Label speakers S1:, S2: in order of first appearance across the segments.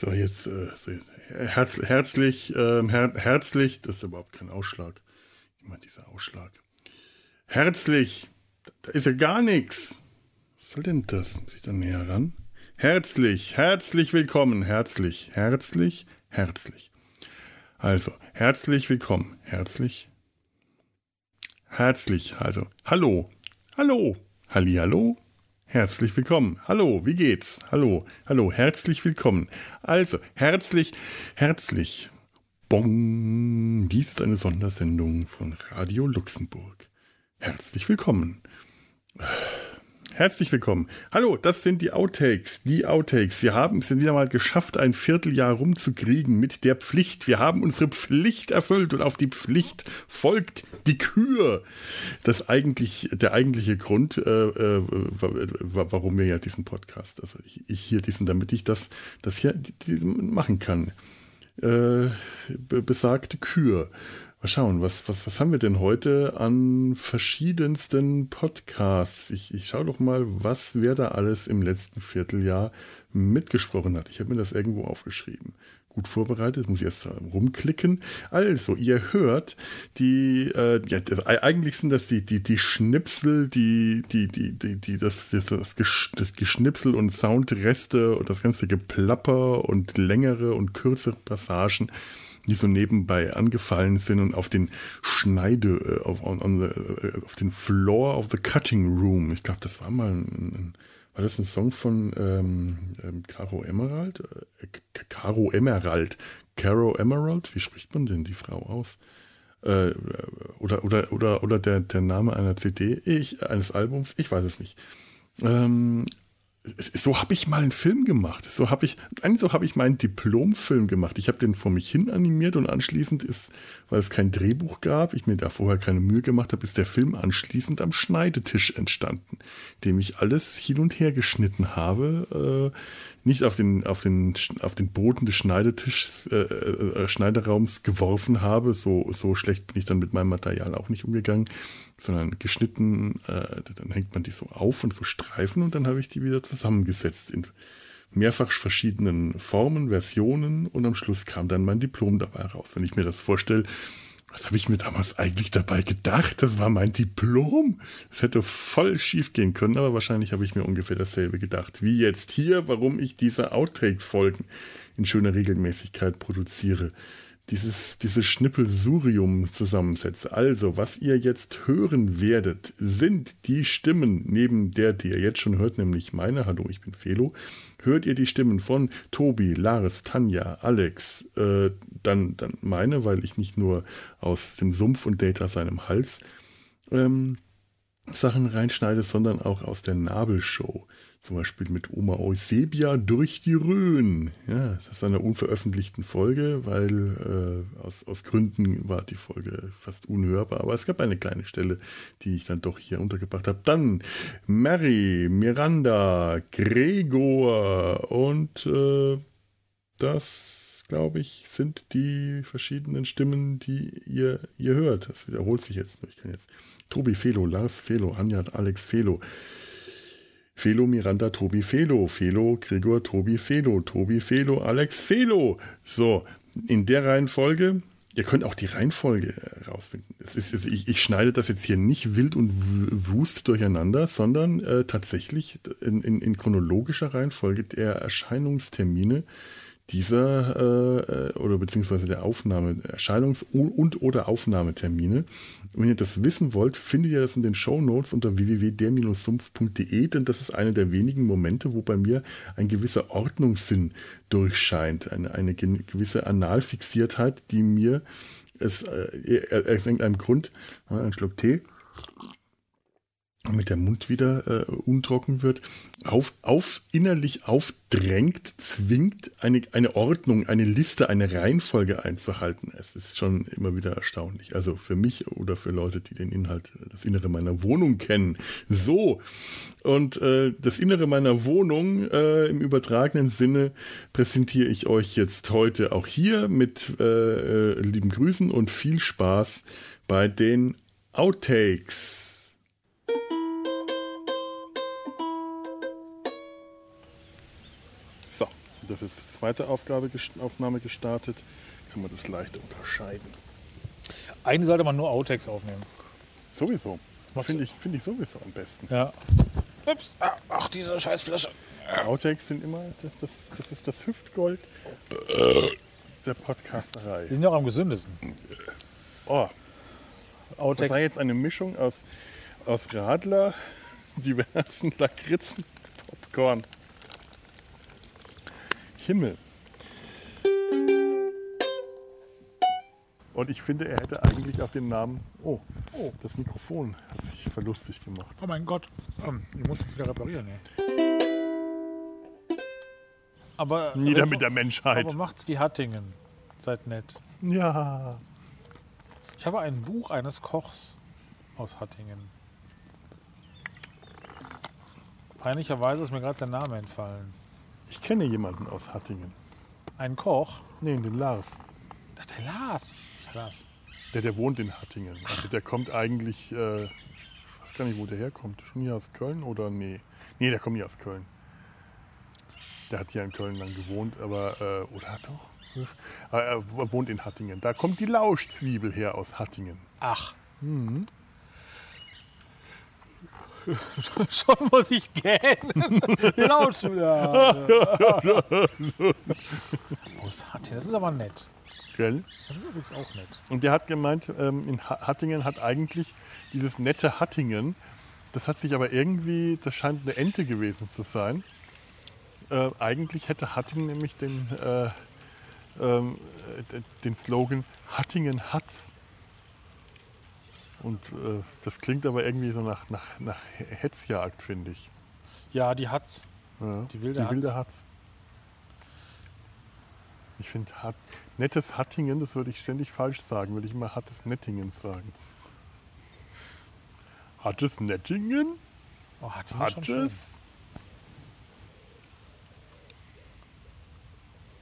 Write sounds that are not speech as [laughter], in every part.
S1: So, jetzt äh, herz, herzlich, äh, her, herzlich, das ist überhaupt kein Ausschlag. Ich meine, dieser Ausschlag. Herzlich, da ist ja gar nichts. Was soll denn das? Muss ich da näher ran? Herzlich, herzlich willkommen, herzlich, herzlich, herzlich. Also, herzlich willkommen, herzlich, herzlich, also, hallo, hallo, halli, hallo, Herzlich willkommen. Hallo, wie geht's? Hallo, hallo, herzlich willkommen. Also, herzlich, herzlich. Bong. Dies ist eine Sondersendung von Radio Luxemburg. Herzlich willkommen. Herzlich willkommen. Hallo, das sind die Outtakes. Die Outtakes. Wir haben es wieder mal geschafft, ein Vierteljahr rumzukriegen mit der Pflicht. Wir haben unsere Pflicht erfüllt und auf die Pflicht folgt die Kür. Das eigentlich, der eigentliche Grund, äh, äh, warum wir ja diesen Podcast, also ich, ich hier diesen, damit ich das, das hier machen kann. Äh, besagte Kür. Mal schauen, was, was, was haben wir denn heute an verschiedensten Podcasts? Ich, ich schaue doch mal, was wer da alles im letzten Vierteljahr mitgesprochen hat. Ich habe mir das irgendwo aufgeschrieben. Gut vorbereitet, muss ich erst rumklicken. Also, ihr hört, die, äh, ja, das, eigentlich sind das die, die, die Schnipsel, die, die, die, die, die das, das, das, das Geschnipsel und Soundreste und das ganze Geplapper und längere und kürzere Passagen die so nebenbei angefallen sind und auf den Schneide, äh, auf, on the, äh, auf den Floor of the Cutting Room. Ich glaube, das war mal ein, ein, war das ein Song von ähm, ähm, Caro Emerald? Äh, Caro Emerald. Caro Emerald? Wie spricht man denn die Frau aus? Äh, oder oder, oder, oder der, der Name einer CD, ich, eines Albums, ich weiß es nicht. Ähm, so habe ich mal einen Film gemacht. So habe ich, eigentlich so habe ich meinen Diplomfilm gemacht. Ich habe den vor mich hin animiert und anschließend ist, weil es kein Drehbuch gab, ich mir da vorher keine Mühe gemacht habe, ist der Film anschließend am Schneidetisch entstanden, dem ich alles hin und her geschnitten habe, äh, nicht auf den, auf den, auf den Boden des Schneidetischs, äh, äh, Schneideraums geworfen habe. So, so schlecht bin ich dann mit meinem Material auch nicht umgegangen, sondern geschnitten, äh, dann hängt man die so auf und so Streifen und dann habe ich die wieder zusammengesetzt in mehrfach verschiedenen Formen, Versionen und am Schluss kam dann mein Diplom dabei raus. Wenn ich mir das vorstelle, was habe ich mir damals eigentlich dabei gedacht? Das war mein Diplom. Das hätte voll schief gehen können, aber wahrscheinlich habe ich mir ungefähr dasselbe gedacht. Wie jetzt hier, warum ich diese Outtake-Folgen in schöner Regelmäßigkeit produziere dieses, dieses Schnippelsurium zusammensetze. Also, was ihr jetzt hören werdet, sind die Stimmen, neben der, die ihr jetzt schon hört, nämlich meine, hallo, ich bin Felo, hört ihr die Stimmen von Tobi, Lars, Tanja, Alex, äh, dann, dann meine, weil ich nicht nur aus dem Sumpf und Data seinem Hals ähm, Sachen reinschneide, sondern auch aus der Nabelshow. Zum Beispiel mit Oma Eusebia durch die Rhön. Ja, das ist eine unveröffentlichten Folge, weil äh, aus, aus Gründen war die Folge fast unhörbar. Aber es gab eine kleine Stelle, die ich dann doch hier untergebracht habe. Dann Mary, Miranda, Gregor und äh, das, glaube ich, sind die verschiedenen Stimmen, die ihr, ihr hört. Das wiederholt sich jetzt. Ich kann jetzt Tobi Felo, Lars Felo, Anjat, Alex Felo. Felo, Miranda, Tobi, Felo, Felo, Gregor, Tobi, Felo, Tobi, Felo, Alex, Felo. So, in der Reihenfolge. Ihr könnt auch die Reihenfolge rausfinden. Es ist, es, ich, ich, schneide das jetzt hier nicht wild und wust durcheinander, sondern äh, tatsächlich in, in, in, chronologischer Reihenfolge der Erscheinungstermine dieser äh, äh, oder beziehungsweise der Aufnahme, Erscheinungs- und oder Aufnahmetermine. Wenn ihr das wissen wollt, findet ihr das in den Show Notes unter www.der-sumpf.de, denn das ist einer der wenigen Momente, wo bei mir ein gewisser Ordnungssinn durchscheint, eine, eine gewisse Analfixiertheit, die mir es äh, aus irgendeinem Grund, ein Schluck Tee, damit der Mund wieder äh, untrocken wird, auf, auf innerlich aufdrängt, zwingt, eine, eine Ordnung, eine Liste, eine Reihenfolge einzuhalten. Es ist schon immer wieder erstaunlich. Also für mich oder für Leute, die den Inhalt, das Innere meiner Wohnung kennen. So. Und äh, das Innere meiner Wohnung äh, im übertragenen Sinne präsentiere ich euch jetzt heute auch hier mit äh, äh lieben Grüßen und viel Spaß bei den Outtakes. Das ist die zweite Aufgabe, Aufnahme gestartet, kann man das leicht unterscheiden.
S2: Eigentlich sollte man nur Outtakes aufnehmen.
S1: Sowieso. Finde ich, find ich sowieso am besten.
S2: Ja. Ups. Ach, diese Scheißflasche.
S1: Outtakes sind immer, das, das, das ist das Hüftgold der Podcasterei.
S2: Die sind ja auch am gesündesten.
S1: Oh. Outtakes. Das war jetzt eine Mischung aus, aus Radler, [laughs] diversen Lakritzen, Popcorn. Himmel. Und ich finde, er hätte eigentlich auf den Namen. Oh, oh, das Mikrofon hat sich verlustig gemacht.
S2: Oh mein Gott, ähm, ich muss es wieder reparieren. Ja. Aber
S1: nieder mit der Menschheit.
S2: Aber macht's wie Hattingen. Seid nett.
S1: Ja.
S2: Ich habe ein Buch eines Kochs aus Hattingen. Peinlicherweise ist mir gerade der Name entfallen.
S1: Ich kenne jemanden aus Hattingen.
S2: Einen Koch?
S1: Nee, den Lars.
S2: Ach, der Lars.
S1: Lars. Der, der wohnt in Hattingen. Also der kommt eigentlich, äh, ich weiß gar nicht, wo der herkommt. Schon hier aus Köln oder nee? Nee, der kommt hier aus Köln. Der hat hier in Köln lang gewohnt, aber, äh, oder hat doch? Er wohnt in Hattingen. Da kommt die Lauschzwiebel her aus Hattingen.
S2: Ach. Mhm. [laughs] Schon muss ich gähnen. [laughs] Laut wieder. Aus Hattingen, das ist aber nett.
S1: Gell?
S2: Das ist übrigens auch nett.
S1: Und der hat gemeint, ähm, in Hattingen hat eigentlich dieses nette Hattingen, das hat sich aber irgendwie, das scheint eine Ente gewesen zu sein. Äh, eigentlich hätte Hattingen nämlich den, äh, ähm, den Slogan Hattingen hat's. Und äh, das klingt aber irgendwie so nach, nach, nach Hetzjagd, finde ich.
S2: Ja, die hat's.
S1: Ja, die wilde, die wilde hat's. Ich finde, hat, nettes Hattingen, das würde ich ständig falsch sagen, würde ich immer hattes Nettingen sagen. Hattes Nettingen?
S2: Oh, Hattingen hattes?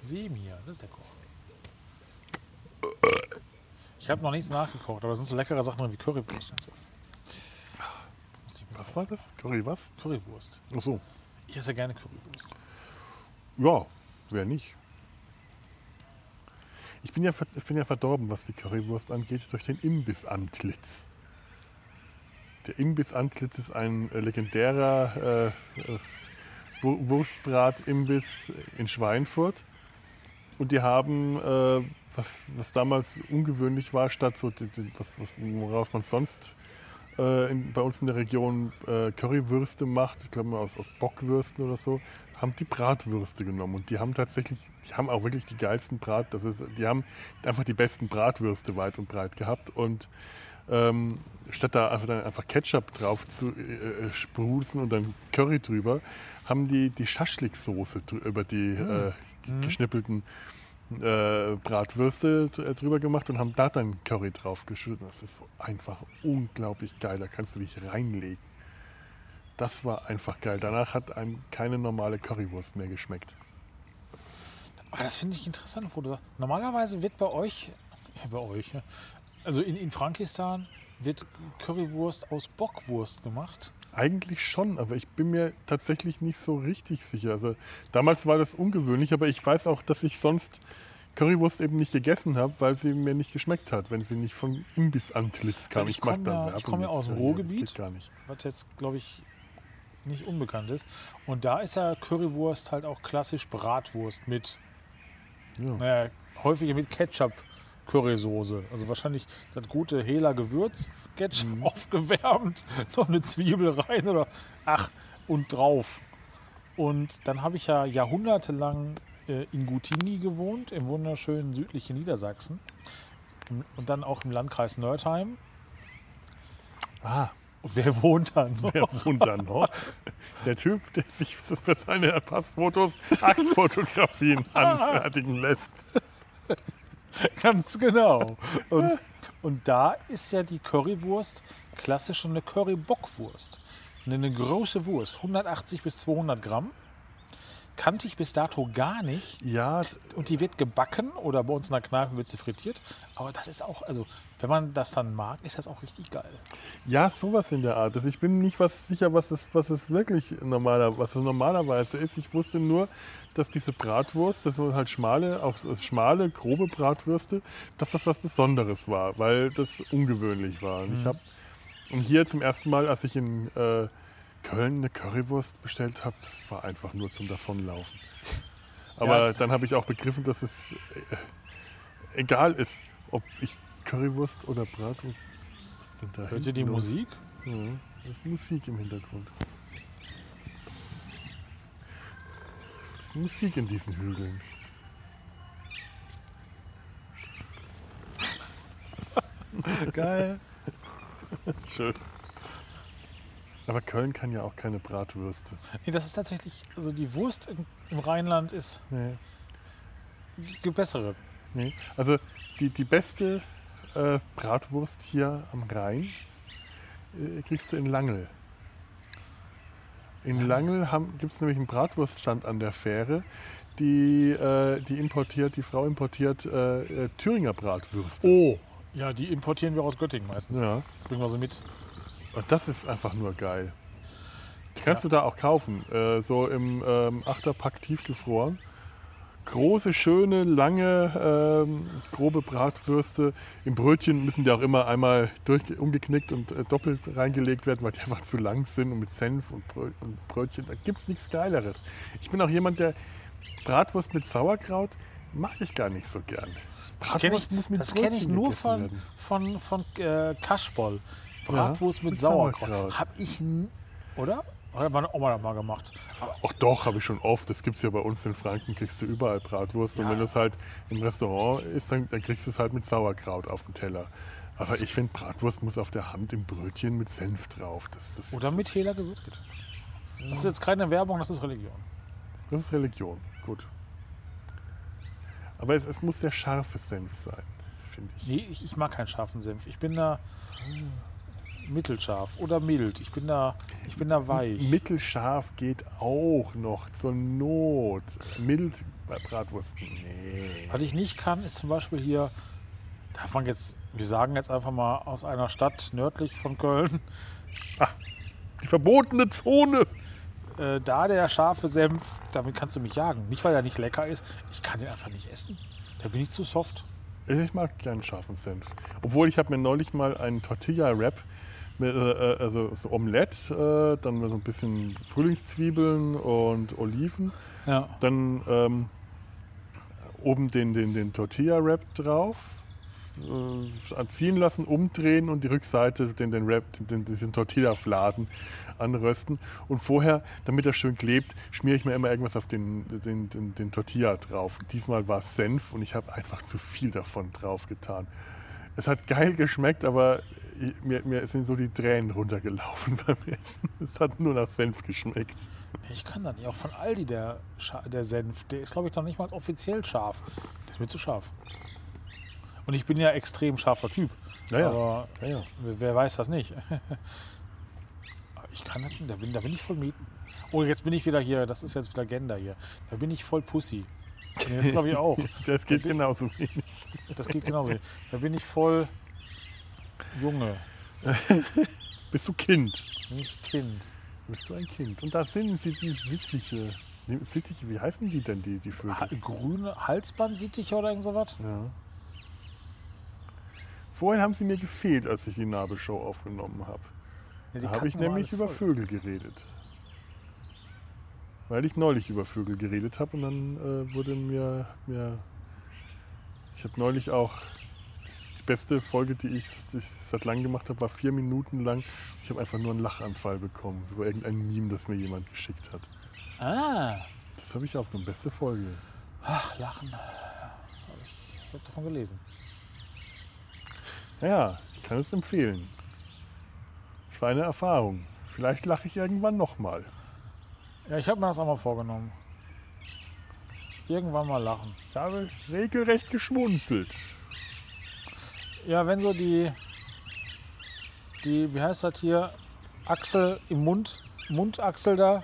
S2: Semir, das ist der Koch. Ich habe noch nichts nachgekocht, aber es sind so leckere Sachen drin wie Currywurst und so.
S1: Was war das? Curry was?
S2: Currywurst.
S1: Ach so.
S2: Ich esse gerne Currywurst.
S1: Ja, wer nicht? Ich bin ja, ich bin ja verdorben, was die Currywurst angeht, durch den Imbissantlitz. Der Imbissantlitz ist ein äh, legendärer äh, äh, Wurstbrat-Imbiss in Schweinfurt. Und die haben äh, was, was damals ungewöhnlich war, statt so das, was, woraus man sonst äh, in, bei uns in der Region äh, Currywürste macht, ich glaube aus, aus Bockwürsten oder so, haben die Bratwürste genommen. Und die haben tatsächlich, die haben auch wirklich die geilsten Brat, das ist, die haben einfach die besten Bratwürste weit und breit gehabt. Und ähm, statt da einfach, dann einfach Ketchup drauf zu äh, äh sprudeln und dann Curry drüber, haben die die Schaschlik-Soße über die äh, mhm. geschnippelten äh, Bratwürste äh, drüber gemacht und haben da dann Curry drauf geschüttet. Das ist so einfach unglaublich geil. Da kannst du dich reinlegen. Das war einfach geil. Danach hat einem keine normale Currywurst mehr geschmeckt.
S2: Aber das finde ich interessant, wo du sagst. Normalerweise wird bei euch, ja, [laughs] bei euch, also in, in Frankistan wird Currywurst aus Bockwurst gemacht.
S1: Eigentlich schon, aber ich bin mir tatsächlich nicht so richtig sicher. Also damals war das ungewöhnlich, aber ich weiß auch, dass ich sonst Currywurst eben nicht gegessen habe, weil sie mir nicht geschmeckt hat, wenn sie nicht von Imbissantlitz kam.
S2: Ich, ich komme ja, komm ja aus dem Ruhrgebiet, was jetzt, glaube ich, nicht unbekannt ist. Und da ist ja Currywurst halt auch klassisch Bratwurst mit, ja. naja, häufig mit Ketchup. Currysoße. Also wahrscheinlich das gute Hela Gewürz, Ketchup mhm. [laughs] aufgewärmt, noch eine Zwiebel rein oder ach und drauf. Und dann habe ich ja jahrhundertelang äh, in Gutini gewohnt, im wunderschönen südlichen Niedersachsen. Und dann auch im Landkreis Nördheim.
S1: Ah.
S2: Wer wohnt da noch?
S1: Wer wohnt da noch? Der Typ, der sich für seine Passfotos Aktfotografien [laughs] anfertigen lässt.
S2: Ganz genau. Und, und da ist ja die Currywurst klassisch eine Currybockwurst. Eine große Wurst, 180 bis 200 Gramm kannte ich bis dato gar nicht.
S1: Ja.
S2: Und die wird gebacken oder bei uns in der Kneipe wird sie frittiert. Aber das ist auch, also wenn man das dann mag, ist das auch richtig geil.
S1: Ja, sowas in der Art. Also ich bin nicht was sicher, was es, was es wirklich normaler, was es normalerweise ist. Ich wusste nur, dass diese Bratwurst, das sind halt schmale, auch schmale, grobe Bratwürste, dass das was Besonderes war, weil das ungewöhnlich war. Und mhm. ich habe und hier zum ersten Mal, als ich in äh, Köln eine Currywurst bestellt habe, das war einfach nur zum Davonlaufen. Aber ja. dann habe ich auch begriffen, dass es äh, egal ist, ob ich Currywurst oder Bratwurst.
S2: Was denn da Hört ihr die los? Musik?
S1: Ja, da ist Musik im Hintergrund. Es ist Musik in diesen Hügeln. [laughs]
S2: Geil.
S1: Schön. Aber Köln kann ja auch keine Bratwürste.
S2: Nee, das ist tatsächlich, also die Wurst in, im Rheinland ist nee. die bessere.
S1: Nee. Also die, die beste äh, Bratwurst hier am Rhein äh, kriegst du in Langel. In Langel gibt es nämlich einen Bratwurststand an der Fähre, die, äh, die importiert, die Frau importiert äh, äh, Thüringer Bratwürste.
S2: Oh, ja, die importieren wir aus Göttingen meistens.
S1: Ja.
S2: Bringen wir so mit.
S1: Und das ist einfach nur geil. Die kannst ja. du da auch kaufen. Äh, so im ähm, Achterpack tiefgefroren. Große, schöne, lange, ähm, grobe Bratwürste. Im Brötchen müssen die auch immer einmal durch, umgeknickt und äh, doppelt reingelegt werden, weil die einfach zu lang sind und mit Senf und, Brö und Brötchen. Da gibt es nichts Geileres. Ich bin auch jemand, der Bratwurst mit Sauerkraut mag ich gar nicht so gern.
S2: Bratwurst ich, muss mit Das kenne ich nur von, von, von, von äh, Kaschboll. Bratwurst ja, mit, Sauerkraut. Hab ich, oder? Hat meine Oma mal gemacht.
S1: Ach doch, habe ich schon oft. Das gibt es ja bei uns in Franken, kriegst du überall Bratwurst. Ja. Und wenn es halt im Restaurant ist, dann, dann kriegst du es halt mit Sauerkraut auf dem Teller. Aber ich finde, Bratwurst muss auf der Hand im Brötchen mit Senf drauf. Das, das,
S2: Oder mit Hela Gewürzkit. Das ist jetzt keine Werbung, das ist Religion.
S1: Das ist Religion, gut. Aber es, es muss der scharfe Senf sein, finde ich.
S2: Nee, ich, ich, mag keinen scharfen Senf. Ich bin da. Mittelscharf oder mild. Ich bin da, ich bin da weich.
S1: Mittelscharf geht auch noch zur Not. Mild bei Bratwursten, nee.
S2: Was ich nicht kann, ist zum Beispiel hier, darf man jetzt, wir sagen jetzt einfach mal aus einer Stadt nördlich von Köln.
S1: Ach, [laughs] die verbotene Zone.
S2: Äh, da der scharfe Senf, damit kannst du mich jagen. Nicht, weil er nicht lecker ist, ich kann den einfach nicht essen. Da bin ich zu soft.
S1: Ich mag gern scharfen Senf. Obwohl ich habe mir neulich mal einen Tortilla-Wrap mit, äh, äh, also so Omelette, äh, dann so ein bisschen Frühlingszwiebeln und Oliven.
S2: Ja.
S1: Dann ähm, oben den, den, den Tortilla-Wrap drauf, äh, ziehen lassen, umdrehen und die Rückseite, den, den Wrap, den, diesen Tortilla-Fladen anrösten. Und vorher, damit er schön klebt, schmiere ich mir immer irgendwas auf den, den, den, den Tortilla drauf. Diesmal war es Senf und ich habe einfach zu viel davon drauf getan. Es hat geil geschmeckt, aber mir, mir sind so die Tränen runtergelaufen [laughs] beim Essen. Es hat nur nach Senf geschmeckt.
S2: Ich kann da nicht. Auch von Aldi der, der Senf. Der ist, glaube ich, noch nicht mal offiziell scharf. Der ist mir zu scharf. Und ich bin ja extrem scharfer Typ.
S1: Ja,
S2: Aber
S1: ja, ja.
S2: wer weiß das nicht? [laughs] ich kann das, da bin, da bin ich voll Mieten. Oh, jetzt bin ich wieder hier. Das ist jetzt wieder Gender hier. Da bin ich voll Pussy.
S1: das glaube ich auch. [laughs] Das geht genauso wenig.
S2: Das geht genauso wenig. Da bin ich voll Junge. [laughs]
S1: Bist du Kind?
S2: Bin ich Kind.
S1: Bist du ein Kind. Und da sind sie die Sittiche. Sittiche, wie heißen die denn, die, die Vögel? Ha
S2: grüne Halsbandsittiche oder irgend sowas?
S1: Ja. Vorhin haben sie mir gefehlt, als ich die Nabelshow aufgenommen habe. Ja, da habe ich nämlich über voll. Vögel geredet. Weil ich neulich über Vögel geredet habe und dann äh, wurde mir, mir ich habe neulich auch beste Folge, die ich, die ich seit langem gemacht habe, war vier Minuten lang. Ich habe einfach nur einen Lachanfall bekommen über irgendein Meme, das mir jemand geschickt hat.
S2: Ah.
S1: Das habe ich aufgenommen. Beste Folge.
S2: Ach, Lachen. Das habe ich, hab davon gelesen.
S1: Ja, ich kann es empfehlen. Das war eine Erfahrung. Vielleicht lache ich irgendwann nochmal.
S2: Ja, ich habe mir das auch mal vorgenommen. Irgendwann mal lachen.
S1: Ich habe regelrecht geschmunzelt.
S2: Ja, wenn so die, die, wie heißt das hier, Achsel im Mund, Mundachsel da,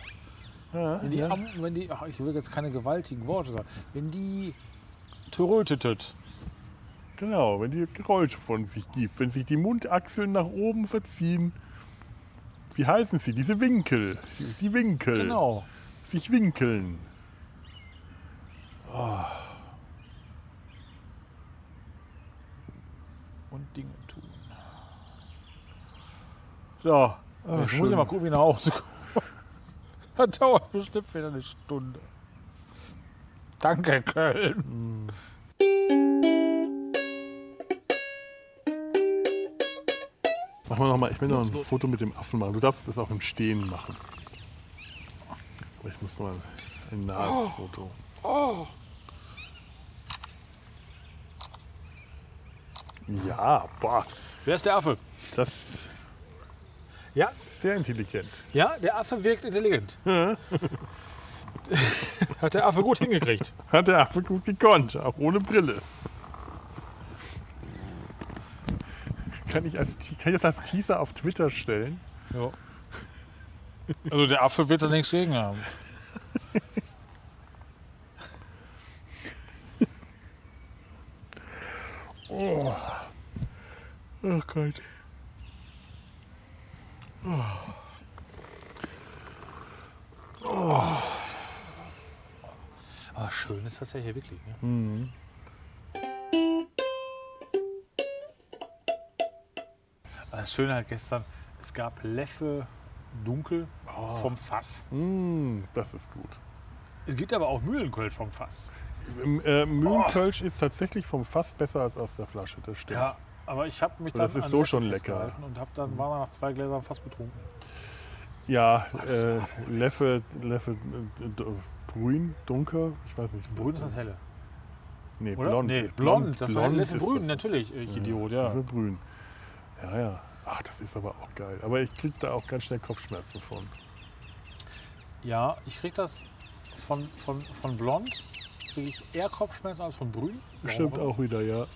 S1: Ja,
S2: wenn die,
S1: ja.
S2: am, wenn die ach, ich will jetzt keine gewaltigen Worte sagen, wenn die trötetet,
S1: Genau, wenn die Geräusche von sich gibt. Wenn sich die Mundachseln nach oben verziehen. Wie heißen sie? Diese Winkel. Die Winkel.
S2: genau.
S1: Sich winkeln.
S2: Und Dinge tun.
S1: So.
S2: Jetzt muss ich mal gucken, wie nach Hause komme. [laughs] Das dauert bestimmt wieder eine Stunde. Danke, Köln.
S1: Machen wir noch mal, ich will noch ein Foto mit dem Affen machen. Du darfst das auch im Stehen machen. Aber ich muss noch mal ein nahes Foto. Ja, boah,
S2: Wer ist der Affe?
S1: das
S2: Ja,
S1: sehr intelligent.
S2: ja, der Affe wirkt intelligent. [laughs] Hat der Affe gut hingekriegt.
S1: Hat der Affe gut gekonnt, auch ohne Brille. Kann ich, als, kann ich das als Teaser auf Twitter stellen?
S2: Ja. Also der Affe wird da nichts gegen haben.
S1: Oh Gott.
S2: Ah, schön ist das ja hier wirklich. Ne? Das Schöne halt gestern, es gab Leffe dunkel vom Fass.
S1: Mm, das ist gut.
S2: Es gibt aber auch Mühlenkölsch vom Fass.
S1: Äh, Mühlenkölsch ist tatsächlich vom Fass besser als aus der Flasche, das stimmt.
S2: Ja, aber ich habe mich dann
S1: das ist
S2: an
S1: so
S2: Leffe
S1: schon lecker.
S2: Und hab dann war nach zwei Gläsern fast betrunken.
S1: Ja,
S2: das
S1: äh,
S2: war
S1: Leffe, Leffe äh, grün, dunkel, ich weiß nicht.
S2: Brün ist das helle,
S1: Nee,
S2: oder?
S1: blond.
S2: Nee, blond. Das war
S1: blond
S2: Leffe
S1: ist
S2: Brün,
S1: das.
S2: natürlich. Ich Idiot, ja.
S1: Leffe grün. Ja, ja. Ach, das ist aber auch geil. Aber ich krieg da auch ganz schnell Kopfschmerzen von.
S2: Ja, ich krieg das von, von, von blond, kriege ich eher Kopfschmerzen als von brün.
S1: Stimmt auch wieder, ja.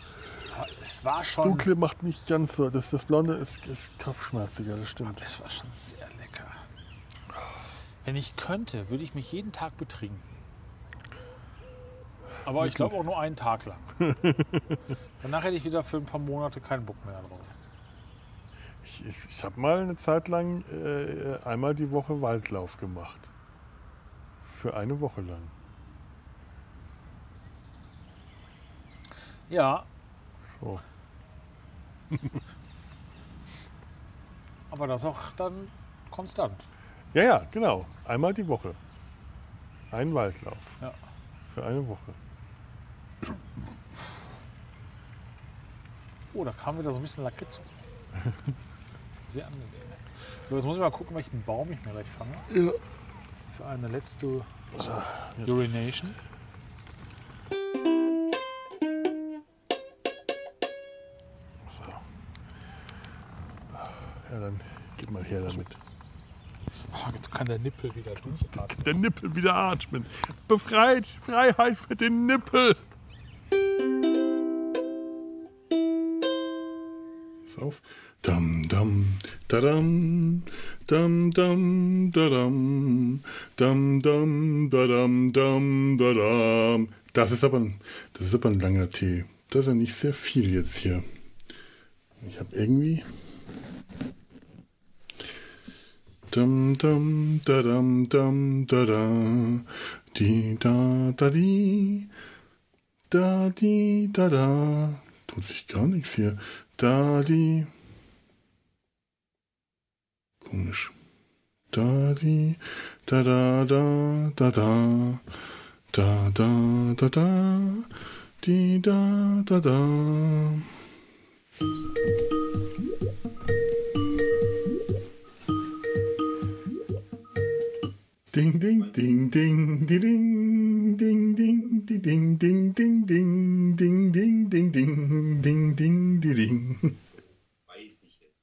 S2: Es war schon,
S1: Dunkle macht nicht ganz so. Das, das Blonde ist, ist kopfschmerziger, das stimmt.
S2: es war schon sehr lecker. Wenn ich könnte, würde ich mich jeden Tag betrinken. Aber ich glaube auch nur einen Tag lang. [laughs] Danach hätte ich wieder für ein paar Monate keinen Bock mehr drauf.
S1: Ich, ich, ich habe mal eine Zeit lang äh, einmal die Woche Waldlauf gemacht. Für eine Woche lang.
S2: Ja,
S1: So. [laughs]
S2: aber das auch dann konstant.
S1: Ja, ja, genau. Einmal die Woche. Ein Waldlauf.
S2: Ja.
S1: Für eine Woche.
S2: Oh, da kam wieder so ein bisschen Lakritz. hoch. [laughs] Sehr angenehm. So, jetzt muss ich mal gucken, welchen Baum ich mir gleich fange.
S1: Ja.
S2: Für eine letzte
S1: Jetzt-
S2: Urination.
S1: Ja, dann gib mal her damit.
S2: Ah, jetzt kann der Nippel wieder durchatmen.
S1: Der Nippel wieder atmen. Befreit! Freiheit für den Nippel! Pass auf. Dam, dam, dadam, dam, dam, dadam, dam, dam, dadam, dam, dadam. Das ist aber ein, das ist aber ein langer Tee. Das ist ja nicht sehr viel jetzt hier. Ich habe irgendwie. Dum dum da dum dum da da. Di da da di. Da di da da. Tut sich gar nichts hier. Da di. Komisch. Da di. Da da da da da. Da da da da. Di da da da. Ding ding ding ding di ding ding ding di ding ding ding ding ding ding ding ding ding ding di ding.
S3: weiß ich jetzt.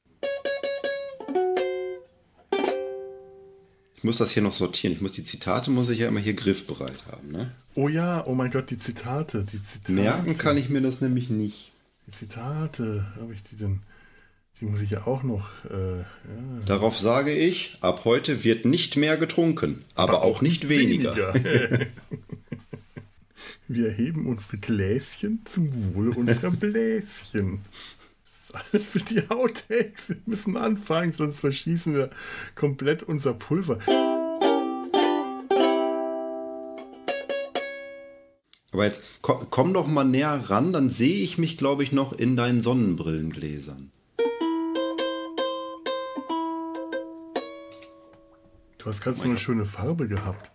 S3: Ich muss das hier noch sortieren. Ich muss die Zitate muss ich ja immer hier griffbereit haben, ne?
S1: Oh ja, oh mein Gott, die Zitate, die Zitate.
S3: Merken kann ich mir das nämlich nicht.
S1: Die Zitate, habe ich die denn? Die muss ich ja auch noch. Äh, ja.
S3: Darauf sage ich, ab heute wird nicht mehr getrunken, aber, aber auch, auch, nicht [laughs] weniger. weniger. [laughs]
S1: Wir heben unsere Gläschen zum Wohle unserer [laughs] Bläschen. Das ist alles für die Outtakes. Wir müssen anfangen, sonst verschießen wir komplett unser Pulver.
S3: Aber jetzt komm doch mal näher ran, dann sehe ich mich, glaube ich, noch in deinen Sonnenbrillengläsern.
S1: Du hast gerade so eine schöne Farbe gehabt.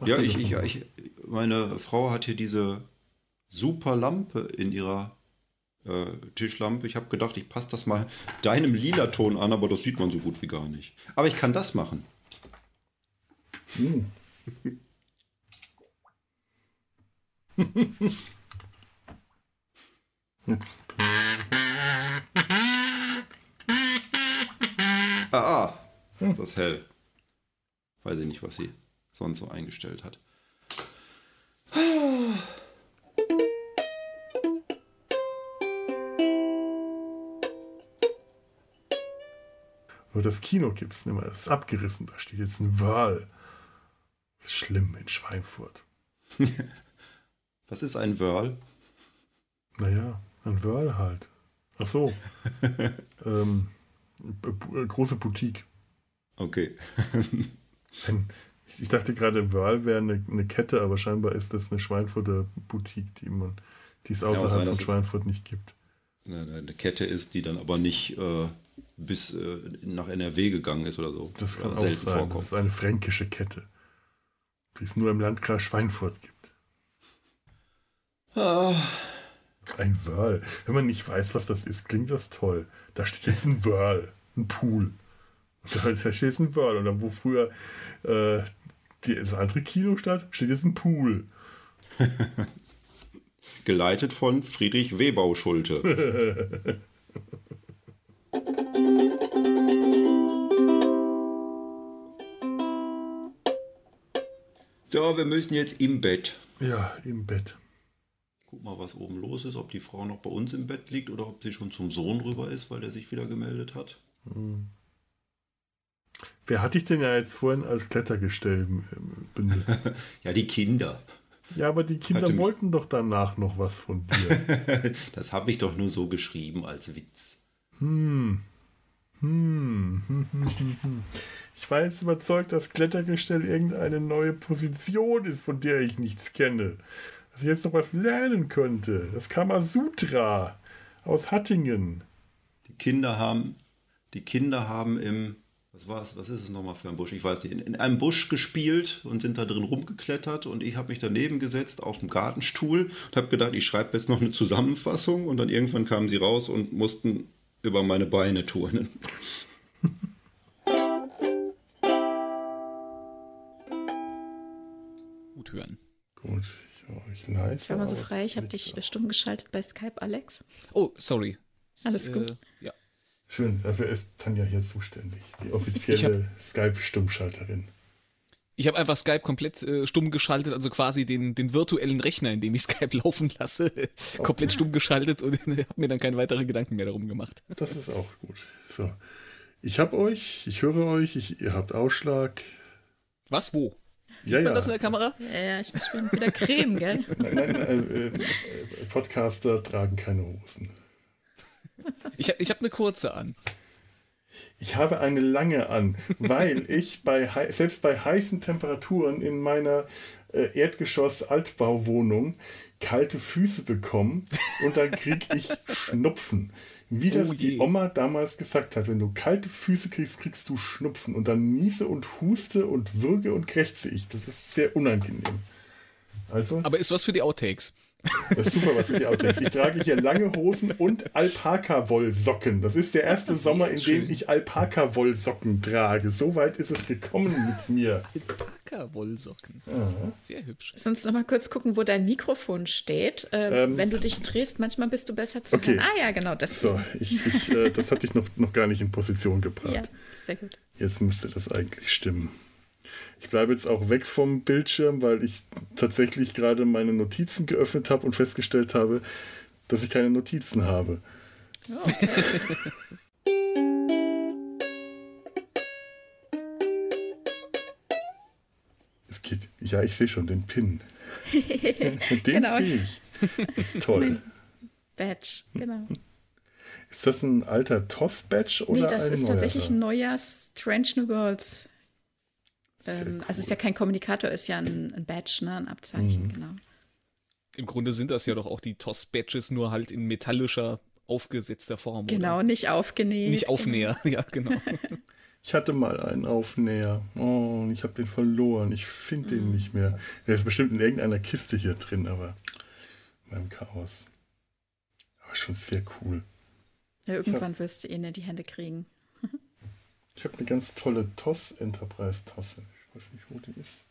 S3: Mach ja, ich, ich, ich, meine Frau hat hier diese super Lampe in ihrer äh, Tischlampe. Ich habe gedacht, ich passe das mal deinem lila Ton an, aber das sieht man so gut wie gar nicht. Aber ich kann das machen. Hm. [laughs] ah, ah, ist das hell. Weiß ich nicht, was sie sonst so eingestellt hat.
S1: Nur das Kino gibt es nicht mehr. Das ist abgerissen. Da steht jetzt ein ist schlimm in Schweinfurt. [laughs]
S3: Was ist ein Wörl?
S1: Naja, ein Wörl halt. Ach so. [laughs] ähm, große Boutique.
S3: Okay. [laughs]
S1: ein, ich dachte gerade, Wörl wäre eine, eine, Kette, aber scheinbar ist das eine Schweinfurter Boutique, die, man, die es außerhalb ja, von Schweinfurt nicht gibt.
S3: Eine Kette ist, die dann aber nicht äh, bis äh, nach NRW gegangen ist oder so.
S1: Das kann auch sein. Vorkommt. Das ist eine fränkische Kette, die es nur im Landkreis Schweinfurt gibt. Ah. Ein Wörl. Wenn man nicht weiß, was das ist, klingt das toll. Da steht jetzt ein Wörl, ein Pool. Da, da steht jetzt ein Wörl. Oder wo früher äh, die, das andere Kino statt, steht jetzt ein Pool. [laughs]
S3: Geleitet von Friedrich Webau Schulte. [laughs] so, wir müssen jetzt im Bett.
S1: Ja, im Bett.
S3: Guck mal, was oben los ist, ob die Frau noch bei uns im Bett liegt oder ob sie schon zum Sohn rüber ist, weil der sich wieder gemeldet hat. Hm.
S1: Wer hat dich denn ja jetzt vorhin als Klettergestell ähm, benutzt? [laughs]
S3: ja, die Kinder.
S1: Ja, aber die Kinder Hatte wollten doch danach noch was von dir. [laughs]
S3: das habe ich doch nur so geschrieben als Witz.
S1: Hm. Hm. Ich war jetzt überzeugt, dass Klettergestell irgendeine neue Position ist, von der ich nichts kenne dass ich jetzt noch was lernen könnte. Das Kamasutra aus Hattingen.
S3: Die Kinder haben, die Kinder haben im, was war es, was ist es nochmal für ein Busch? Ich weiß nicht, in, in einem Busch gespielt und sind da drin rumgeklettert und ich habe mich daneben gesetzt auf dem Gartenstuhl und habe gedacht, ich schreibe jetzt noch eine Zusammenfassung und dann irgendwann kamen sie raus und mussten über meine Beine turnen. [laughs]
S4: Gut hören.
S1: Gut, ich nice.
S4: Ich war mal so frei, ich habe dich stumm geschaltet bei Skype, Alex.
S3: Oh, sorry.
S4: Alles gut. Äh,
S3: ja.
S1: Schön, dafür ist Tanja hier zuständig, die offizielle Skype-Stummschalterin.
S4: Ich habe einfach Skype komplett äh, stumm geschaltet, also quasi den, den virtuellen Rechner, in dem ich Skype [laughs] laufen lasse, okay. komplett stumm geschaltet und [laughs] habe mir dann keine weiteren Gedanken mehr darum gemacht.
S1: Das ist auch gut. So. Ich habe euch, ich höre euch, ich, ihr habt Ausschlag.
S4: Was, wo?
S3: Sieht ja, man ja. das in der Kamera?
S4: Ja, ja, ich muss schon wieder Creme, gell?
S1: Nein, nein, äh, äh, Podcaster tragen keine Hosen.
S4: Ich, ich habe eine kurze an.
S1: Ich habe eine lange an, weil [laughs] ich bei selbst bei heißen Temperaturen in meiner äh, Erdgeschoss-Altbauwohnung kalte Füße bekomme und dann kriege ich [laughs] Schnupfen. Wie das oh die Oma damals gesagt hat, wenn du kalte Füße kriegst, kriegst du Schnupfen. Und dann niese und huste und würge und krächze ich. Das ist sehr unangenehm. Also,
S4: Aber ist was für die Outtakes.
S1: Das ist super, was für die Outtakes. Ich trage hier lange Hosen und Alpaka-Wollsocken. Das ist der erste Sommer, in dem ich Alpaka-Wollsocken trage. So weit ist es gekommen mit mir.
S4: Alpaka-Wollsocken. Sehr hübsch. Sonst noch mal kurz gucken, wo dein Mikrofon steht. Äh, ähm, wenn du dich drehst, manchmal bist du besser zu okay. hören. Ah ja, genau. Das,
S1: so, ich, ich, äh, das hatte ich noch, noch gar nicht in Position gebracht. Ja,
S4: sehr gut.
S1: Jetzt müsste das eigentlich stimmen. Ich bleibe jetzt auch weg vom Bildschirm, weil ich tatsächlich gerade meine Notizen geöffnet habe und festgestellt habe, dass ich keine Notizen habe. Okay. es geht. Ja, ich sehe schon den Pin. [laughs] den genau. sehe ich. Das ist toll.
S5: Badge, genau.
S1: Ist das ein alter TOS-Badge oder
S5: Nee, das ist tatsächlich ein neuer Strange New Worlds. Ähm, cool. Also ist ja kein Kommunikator, ist ja ein, ein Badge, ne? ein Abzeichen, mhm. genau.
S4: Im Grunde sind das ja doch auch die TOS-Badges, nur halt in metallischer, aufgesetzter Form.
S5: Genau, oder? nicht aufgenäht.
S4: Nicht Aufnäher, genau. [laughs] ja, genau.
S1: Ich hatte mal einen Aufnäher. Oh, und ich habe den verloren. Ich finde den mhm. nicht mehr. Der ist bestimmt in irgendeiner Kiste hier drin, aber beim Chaos. Aber schon sehr cool.
S5: Ja, irgendwann hab, wirst du ihn in die Hände kriegen. [laughs]
S1: ich habe eine ganz tolle TOS Enterprise Tasse. Ich weiß nicht, wo die ist.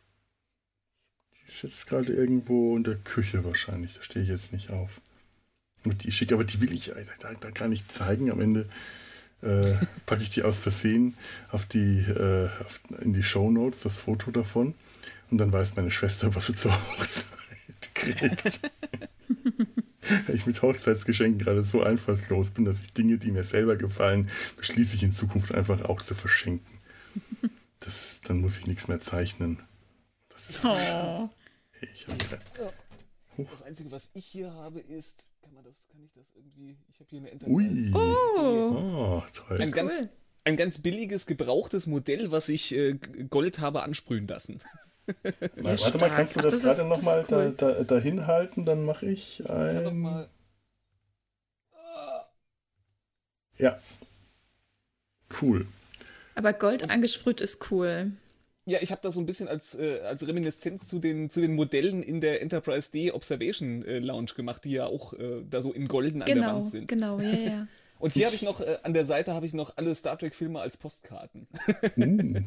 S1: Die ist jetzt gerade irgendwo in der Küche wahrscheinlich. Da stehe ich jetzt nicht auf. Und die schick, aber die will ich, da, da kann ich zeigen. Am Ende äh, [laughs] packe ich die aus Versehen auf die, äh, auf, in die Show Notes, das Foto davon. Und dann weiß meine Schwester, was sie zur Hochzeit [laughs] kriegt. [laughs] Weil ich mit Hochzeitsgeschenken gerade so einfallslos bin, dass ich Dinge, die mir selber gefallen, beschließe ich in Zukunft einfach auch zu verschenken. Das, dann muss ich nichts mehr zeichnen. Das ist so oh.
S4: Ich habe Huch. Das Einzige, was ich hier habe, ist, kann man das, kann ich das irgendwie, ich habe hier eine Enterprise. Ui.
S5: Oh,
S4: oh toll. Ein ganz, ein ganz billiges, gebrauchtes Modell, was ich äh, Gold habe ansprühen lassen. [laughs]
S1: Mal, warte mal, kannst du das, das gerade nochmal cool. da, da, dahin halten? Dann mache ich ein... Mal... Ja. Cool.
S5: Aber Gold angesprüht ist cool.
S4: Ja, ich habe das so ein bisschen als, äh, als Reminiszenz zu den, zu den Modellen in der Enterprise D Observation äh, Lounge gemacht, die ja auch äh, da so in golden
S5: genau, an
S4: der Wand sind.
S5: Genau, ja, ja. [laughs]
S4: Und hier habe ich noch, äh, an der Seite habe ich noch alle Star Trek-Filme als Postkarten. [laughs]
S1: uh,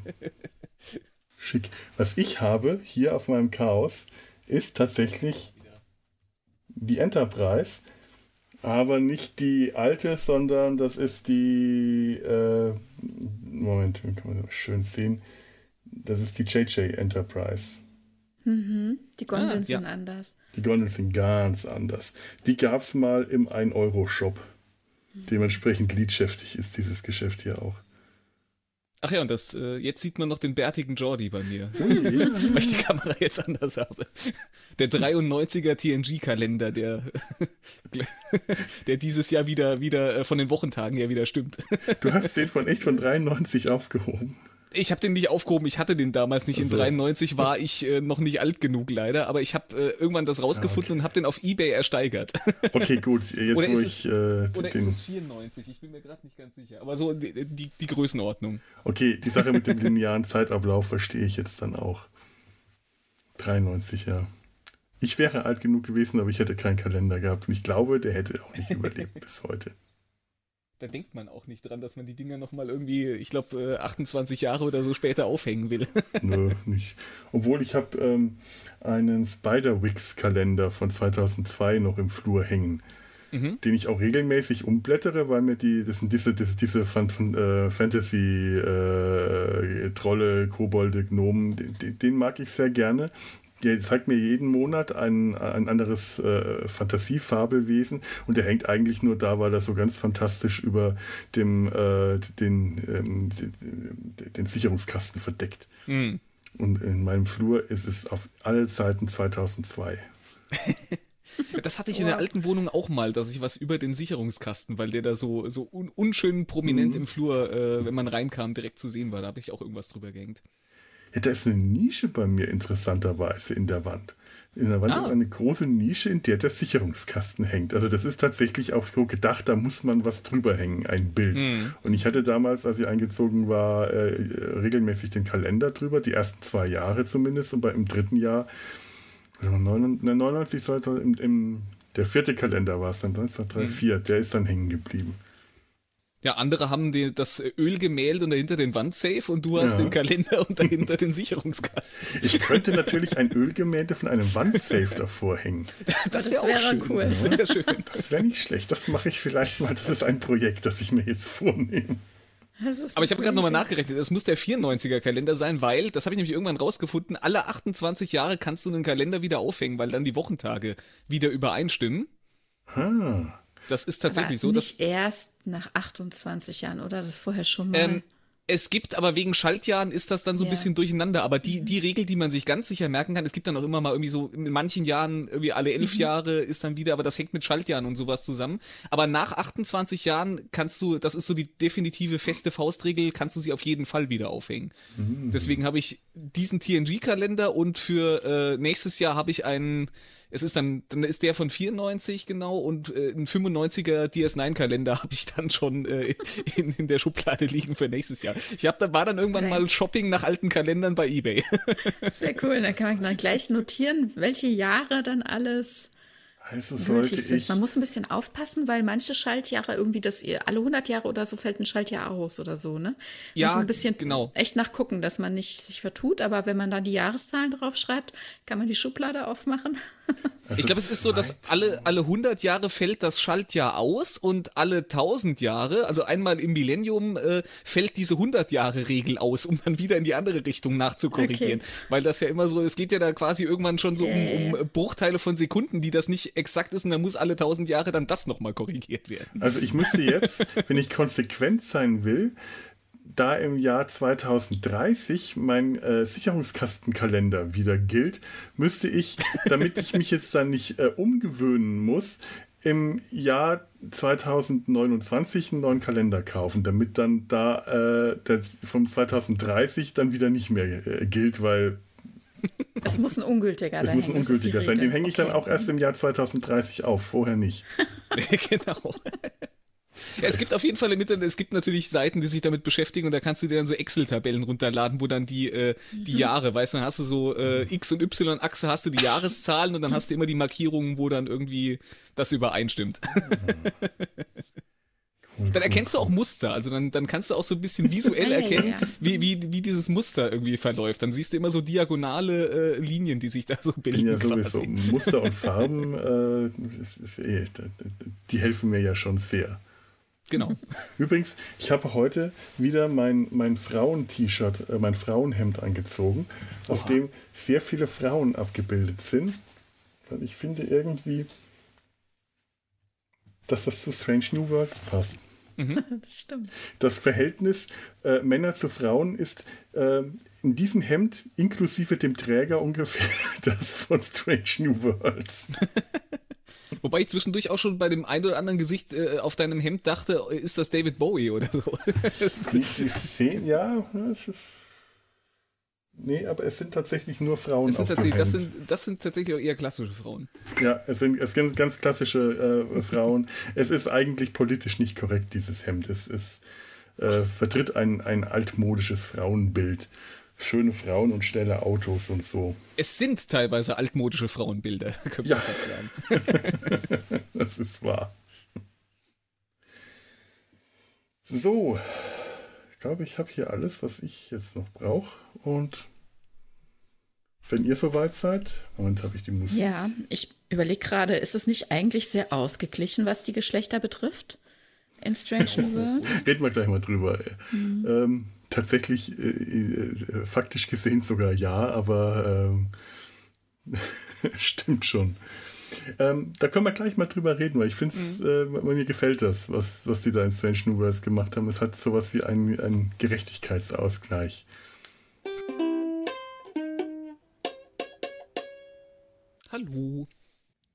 S1: schick. Was ich habe hier auf meinem Chaos ist tatsächlich die Enterprise, aber nicht die alte, sondern das ist die, äh, Moment, kann man das schön sehen das ist die JJ Enterprise.
S5: Mhm. Die Gondeln ah, sind ja. anders.
S1: Die Gondeln sind ganz anders. Die gab es mal im 1-Euro-Shop. Dementsprechend liedschäftig ist dieses Geschäft hier auch.
S4: Ach ja, und das, äh, jetzt sieht man noch den bärtigen Jordi bei mir. [laughs] Weil ich die Kamera jetzt anders habe. Der 93er TNG-Kalender, der, [laughs] der dieses Jahr wieder, wieder äh, von den Wochentagen her wieder stimmt.
S1: Du hast den von echt von 93 aufgehoben.
S4: Ich habe den nicht aufgehoben, ich hatte den damals nicht. In also. 93 war ich äh, noch nicht alt genug leider, aber ich habe äh, irgendwann das rausgefunden ah, okay. und habe den auf Ebay ersteigert. [laughs]
S1: Okay, gut. Jetzt
S4: oder
S1: wo
S4: ich.
S1: Äh,
S4: oder den... ist es 94? Ich bin mir gerade nicht ganz sicher. Aber so die, die, die, Größenordnung.
S1: Okay, die Sache mit dem [laughs] linearen Zeitablauf verstehe ich jetzt dann auch. 93, ja. Ich wäre alt genug gewesen, aber ich hätte keinen Kalender gehabt und ich glaube, der hätte auch nicht überlebt [laughs] bis heute
S4: da denkt man auch nicht dran, dass man die Dinger nochmal irgendwie, ich glaube, 28 Jahre oder so später aufhängen will. [laughs]
S1: Nö, nicht. Obwohl ich habe ähm, einen Spider-Wix-Kalender von 2002 noch im Flur hängen, mhm. den ich auch regelmäßig umblättere, weil mir die, das sind diese, diese, diese äh, Fantasy-Trolle, äh, Kobolde, Gnomen, den, den, mag ich sehr gerne der zeigt mir jeden Monat ein, ein anderes äh, Fantasiefabelwesen und der hängt eigentlich nur da, weil er so ganz fantastisch über dem, äh, den, ähm, den, den, Sicherungskasten verdeckt. Mhm. Und in meinem Flur ist es auf alle Zeiten 2002. [laughs]
S4: Das hatte ich in der alten Wohnung auch mal, dass ich was über den Sicherungskasten, weil der da so, so un unschön prominent mhm. im Flur, äh, wenn man reinkam, direkt zu sehen war. Da habe ich auch irgendwas drüber gehängt.
S1: Ja, da ist eine Nische bei mir interessanterweise in der Wand. In der Wand ah. ist eine große Nische, in der der Sicherungskasten hängt. Also das ist tatsächlich auch so gedacht, da muss man was drüber hängen, ein Bild. Mhm. Und ich hatte damals, als ich eingezogen war, äh, regelmäßig den Kalender drüber, die ersten zwei Jahre zumindest. Und bei, im dritten Jahr, 99, 2000, im, im, der vierte Kalender war es dann, 1934, mhm. der ist dann hängen geblieben.
S4: Ja, andere haben die, das Ölgemälde und dahinter den Wandsafe und du hast ja. den Kalender und dahinter den Sicherungskasten.
S1: Ich könnte natürlich ein Ölgemälde von einem Wandsafe davor hängen.
S5: Das, das wäre wär cool.
S1: Das wäre schön. Das wäre nicht schlecht. Das mache ich vielleicht mal. Das ist ein Projekt, das ich mir jetzt vornehme.
S4: Aber ich habe gerade nochmal nachgerechnet, es muss der 94er Kalender sein, weil, das habe ich nämlich irgendwann rausgefunden, alle 28 Jahre kannst du einen Kalender wieder aufhängen, weil dann die Wochentage wieder übereinstimmen. Hm. Das ist tatsächlich
S5: Aber
S4: so.
S5: Nicht erst nach 28 Jahren, oder? Das ist vorher schon mal. Ähm,
S4: es gibt aber wegen Schaltjahren ist das dann so ein ja. bisschen durcheinander. Aber die, die Regel, die man sich ganz sicher merken kann, es gibt dann auch immer mal irgendwie so, in manchen Jahren, irgendwie alle elf mhm. Jahre ist dann wieder, aber das hängt mit Schaltjahren und sowas zusammen. Aber nach 28 Jahren kannst du, das ist so die definitive feste Faustregel, kannst du sie auf jeden Fall wieder aufhängen. Mhm. Deswegen habe ich diesen TNG-Kalender und für äh, nächstes Jahr habe ich einen es ist dann, dann ist der von 94 genau und äh, ein 95er DS9-Kalender habe ich dann schon äh, in, in der Schublade liegen für nächstes Jahr. Ich habe da war dann irgendwann Nein. mal Shopping nach alten Kalendern bei eBay. [laughs]
S5: Sehr cool, dann kann man dann gleich notieren, welche Jahre dann alles
S1: also sollte ich.
S5: Man muss ein bisschen aufpassen, weil manche Schaltjahre irgendwie das alle 100 Jahre oder so fällt ein Schaltjahr aus oder so, ne?
S4: Ja,
S5: muss man ein bisschen
S4: genau.
S5: echt nachgucken, dass man nicht sich vertut, aber wenn man dann die Jahreszahlen drauf schreibt, kann man die Schublade aufmachen. [laughs]
S4: Also ich glaube, es ist so, dass alle, alle 100 Jahre fällt das Schaltjahr aus und alle 1000 Jahre, also einmal im Millennium, äh, fällt diese 100 Jahre Regel aus, um dann wieder in die andere Richtung nachzukorrigieren. Okay. Weil das ja immer so, es geht ja da quasi irgendwann schon so um, um Bruchteile von Sekunden, die das nicht exakt ist und dann muss alle 1000 Jahre dann das nochmal korrigiert werden.
S1: Also ich müsste jetzt, [laughs] wenn ich konsequent sein will, da im Jahr 2030 mein äh, Sicherungskastenkalender wieder gilt, müsste ich, damit ich mich jetzt dann nicht äh, umgewöhnen muss, im Jahr 2029 einen neuen Kalender kaufen, damit dann da äh, der vom 2030 dann wieder nicht mehr äh, gilt, weil [laughs]
S5: es muss ein ungültiger sein.
S1: Es muss ein ungültiger sein. Den hänge ich okay. dann auch erst im Jahr 2030 auf, vorher nicht. [laughs] [laughs]
S4: genau. Ja, es gibt auf jeden Fall im Internet, es gibt natürlich Seiten, die sich damit beschäftigen und da kannst du dir dann so Excel-Tabellen runterladen, wo dann die, äh, die mhm. Jahre, weißt du, dann hast du so äh, X- und Y-Achse, hast du die Jahreszahlen und dann hast du immer die Markierungen, wo dann irgendwie das übereinstimmt. Dann erkennst du auch Muster, also dann, dann kannst du auch so ein bisschen visuell [laughs] erkennen, wie, wie, wie dieses Muster irgendwie verläuft. Dann siehst du immer so diagonale äh, Linien, die sich da so bilden.
S1: Ja, sowieso. Quasi. [laughs] Muster und Farben, äh, ist, ist eh, die helfen mir ja schon sehr.
S4: Genau.
S1: Übrigens, ich habe heute wieder mein, mein Frauen-T-Shirt, äh, mein Frauenhemd angezogen, Oha. auf dem sehr viele Frauen abgebildet sind. Weil ich finde irgendwie, dass das zu Strange New Worlds passt.
S5: Mhm. [laughs] Das stimmt.
S1: Das Verhältnis äh, Männer zu Frauen ist äh, in diesem Hemd inklusive dem Träger ungefähr [laughs] das von Strange New Worlds. [laughs]
S4: Wobei ich zwischendurch auch schon bei dem ein oder anderen Gesicht äh, auf deinem Hemd dachte, ist das David Bowie oder so?
S1: die, die Szene, ja. Nee, aber es sind tatsächlich nur Frauen.
S4: Sind tatsächlich, das, sind, das sind tatsächlich auch eher klassische Frauen.
S1: Ja, es sind, es sind ganz klassische äh, Frauen. es ist eigentlich politisch nicht korrekt, dieses Hemd. Es, es äh, vertritt ein, ein altmodisches Frauenbild schöne Frauen und schnelle Autos und so.
S4: Es sind teilweise altmodische Frauenbilder, [laughs]
S1: könnte ja. man fast sagen. [laughs] das ist wahr. So, ich glaube, ich habe hier alles, was ich jetzt noch brauche. Und wenn ihr soweit seid, Moment, habe ich die Musik.
S5: Ja, ich überlege gerade, ist es nicht eigentlich sehr ausgeglichen, was die Geschlechter betrifft? In Strange New Worlds? [laughs]
S1: Reden wir gleich mal drüber. Mhm. Ähm, tatsächlich äh, äh, faktisch gesehen sogar ja, aber ähm, [laughs] stimmt schon. Ähm, da können wir gleich mal drüber reden, weil ich finde es, mhm. äh, mir gefällt das, was, was die da in Strange New Worlds gemacht haben. Es hat sowas wie einen, einen Gerechtigkeitsausgleich.
S4: Hallo.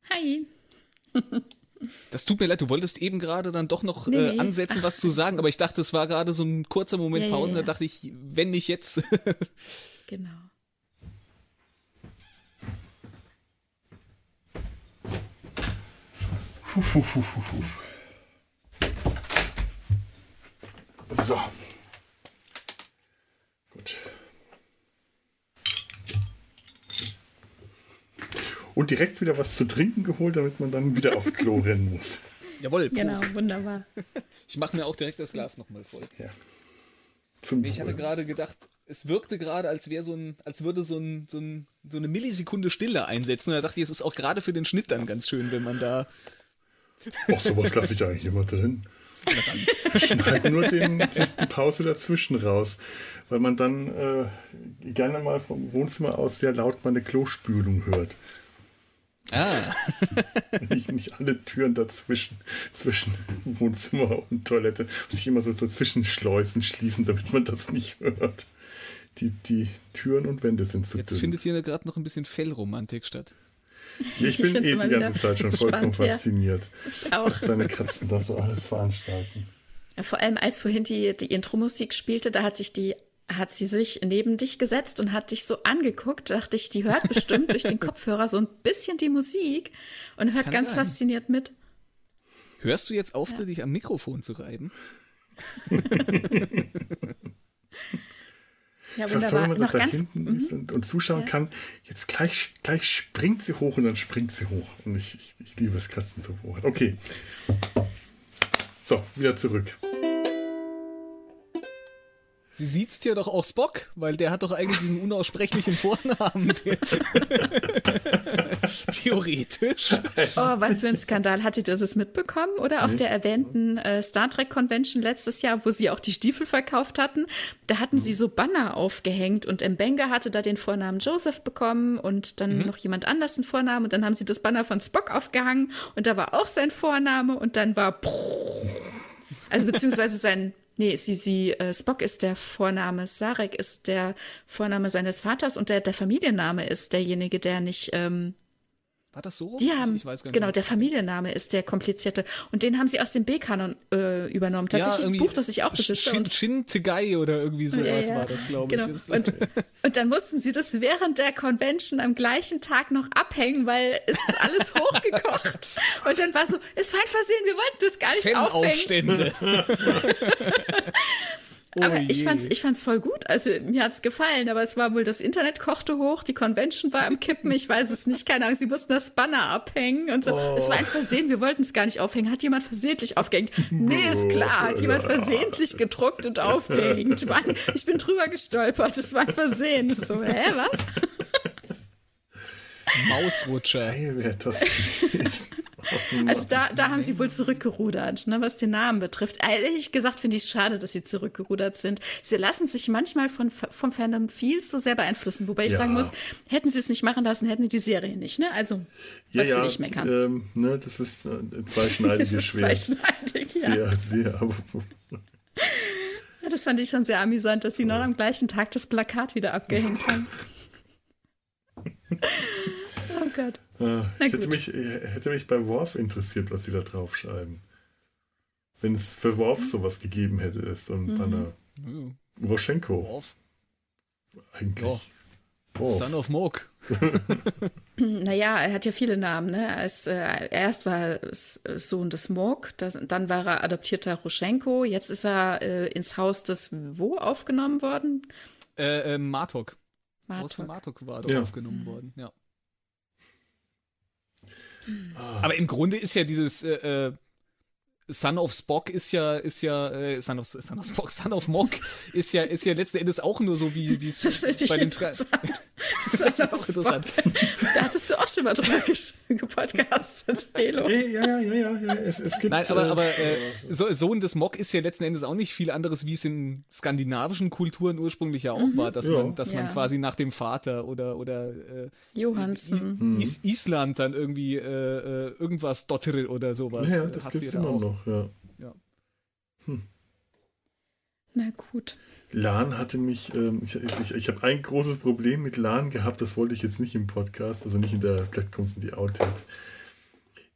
S5: Hi. [laughs]
S4: Das tut mir leid, du wolltest eben gerade dann doch noch nee, äh, ansetzen, was Ach, zu sagen, aber ich dachte, es war gerade so ein kurzer Moment ja, Pause, ja, ja. da dachte ich, wenn nicht jetzt. [laughs]
S5: genau.
S1: So. Und direkt wieder was zu trinken geholt, damit man dann wieder aufs Klo rennen muss. [laughs]
S4: Jawohl,
S5: Prost. Genau, wunderbar.
S4: Ich mache mir auch direkt das Glas nochmal voll.
S1: Ja.
S4: Zum ich hatte gerade gedacht, es wirkte gerade, als wäre so ein, als würde so, ein, so, ein, so eine Millisekunde Stille einsetzen. Und da dachte ich, es ist auch gerade für den Schnitt dann ganz schön, wenn man da.
S1: Ach, sowas lasse ich eigentlich immer drin. Schneid nur den, die, die, Pause dazwischen raus, weil man dann äh, gerne mal vom Wohnzimmer aus sehr laut meine Klospülung hört.
S4: Ah. [laughs]
S1: nicht, nicht alle Türen dazwischen, zwischen [laughs] Wohnzimmer und Toilette, sich immer so, so Zwischenschleusen schließen, damit man das nicht hört. Die, die Türen und Wände sind zu
S4: Jetzt
S1: dünn.
S4: findet hier gerade noch ein bisschen Fellromantik statt.
S1: Ja, ich, ich bin eh die ganze Zeit schon [laughs] vollkommen fasziniert.
S5: Ich auch.
S1: Was deine Katzen da so alles veranstalten.
S5: Ja, vor allem als vorhin die, die Intro-Musik spielte, da hat sich die hat sie sich neben dich gesetzt und hat dich so angeguckt. Dachte ich, die hört bestimmt durch den [laughs] Kopfhörer so ein bisschen die Musik und hört Kann ganz sein. fasziniert mit.
S4: Hörst du jetzt auf, ja. dich am Mikrofon zu reiben? [laughs]
S5: Ja, wunderbar. Toll, wenn man
S1: noch da ganz, hinten ist und, und zuschauen ja. kann, jetzt gleich, gleich springt sie hoch und dann springt sie hoch. Und ich, ich, ich liebe es, Katzen so hoch. Okay. So, wieder zurück.
S4: Sie sieht's ja doch auch Spock, weil der hat doch eigentlich diesen unaussprechlichen Vornamen. [laughs] Theoretisch.
S5: Oh, was für ein Skandal. Hattet ihr das mitbekommen? Oder auf mhm. der erwähnten äh, Star Trek Convention letztes Jahr, wo sie auch die Stiefel verkauft hatten, da hatten mhm. sie so Banner aufgehängt und Mbenga hatte da den Vornamen Joseph bekommen und dann mhm. noch jemand anders einen Vornamen und dann haben sie das Banner von Spock aufgehangen und da war auch sein Vorname und dann war [laughs] also beziehungsweise sein Nee, sie, sie, äh, Spock ist der Vorname, Sarek ist der Vorname seines Vaters und der, der Familienname ist derjenige, der nicht ähm,
S4: war das so?
S5: Die haben, genau, der Familienname ist der komplizierte. Und den haben sie aus dem B-Kanon äh, übernommen. Tatsächlich ja, ein Buch, das ich auch besitze.
S4: Shin, Shin Tegai oder irgendwie sowas ja, ja. war das, glaube genau.
S5: ich. Und, [laughs] und dann mussten sie das während der Convention am gleichen Tag noch abhängen, weil es ist alles hochgekocht. [laughs] und dann war so, es war ein Versehen, wir wollten das gar nicht aufhängen. [laughs] aber oh ich fand's, ich fand's voll gut. Also mir hat's gefallen, aber es war wohl, das Internet kochte hoch, die Convention war am Kippen, ich weiß es nicht, keine Ahnung, sie mussten das Banner abhängen und so. Oh. Es war ein Versehen, wir wollten es gar nicht aufhängen. Hat jemand versehentlich aufgehängt? Nee, ist klar, hat jemand versehentlich gedruckt und aufgehängt. Mann, ich bin drüber gestolpert, es war ein Versehen. So, hä, was?
S4: Mausrutscher.
S1: Geil, das [laughs] [laughs]
S5: also da, da haben sie wohl zurückgerudert, ne, was den Namen betrifft. Ehrlich gesagt finde ich es schade, dass sie zurückgerudert sind. Sie lassen sich manchmal von, vom Fandom viel zu sehr beeinflussen. Wobei ich ja. sagen muss, hätten sie es nicht machen lassen, hätten die die Serie nicht. Ne? Also,
S1: ja, was will ich meckern? Ähm, ne, das ist ein zweischneidiges [laughs] Schwert.
S5: Zweischneidig, ja.
S1: Sehr, sehr.
S5: Ja, das fand ich schon sehr amüsant, dass sie noch am gleichen Tag das Plakat wieder abgehängt haben. [laughs] oh Gott.
S1: Äh, hätte, mich, hätte mich bei Worf interessiert, was sie da draufschreiben. Wenn es für Worf sowas gegeben hätte, ist und mhm. Banner. Roschenko. Worf. Eigentlich. Oh.
S4: Worf. Son of Morg. [laughs] [laughs]
S5: naja, er hat ja viele Namen. Ne? Er ist, äh, erst war er Sohn des Morg, dann war er adoptierter Roschenko, jetzt ist er äh, ins Haus des wo aufgenommen worden?
S4: Äh, äh Martok. Haus von Martok war dort ja. aufgenommen worden, ja. Aber im Grunde ist ja dieses äh, äh, Son of Spock ist ja, ist ja, äh, Son, of, Son of Spock, Son of Mock ist ja, ist ja letzten Endes auch nur so, wie es [laughs] bei den Sky. [laughs]
S5: das ist auch interessant. Da hattest du auch schon mal drüber gepodcastet, [laughs] Halo.
S1: Ja, ja, ja, ja, ja. Es, es gibt,
S4: Nein, aber, äh, aber äh, so, Sohn des Mock ist ja letzten Endes auch nicht viel anderes, wie es in skandinavischen Kulturen ursprünglich ja auch mhm. war, dass ja. man, dass ja. man quasi nach dem Vater oder, oder äh,
S5: Johansen.
S4: Is Island dann irgendwie äh, äh irgendwas Dottere oder sowas.
S1: Ja, das gibt es immer auch. Noch ja.
S4: ja.
S1: Hm.
S5: Na gut.
S1: Lan hatte mich, ähm, ich, ich, ich habe ein großes Problem mit Lan gehabt, das wollte ich jetzt nicht im Podcast, also nicht in der, vielleicht kommt es in die Outtakes.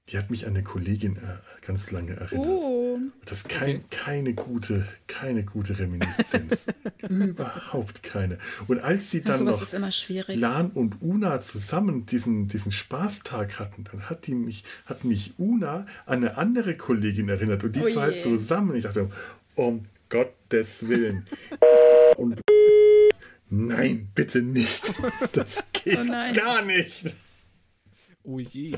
S1: Die hat mich an eine Kollegin äh, ganz lange erinnert. Oh. Das ist kein, keine gute, keine gute Reminiszenz. [laughs] Überhaupt keine. Und als sie dann noch Lan und Una zusammen diesen, diesen Spaßtag hatten, dann hat die mich, hat mich Una an eine andere Kollegin erinnert und die oh zwei zusammen. Ich dachte, um Gottes Willen. und nein, bitte nicht. Das geht oh gar nicht.
S4: Oh je.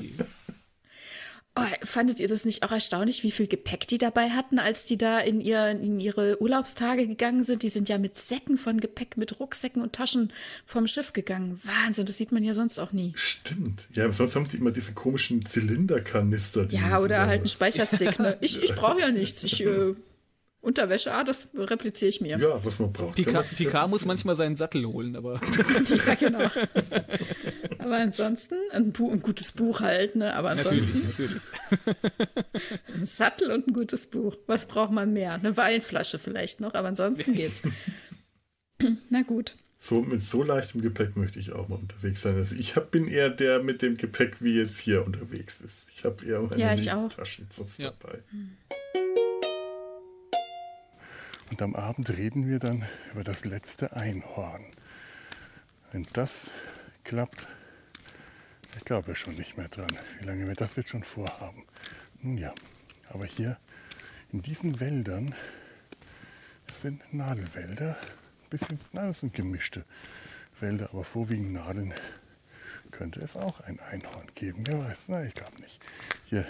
S5: Oh, fandet ihr das nicht auch erstaunlich, wie viel Gepäck die dabei hatten, als die da in, ihr, in ihre Urlaubstage gegangen sind? Die sind ja mit Säcken von Gepäck, mit Rucksäcken und Taschen vom Schiff gegangen. Wahnsinn, das sieht man ja sonst auch nie.
S1: Stimmt. Ja, aber sonst haben sie immer diese komischen Zylinderkanister. Die
S5: ja, oder halt einen Speicherstick. Ne? Ich, [laughs] ich brauche ja nichts. Ich, äh, Unterwäsche, ah, das repliziere ich mir.
S1: Ja, was man braucht.
S4: Picard, Picard muss manchmal seinen Sattel holen, aber. [laughs]
S5: ja, genau. [laughs] aber ansonsten, ein, Bu ein gutes Buch halt, ne? Aber ansonsten. Natürlich, natürlich. [laughs] ein Sattel und ein gutes Buch. Was braucht man mehr? Eine Weinflasche vielleicht noch, aber ansonsten geht's. [laughs] Na gut.
S1: So, mit so leichtem Gepäck möchte ich auch mal unterwegs sein. Also ich hab, bin eher der mit dem Gepäck, wie jetzt hier unterwegs ist. Ich habe eher meine
S5: ja,
S1: Taschen ja. dabei. Hm. Und am Abend reden wir dann über das letzte Einhorn. Wenn das klappt, ich glaube schon nicht mehr dran, wie lange wir das jetzt schon vorhaben. Nun ja, aber hier in diesen Wäldern, sind Nadelwälder, ein bisschen, nein, das sind gemischte Wälder, aber vorwiegend Nadeln, könnte es auch ein Einhorn geben. Wer weiß, na, ich glaube nicht. Hier,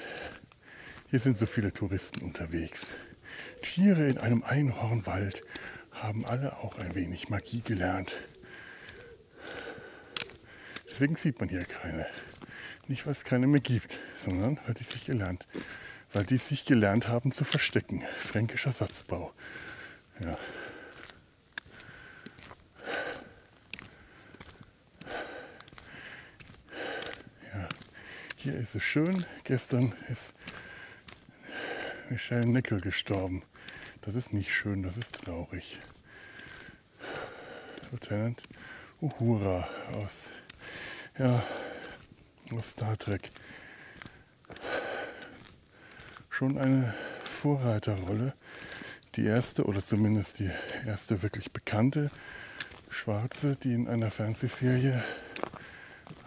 S1: hier sind so viele Touristen unterwegs. Tiere in einem Einhornwald haben alle auch ein wenig Magie gelernt. Deswegen sieht man hier keine. Nicht, weil es keine mehr gibt, sondern weil die sich gelernt, weil die sich gelernt haben zu verstecken. Fränkischer Satzbau. Ja. ja. Hier ist es schön. Gestern ist Michelle Nickel gestorben. Das ist nicht schön, das ist traurig. Lieutenant Uhura aus, ja, Star Trek. Schon eine Vorreiterrolle. Die erste oder zumindest die erste wirklich bekannte Schwarze, die in einer Fernsehserie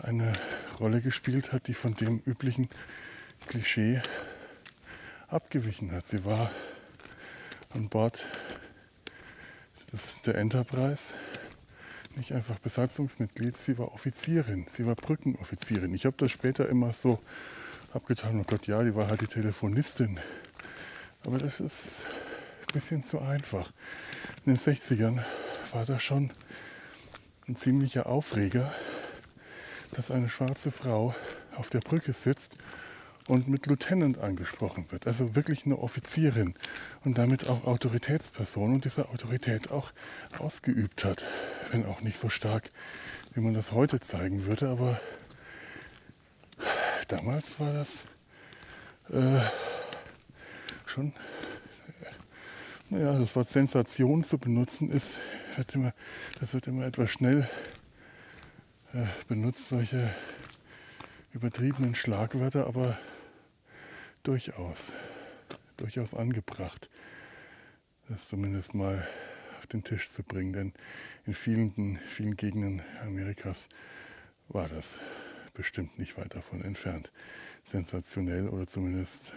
S1: eine Rolle gespielt hat, die von dem üblichen Klischee abgewichen hat. Sie war an Bord des, der Enterprise nicht einfach Besatzungsmitglied, sie war Offizierin, sie war Brückenoffizierin. Ich habe das später immer so abgetan, oh Gott, ja, die war halt die Telefonistin. Aber das ist ein bisschen zu einfach. In den 60ern war das schon ein ziemlicher Aufreger, dass eine schwarze Frau auf der Brücke sitzt und mit Lieutenant angesprochen wird. Also wirklich eine Offizierin und damit auch Autoritätsperson und diese Autorität auch ausgeübt hat. Wenn auch nicht so stark, wie man das heute zeigen würde, aber damals war das äh, schon, naja, das Wort Sensation zu benutzen ist, wird immer, das wird immer etwas schnell äh, benutzt, solche übertriebenen Schlagwörter, aber durchaus, durchaus angebracht, das zumindest mal auf den Tisch zu bringen. Denn in vielen, vielen Gegenden Amerikas war das bestimmt nicht weit davon entfernt, sensationell oder zumindest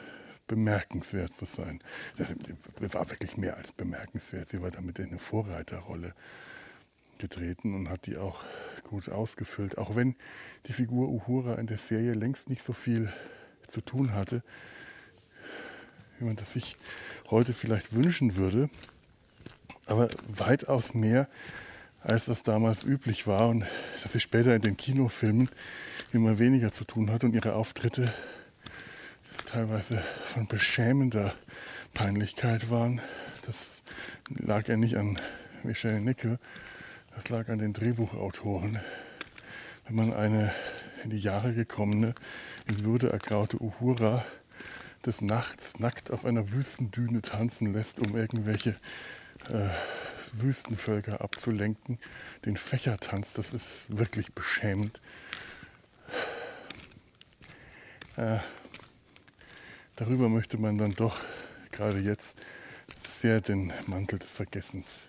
S1: bemerkenswert zu sein. Das war wirklich mehr als bemerkenswert. Sie war damit in eine Vorreiterrolle getreten und hat die auch gut ausgefüllt. Auch wenn die Figur Uhura in der Serie längst nicht so viel zu tun hatte, wie man das sich heute vielleicht wünschen würde, aber weitaus mehr, als das damals üblich war und dass sie später in den Kinofilmen immer weniger zu tun hat und ihre Auftritte teilweise von beschämender Peinlichkeit waren. Das lag ja nicht an Michelle Nickel, das lag an den Drehbuchautoren. Wenn man eine in die Jahre gekommene, in Würde ergraute Uhura des Nachts nackt auf einer Wüstendüne tanzen lässt, um irgendwelche äh, Wüstenvölker abzulenken. Den Fächertanz, das ist wirklich beschämend. Äh, darüber möchte man dann doch gerade jetzt sehr den Mantel des Vergessens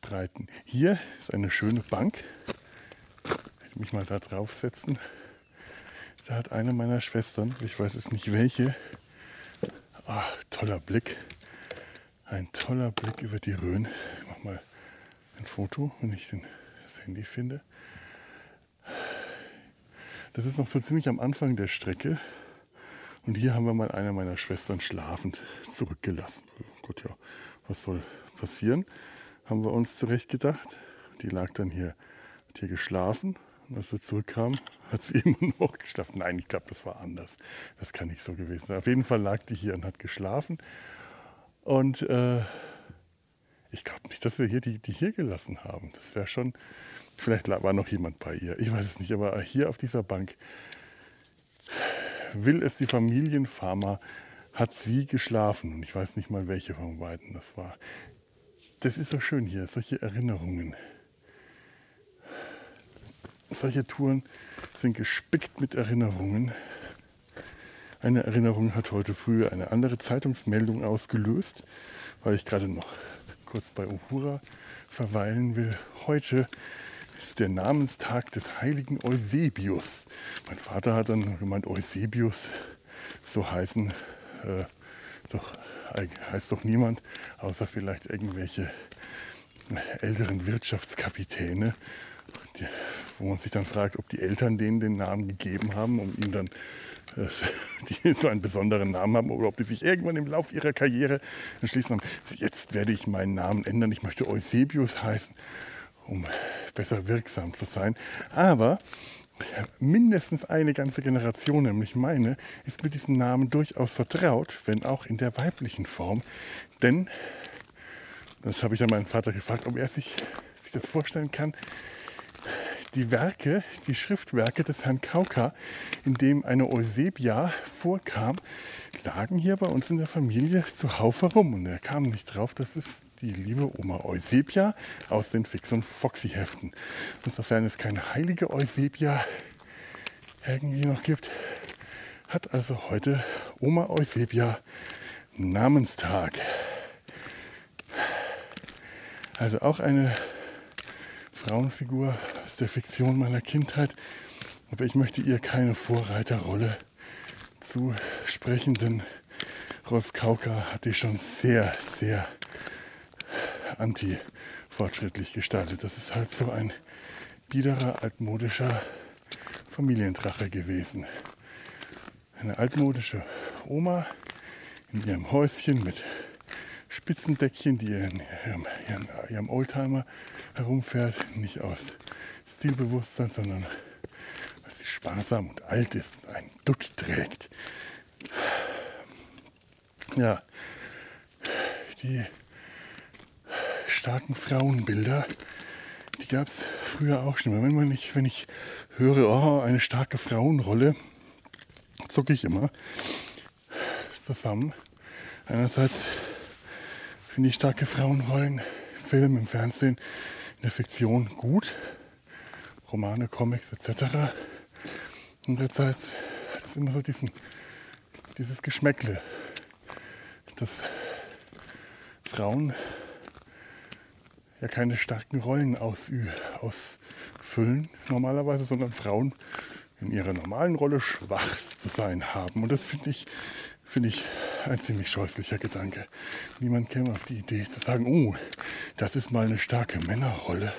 S1: breiten. Hier ist eine schöne Bank. Ich mich mal da draufsetzen. Da hat eine meiner Schwestern, ich weiß es nicht welche, ach, toller Blick. Ein toller Blick über die Rhön. Ich mache mal ein Foto, wenn ich den, das Handy finde. Das ist noch so ziemlich am Anfang der Strecke. Und hier haben wir mal eine meiner Schwestern schlafend zurückgelassen. Gut, ja, was soll passieren? Haben wir uns zurechtgedacht. Die lag dann hier, hat hier geschlafen. Als wir zurückkamen, hat sie immer noch geschlafen. Nein, ich glaube, das war anders. Das kann nicht so gewesen sein. Auf jeden Fall lag die hier und hat geschlafen. Und äh, ich glaube nicht, dass wir hier die, die hier gelassen haben. Das wäre schon, vielleicht war noch jemand bei ihr. Ich weiß es nicht, aber hier auf dieser Bank [sighs] will es die Familienfarmer, hat sie geschlafen. Und ich weiß nicht mal, welche von beiden das war. Das ist so schön hier, solche Erinnerungen. Solche Touren sind gespickt mit Erinnerungen. Eine Erinnerung hat heute früh eine andere Zeitungsmeldung ausgelöst, weil ich gerade noch kurz bei Uhura verweilen will. Heute ist der Namenstag des heiligen Eusebius. Mein Vater hat dann gemeint, Eusebius, so heißen, äh, doch, heißt doch niemand, außer vielleicht irgendwelche älteren Wirtschaftskapitäne, die, wo man sich dann fragt, ob die Eltern denen den Namen gegeben haben, um ihn dann [laughs] die so einen besonderen Namen haben oder ob die sich irgendwann im Laufe ihrer Karriere entschließen haben, jetzt werde ich meinen Namen ändern, ich möchte Eusebius heißen, um besser wirksam zu sein. Aber mindestens eine ganze Generation, nämlich meine, ist mit diesem Namen durchaus vertraut, wenn auch in der weiblichen Form. Denn, das habe ich dann meinen Vater gefragt, ob er sich, sich das vorstellen kann, die Werke, die Schriftwerke des Herrn Kauka, in dem eine Eusebia vorkam, lagen hier bei uns in der Familie zuhauf herum. Und er kam nicht drauf, dass es die liebe Oma Eusebia aus den Fix- und Foxy-Heften. Insofern es keine heilige Eusebia irgendwie noch gibt, hat also heute Oma Eusebia Namenstag. Also auch eine Frauenfigur aus der Fiktion meiner Kindheit, aber ich möchte ihr keine Vorreiterrolle zusprechen, denn Rolf Kauka hat die schon sehr, sehr anti-fortschrittlich gestaltet. Das ist halt so ein biederer, altmodischer Familiendrache gewesen. Eine altmodische Oma in ihrem Häuschen mit Spitzendeckchen, die in ihrem, ihrem, ihrem Oldtimer herumfährt, nicht aus Stilbewusstsein, sondern weil sie sparsam und alt ist und einen Dutt trägt. Ja, die starken Frauenbilder, die gab es früher auch schon. Wenn, man nicht, wenn ich höre, oh, eine starke Frauenrolle, zucke ich immer zusammen. Einerseits finde ich starke Frauenrollen im Film, im Fernsehen, in der Fiktion gut. Romane, Comics etc. Andererseits hat es immer so diesen, dieses Geschmäckle, dass Frauen ja keine starken Rollen ausfüllen normalerweise, sondern Frauen in ihrer normalen Rolle schwach zu sein haben. Und das finde ich finde ich ein ziemlich scheußlicher Gedanke. Niemand käme auf die Idee zu sagen, oh, das ist mal eine starke Männerrolle.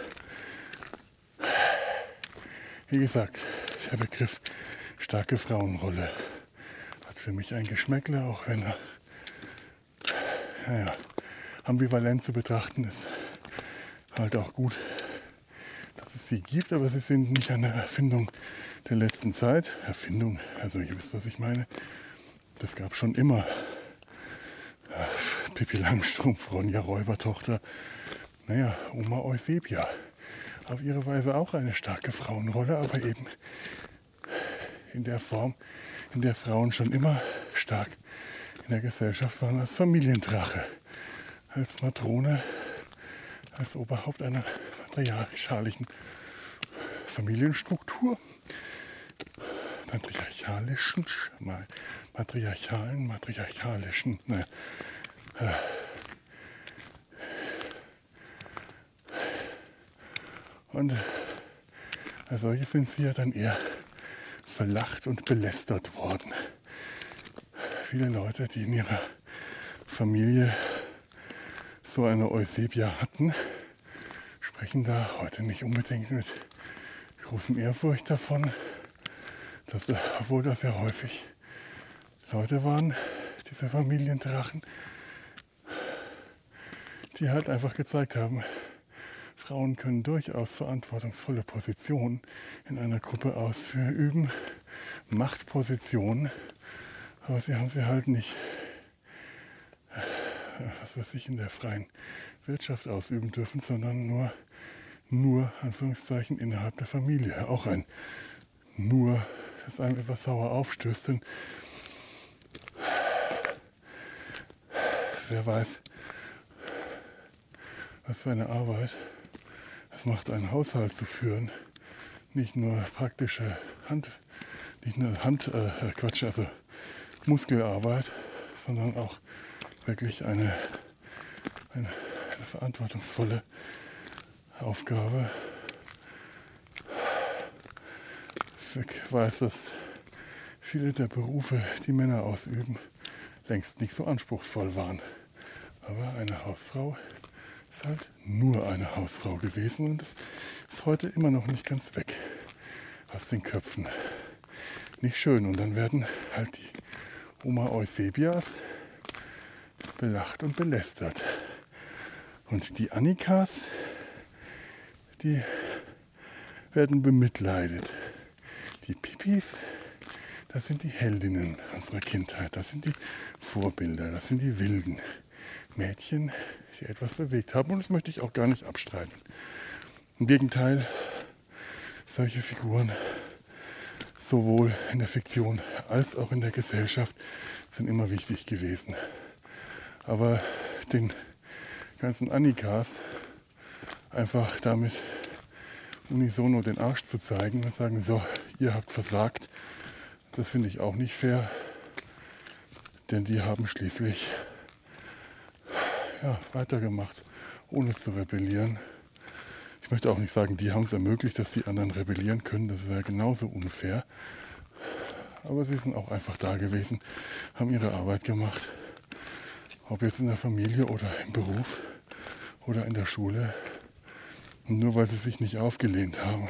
S1: Wie gesagt, der Begriff starke Frauenrolle hat für mich ein Geschmäckle, auch wenn er naja, ambivalent zu betrachten ist. Halt auch gut, dass es sie gibt, aber sie sind nicht eine Erfindung der letzten Zeit. Erfindung, also ihr wisst, was ich meine. Das gab schon immer. Pippi Langstrumpf, Ronja Räubertochter. Naja, Oma Eusebia. Auf ihre Weise auch eine starke Frauenrolle, aber eben in der Form, in der Frauen schon immer stark in der Gesellschaft waren als Familiendrache, als Matrone, als Oberhaupt einer patriarchalischen Familienstruktur patriarchalischen, mal matriarchalen, matriarchalischen, ne, äh, und als solche sind sie ja dann eher verlacht und belästert worden. Viele Leute, die in ihrer Familie so eine Eusebia hatten, sprechen da heute nicht unbedingt mit großem Ehrfurcht davon, dass, obwohl das ja häufig Leute waren, diese Familiendrachen, die halt einfach gezeigt haben, Frauen können durchaus verantwortungsvolle Positionen in einer Gruppe ausüben, Machtpositionen, aber sie haben sie halt nicht, was weiß ich, in der freien Wirtschaft ausüben dürfen, sondern nur, nur, Anführungszeichen, innerhalb der Familie. Auch ein nur, das einem etwas sauer aufstößt, denn wer weiß, was für eine Arbeit es macht, einen Haushalt zu führen. Nicht nur praktische Hand, nicht nur Hand, äh, äh, Quatsch, also Muskelarbeit, sondern auch wirklich eine, eine, eine verantwortungsvolle Aufgabe. Ich weiß, dass viele der Berufe, die Männer ausüben, längst nicht so anspruchsvoll waren. Aber eine Hausfrau ist halt nur eine Hausfrau gewesen und es ist heute immer noch nicht ganz weg aus den Köpfen. Nicht schön. Und dann werden halt die Oma Eusebias belacht und belästert. Und die Annikas, die werden bemitleidet. Die Pipis, das sind die Heldinnen unserer Kindheit, das sind die Vorbilder, das sind die wilden Mädchen, die etwas bewegt haben. Und das möchte ich auch gar nicht abstreiten. Im Gegenteil, solche Figuren, sowohl in der Fiktion als auch in der Gesellschaft, sind immer wichtig gewesen. Aber den ganzen Annikas einfach damit unisono den Arsch zu zeigen und sagen, so, ihr habt versagt, das finde ich auch nicht fair, denn die haben schließlich ja, weitergemacht, ohne zu rebellieren. Ich möchte auch nicht sagen, die haben es ermöglicht, dass die anderen rebellieren können. Das wäre genauso unfair. Aber sie sind auch einfach da gewesen, haben ihre Arbeit gemacht. Ob jetzt in der Familie oder im Beruf oder in der Schule. Und nur weil sie sich nicht aufgelehnt haben,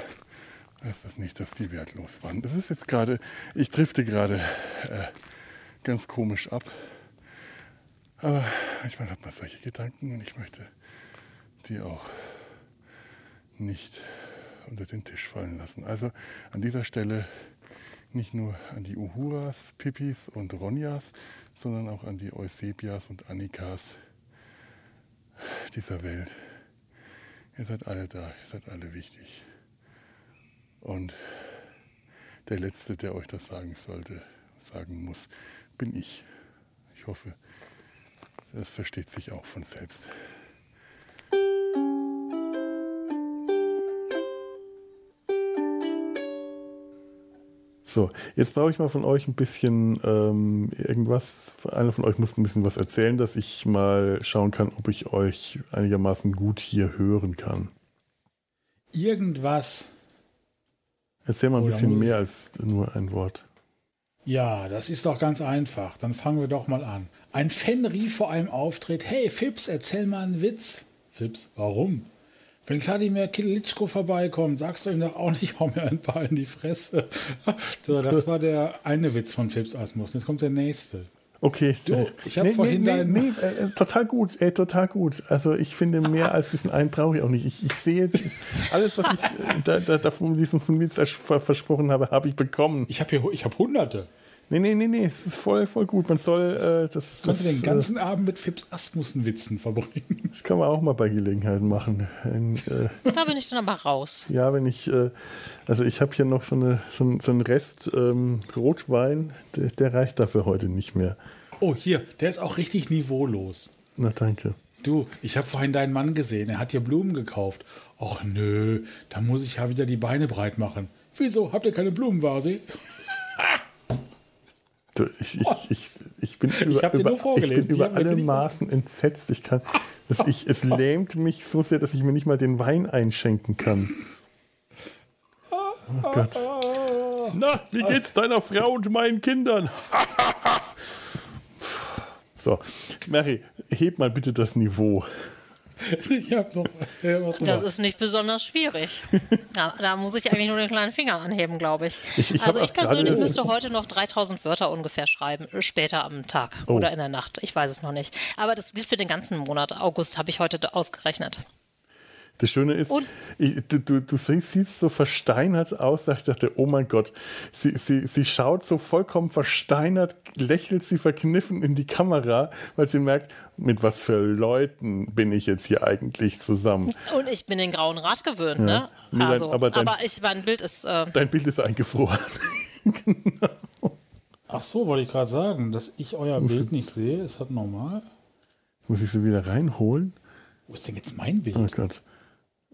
S1: heißt das nicht, dass die wertlos waren. Das ist jetzt gerade, ich drifte gerade äh, ganz komisch ab. Aber manchmal hat man solche Gedanken und ich möchte die auch nicht unter den Tisch fallen lassen. Also an dieser Stelle nicht nur an die Uhuras, Pippis und Ronjas, sondern auch an die Eusebias und Annikas dieser Welt. Ihr seid alle da, ihr seid alle wichtig. Und der Letzte, der euch das sagen sollte, sagen muss, bin ich. Ich hoffe, das versteht sich auch von selbst. So, jetzt brauche ich mal von euch ein bisschen ähm, irgendwas. Einer von euch muss ein bisschen was erzählen, dass ich mal schauen kann, ob ich euch einigermaßen gut hier hören kann.
S2: Irgendwas.
S1: Erzähl mal ein Oder bisschen mehr als nur ein Wort.
S2: Ja, das ist doch ganz einfach. Dann fangen wir doch mal an. Ein Fan rief vor einem Auftritt: Hey Fips, erzähl mal einen Witz. Fips, warum? Wenn Kladimir Kilitschko vorbeikommt, sagst du ihm doch auch nicht, hau mir ein paar in die Fresse. so, das war der eine Witz von Fips Asmus. Jetzt kommt der nächste.
S1: Okay,
S2: du, ich habe nee, vorhin
S1: nee, nee, äh, total gut, ey, total gut. Also ich finde mehr als diesen einen brauche ich auch nicht. Ich, ich sehe alles, was ich äh, da, da, da von diesem Witz versprochen habe, habe ich bekommen.
S2: Ich habe hier, ich habe Hunderte.
S1: Nee, nee, nee, nee, es ist voll, voll gut. Man soll äh, das.
S2: Kannst
S1: du
S2: den ganzen äh, Abend mit Fips Asmussen-Witzen verbringen? [laughs]
S1: Das kann man auch mal bei Gelegenheit machen. In,
S6: äh, da bin ich dann aber raus.
S1: Ja, wenn ich. Äh, also, ich habe hier noch so, eine, so, so einen Rest ähm, Rotwein, der, der reicht dafür heute nicht mehr.
S2: Oh, hier, der ist auch richtig niveaulos.
S1: Na, danke.
S2: Du, ich habe vorhin deinen Mann gesehen. Er hat dir Blumen gekauft. Och nö, da muss ich ja wieder die Beine breit machen. Wieso? Habt ihr keine Blumenvase?
S1: Ich, ich, ich, ich bin über, über, ich bin über alle Maßen entsetzt. Ich kann, es, ich, es [laughs] lähmt mich so sehr, dass ich mir nicht mal den Wein einschenken kann. Oh Gott. Na, wie geht's deiner Frau und meinen Kindern? [laughs] so, Mary, heb mal bitte das Niveau.
S2: Ich hab noch. Du
S6: Das ist nicht besonders schwierig. [laughs] Ja, da muss ich eigentlich nur den kleinen Finger anheben, glaube ich.
S1: Ich- ich
S6: also ich persönlich müsste heute noch 3000 Wörter ungefähr schreiben, später am Tag
S1: Oh.
S6: oder in der Nacht. Ich weiß es noch nicht. Aber das gilt für den ganzen Monat. August habe ich heute ausgerechnet.
S1: Das Schöne ist,
S6: Und-
S1: ich, du, du, du siehst siehst so versteinert aus. Ich dachte, oh mein Gott, sie, sie, sie schaut so vollkommen versteinert, lächelt sie verkniffen in die Kamera, weil sie merkt, mit was für Leuten bin ich jetzt hier eigentlich zusammen.
S6: Und ich bin den grauen Rat gewöhnt, ne?
S1: Nee, dein-
S6: Also,
S1: aber
S6: aber,
S1: dein-
S6: ich, mein Bild ist. Äh,
S1: Dein Bild ist eingefroren. [laughs]
S2: Ach so, wollte ich gerade sagen, dass ich euer Bild nicht sehe. Ist das normal?
S1: Muss ich sie wieder reinholen?
S2: Wo ist denn jetzt mein Bild?
S1: Oh Gott.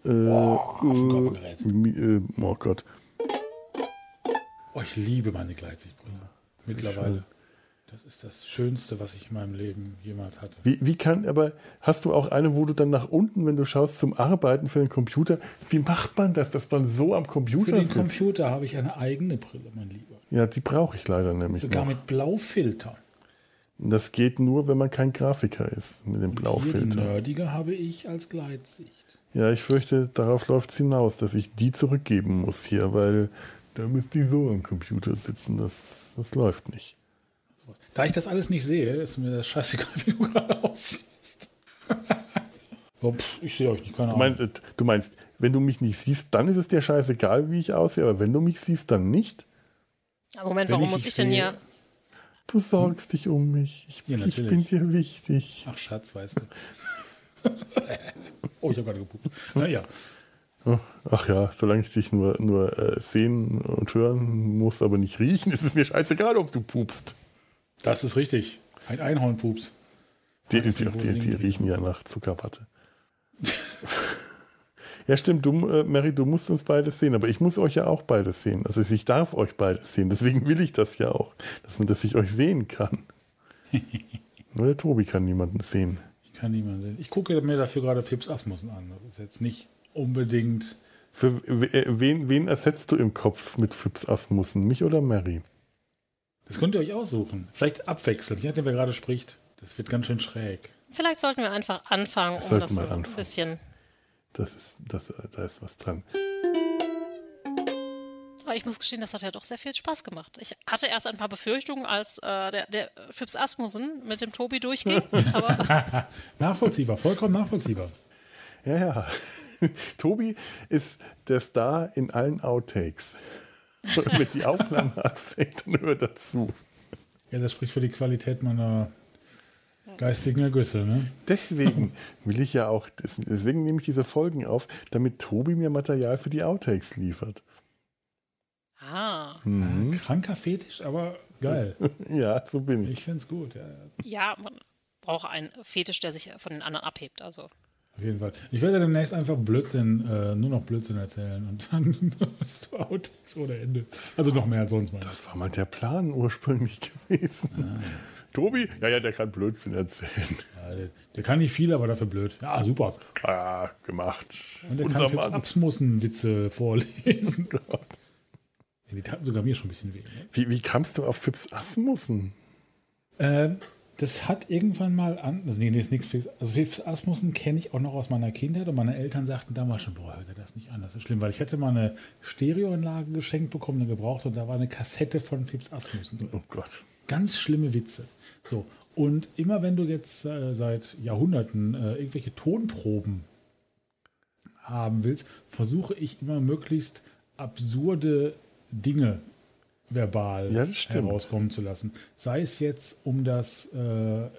S1: Äh,
S2: Körpergerät.
S1: mi- äh, oh Gott.
S2: Oh, ich liebe meine Gleitsichtbrille. Mittlerweile. Das ist das Schönste, was ich in meinem Leben jemals hatte.
S1: Wie, wie kann, aber hast du auch eine, wo du dann nach unten, wenn du schaust zum Arbeiten für den Computer, wie macht man das, dass man so am
S2: Für
S1: Computer
S2: den
S1: sitzt?
S2: Computer habe ich eine eigene Brille, mein Lieber.
S1: Ja, die brauche ich leider nämlich
S2: Sogar
S1: noch.
S2: mit Blaufilter.
S1: Das geht nur, wenn man kein Grafiker ist, mit dem
S2: Hier die
S1: Blaufilter.
S2: nerdige habe ich als Gleitsicht.
S1: Ja, ich fürchte, darauf läuft es hinaus, dass ich die zurückgeben muss hier, weil da müsst die so am Computer sitzen. Das, das läuft nicht.
S2: Da ich das alles nicht sehe, ist mir das scheißegal, [laughs] wie du gerade aussiehst. [laughs] ich sehe euch nicht, keine
S1: Du,
S2: Ahnung.
S1: mein, äh, du meinst, wenn du mich nicht siehst, dann ist es dir scheißegal, wie ich aussehe, aber wenn du mich siehst, dann nicht?
S6: Moment,
S2: Wenn
S6: warum
S2: ich
S6: muss ich denn hier.
S1: Du sorgst dich um mich. Ich,
S2: Ja,
S1: ich bin dir wichtig.
S2: Ach, Schatz, weißt du. [laughs] oh, ich habe gerade gepupt. Naja,
S1: Ach ja, solange ich dich nur, nur äh, sehen und hören muss, aber nicht riechen, ist es mir scheißegal, ob du pupst.
S2: das ist richtig. Ein Einhornpups.
S1: Die, die, die,
S2: die?
S1: riechen ja nach Zuckerwatte. [laughs] ja, stimmt, du, äh, Mary, du musst uns beides sehen, aber ich muss euch ja auch beides sehen. Also ich darf euch beides sehen, deswegen will ich das ja auch, dass man, dass ich euch sehen kann. [laughs] Nur der Tobi kann niemanden sehen.
S2: Ich kann niemanden sehen. Ich gucke mir dafür gerade Fips Asmussen an. Das ist jetzt nicht unbedingt.
S1: Für äh, wen, wen ersetzt du im Kopf mit Fips Asmussen? Mich oder Mary?
S2: Das könnt ihr euch aussuchen. Vielleicht abwechseln. Je nachdem, wer gerade spricht. Das wird ganz schön schräg.
S6: Vielleicht sollten wir einfach anfangen, um
S1: Sollten
S6: das
S1: wir
S6: ein
S1: anfangen.
S6: bisschen.
S1: Das ist, das, da ist was dran.
S6: Aber ich muss gestehen, das hat ja doch sehr viel Spaß gemacht. Ich hatte erst ein paar Befürchtungen, als äh, der, der Fips Asmussen mit dem Tobi durchging. [laughs] aber [laughs]
S2: Nachvollziehbar, vollkommen nachvollziehbar.
S1: Ja, ja. [laughs] Tobi ist der Star in allen Outtakes. Wenn die Aufnahme anfängt, dann hört dazu.
S2: Ja, das spricht für die Qualität meiner geistigen Ergüsse. Ne?
S1: Deswegen [laughs] will ich ja auch, deswegen nehme ich diese Folgen auf, damit Tobi mir Material für die Outtakes liefert.
S6: ah,
S2: Kranker Fetisch, aber geil. [laughs]
S1: Ja, so bin ich.
S2: Ich finde es gut. Ja, ja,
S6: man braucht einen Fetisch, der sich von den anderen abhebt. Also
S2: auf jeden Fall. Ich werde demnächst einfach Blödsinn, äh, nur noch Blödsinn erzählen und dann [laughs] hast du Outtakes ohne Ende. Also noch mehr als sonst mal.
S1: Das war mal der Plan ursprünglich gewesen. Tobi? Ja, ja, der kann Blödsinn erzählen.
S2: Ja, der, der kann nicht viel, aber dafür blöd. Ja, super.
S1: Ah, gemacht.
S2: Und der
S1: Unser
S2: kann
S1: Mann.
S2: Absmussen-Witze vorlesen. [laughs] Ja, die taten sogar mir schon ein bisschen weh. Ne?
S1: Wie, wie kamst du auf Fips Asmussen?
S2: Ähm, das hat irgendwann mal an. Also, nee, nee, ist nichts Fips. Also, Fips Asmussen kenne ich auch noch aus meiner Kindheit und meine Eltern sagten damals schon: Boah, hört er das nicht an, das ist schlimm, weil ich hätte mal eine Stereoanlage geschenkt bekommen, eine gebraucht und da war eine Kassette von Fips Asmussen drin.
S1: Oh Gott.
S2: Ganz schlimme Witze. So. Und immer wenn du jetzt äh, seit Jahrhunderten äh, irgendwelche Tonproben haben willst, versuche ich immer möglichst absurde Dinge verbal
S1: Ja,
S2: herauskommen zu lassen. Sei es jetzt um das äh,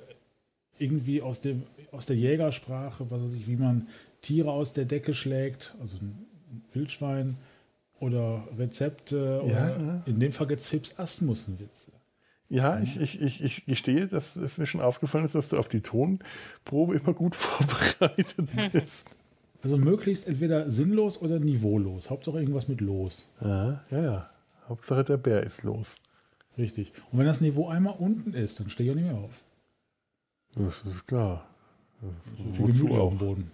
S2: irgendwie aus, dem, aus der Jägersprache, was weiß ich, wie man Tiere aus der Decke schlägt, also ein Wildschwein oder Rezepte oder
S1: ja.
S2: in dem Fall jetzt Fips Asmussen-Witze.
S1: Ja, ich, ich, ich, ich gestehe, dass es mir schon aufgefallen ist, dass du auf die Tonprobe immer gut [laughs] vorbereitet bist.
S2: Also möglichst entweder sinnlos oder niveaulos. Hauptsache irgendwas mit los.
S1: Ja, ja, ja. Hauptsache der Bär ist los.
S2: Richtig. Und wenn das Niveau einmal unten ist, dann stehe ich auch nicht mehr auf.
S1: Das ist klar.
S2: So viel Gemüse auf
S1: auch?
S2: dem Boden.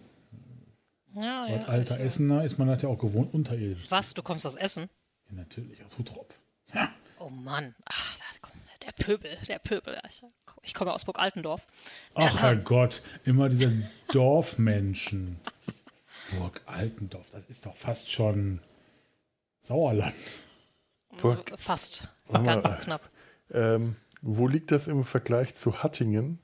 S6: ja,
S2: So als
S6: ja,
S2: alter
S6: ich, äh,
S2: Essener ist man das ja auch gewohnt, unterirdisch.
S6: Was? Du kommst aus Essen?
S2: Ja, natürlich, aus Hutrop.
S6: Oh Mann. Ach, der Pöbel, der Pöbel. Ich, ich komme aus Burg Altendorf.
S2: Ach Herrgott, immer diese [laughs] Dorfmenschen. Burg Altendorf, das ist doch fast schon Sauerland.
S1: Burg,
S6: fast.
S1: Warte
S6: Ganz
S1: mal,
S6: knapp.
S1: Ähm, wo liegt das im Vergleich zu Hattingen?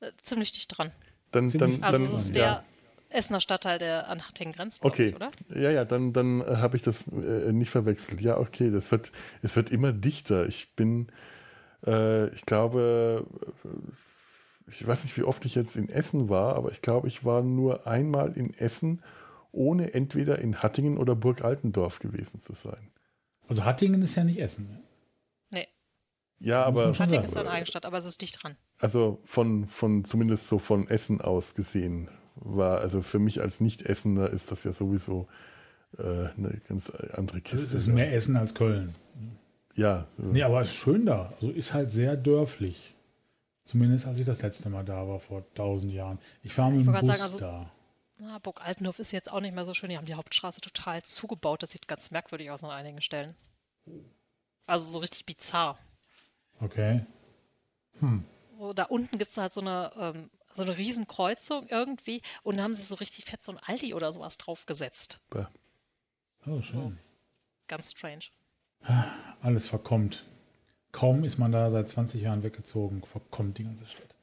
S6: Äh, Ziemlich dicht dran.
S1: Dann,
S2: Ziemlich
S1: dann,
S6: Also
S1: dann,
S6: es ist
S1: ja.
S6: der Essener Stadtteil, der an Hattingen grenzt,
S1: Okay,
S6: ich, oder?
S1: ja, ja, dann, dann äh, habe ich das äh, nicht verwechselt. Ja, okay, das wird, es wird immer dichter. Ich bin, äh, ich glaube, äh, ich weiß nicht, wie oft ich jetzt in Essen war, aber ich glaube, ich war nur einmal in Essen, ohne entweder in Hattingen oder Burg Altendorf gewesen zu sein.
S2: Also Hattingen ist ja nicht Essen. ne?
S6: Nee,
S1: Ja, aber
S6: Hattingen ist eine eigene Stadt, aber es ist dicht dran.
S1: also von, von zumindest so von Essen aus gesehen war, also für mich als Nicht-Essener ist das ja sowieso äh, eine ganz andere
S2: Also
S1: Kiste.
S2: es ist mehr Essen als Köln.
S1: ja, so.
S2: Nee, aber ist schön da. Also ist halt sehr dörflich. Zumindest als ich das letzte Mal da war, vor tausend Jahren. Ich war mit dem Bus
S6: sagen,
S2: da.
S6: Na, Burg Altendorf ist jetzt auch nicht mehr so schön. Die haben die Hauptstraße total zugebaut. Das sieht ganz merkwürdig aus an einigen Stellen. Also so richtig bizarr.
S2: Okay.
S6: So, da unten gibt es halt so eine, ähm, so eine Riesenkreuzung irgendwie und da haben sie so richtig fett so ein Aldi oder sowas draufgesetzt.
S2: Oh, schön.
S6: Ganz strange.
S2: Alles verkommt. Kaum ist man da seit 20 Jahren weggezogen, verkommt die ganze Stadt.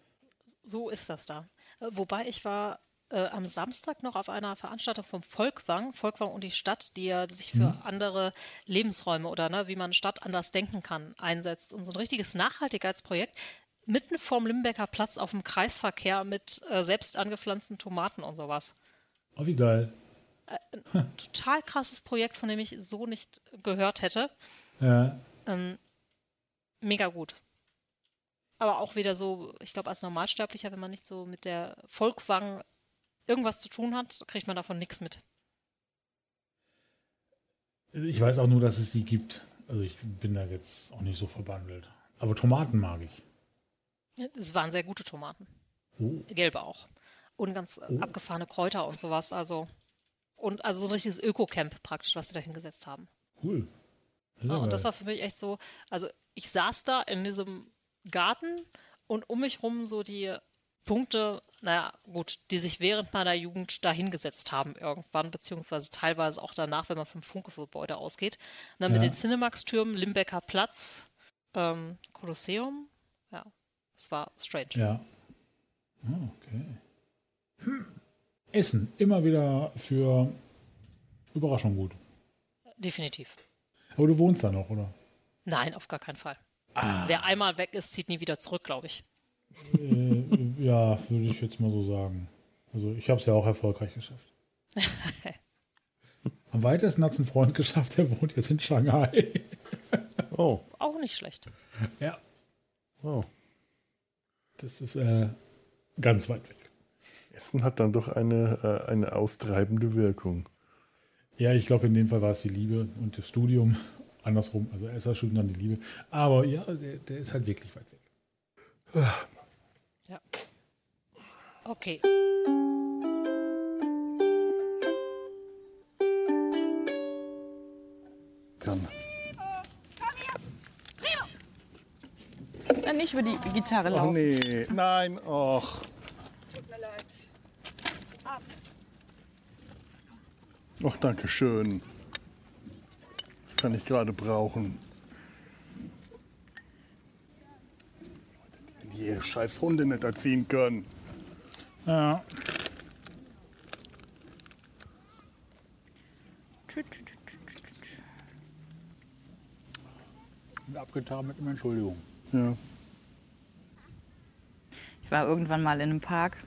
S6: So ist das da. Äh, Wobei ich war äh, am Samstag noch auf einer Veranstaltung vom Volkwang, Volkwang und die Stadt, die ja sich für andere Lebensräume oder ne, wie man Stadt anders denken kann, einsetzt. Und so ein richtiges Nachhaltigkeitsprojekt mitten vorm Limbecker Platz auf dem Kreisverkehr mit äh, selbst angepflanzten Tomaten und sowas.
S2: Oh, wie geil. [laughs]
S6: Total krasses Projekt, von dem ich so nicht gehört hätte.
S2: Ja,
S6: Ähm, mega gut. Aber auch wieder so, ich glaube, als Normalsterblicher, wenn man nicht so mit der Volkwang irgendwas zu tun hat, kriegt man davon nichts mit.
S2: Also ich weiß auch nur, dass es sie gibt. Also ich bin da jetzt auch nicht so verbandelt. Aber Tomaten mag ich.
S6: Es waren sehr gute Tomaten.
S2: Oh.
S6: Gelbe auch. Und ganz äh, abgefahrene Kräuter und sowas. Also, und also so ein richtiges Öko-Camp praktisch, was sie da hingesetzt haben.
S2: Cool. Das
S6: Ja, und das war für mich echt so, also ich saß da in diesem Garten und um mich rum so die Punkte, naja, gut, die sich während meiner Jugend da hingesetzt haben irgendwann, beziehungsweise teilweise auch danach, wenn man vom Funke-Gebäude ausgeht. Und dann mit
S2: Ja.
S6: den Cinemax-Türmen, Limbecker Platz, ähm, Kolosseum, es war strange.
S2: Ja. Ah, okay. Hm. Essen. Immer wieder für Überraschung gut.
S6: Definitiv.
S2: Aber du wohnst da noch, oder?
S6: Nein, auf gar keinen Fall.
S2: Ah.
S6: Wer einmal weg ist, zieht nie wieder zurück, glaube ich.
S2: äh, ja, würde ich jetzt mal so sagen. Also ich habe es ja auch erfolgreich geschafft. [laughs] Am weitesten hat es ein Freund geschafft, der wohnt jetzt in Shanghai.
S1: Oh,
S6: Auch nicht schlecht.
S2: ja,
S1: oh.
S2: Das ist äh, ganz weit weg.
S1: Essen hat dann doch eine, äh, eine austreibende Wirkung.
S2: Ja, ich glaube, in dem Fall war es die Liebe und das Studium. Andersrum, also Studium, dann die Liebe. Aber ja, der, der ist halt wirklich weit weg.
S6: Ja. Okay.
S1: Kann.
S7: Dann nicht über die Gitarre
S1: Oh
S7: laufen.
S1: nee, nein, och. Och, danke schön. Das kann ich gerade brauchen. Wenn die scheiß Hunde nicht erziehen können.
S2: Ja. Abgetan mit einer Entschuldigung.
S1: Ja.
S7: Ich war irgendwann mal in einem Park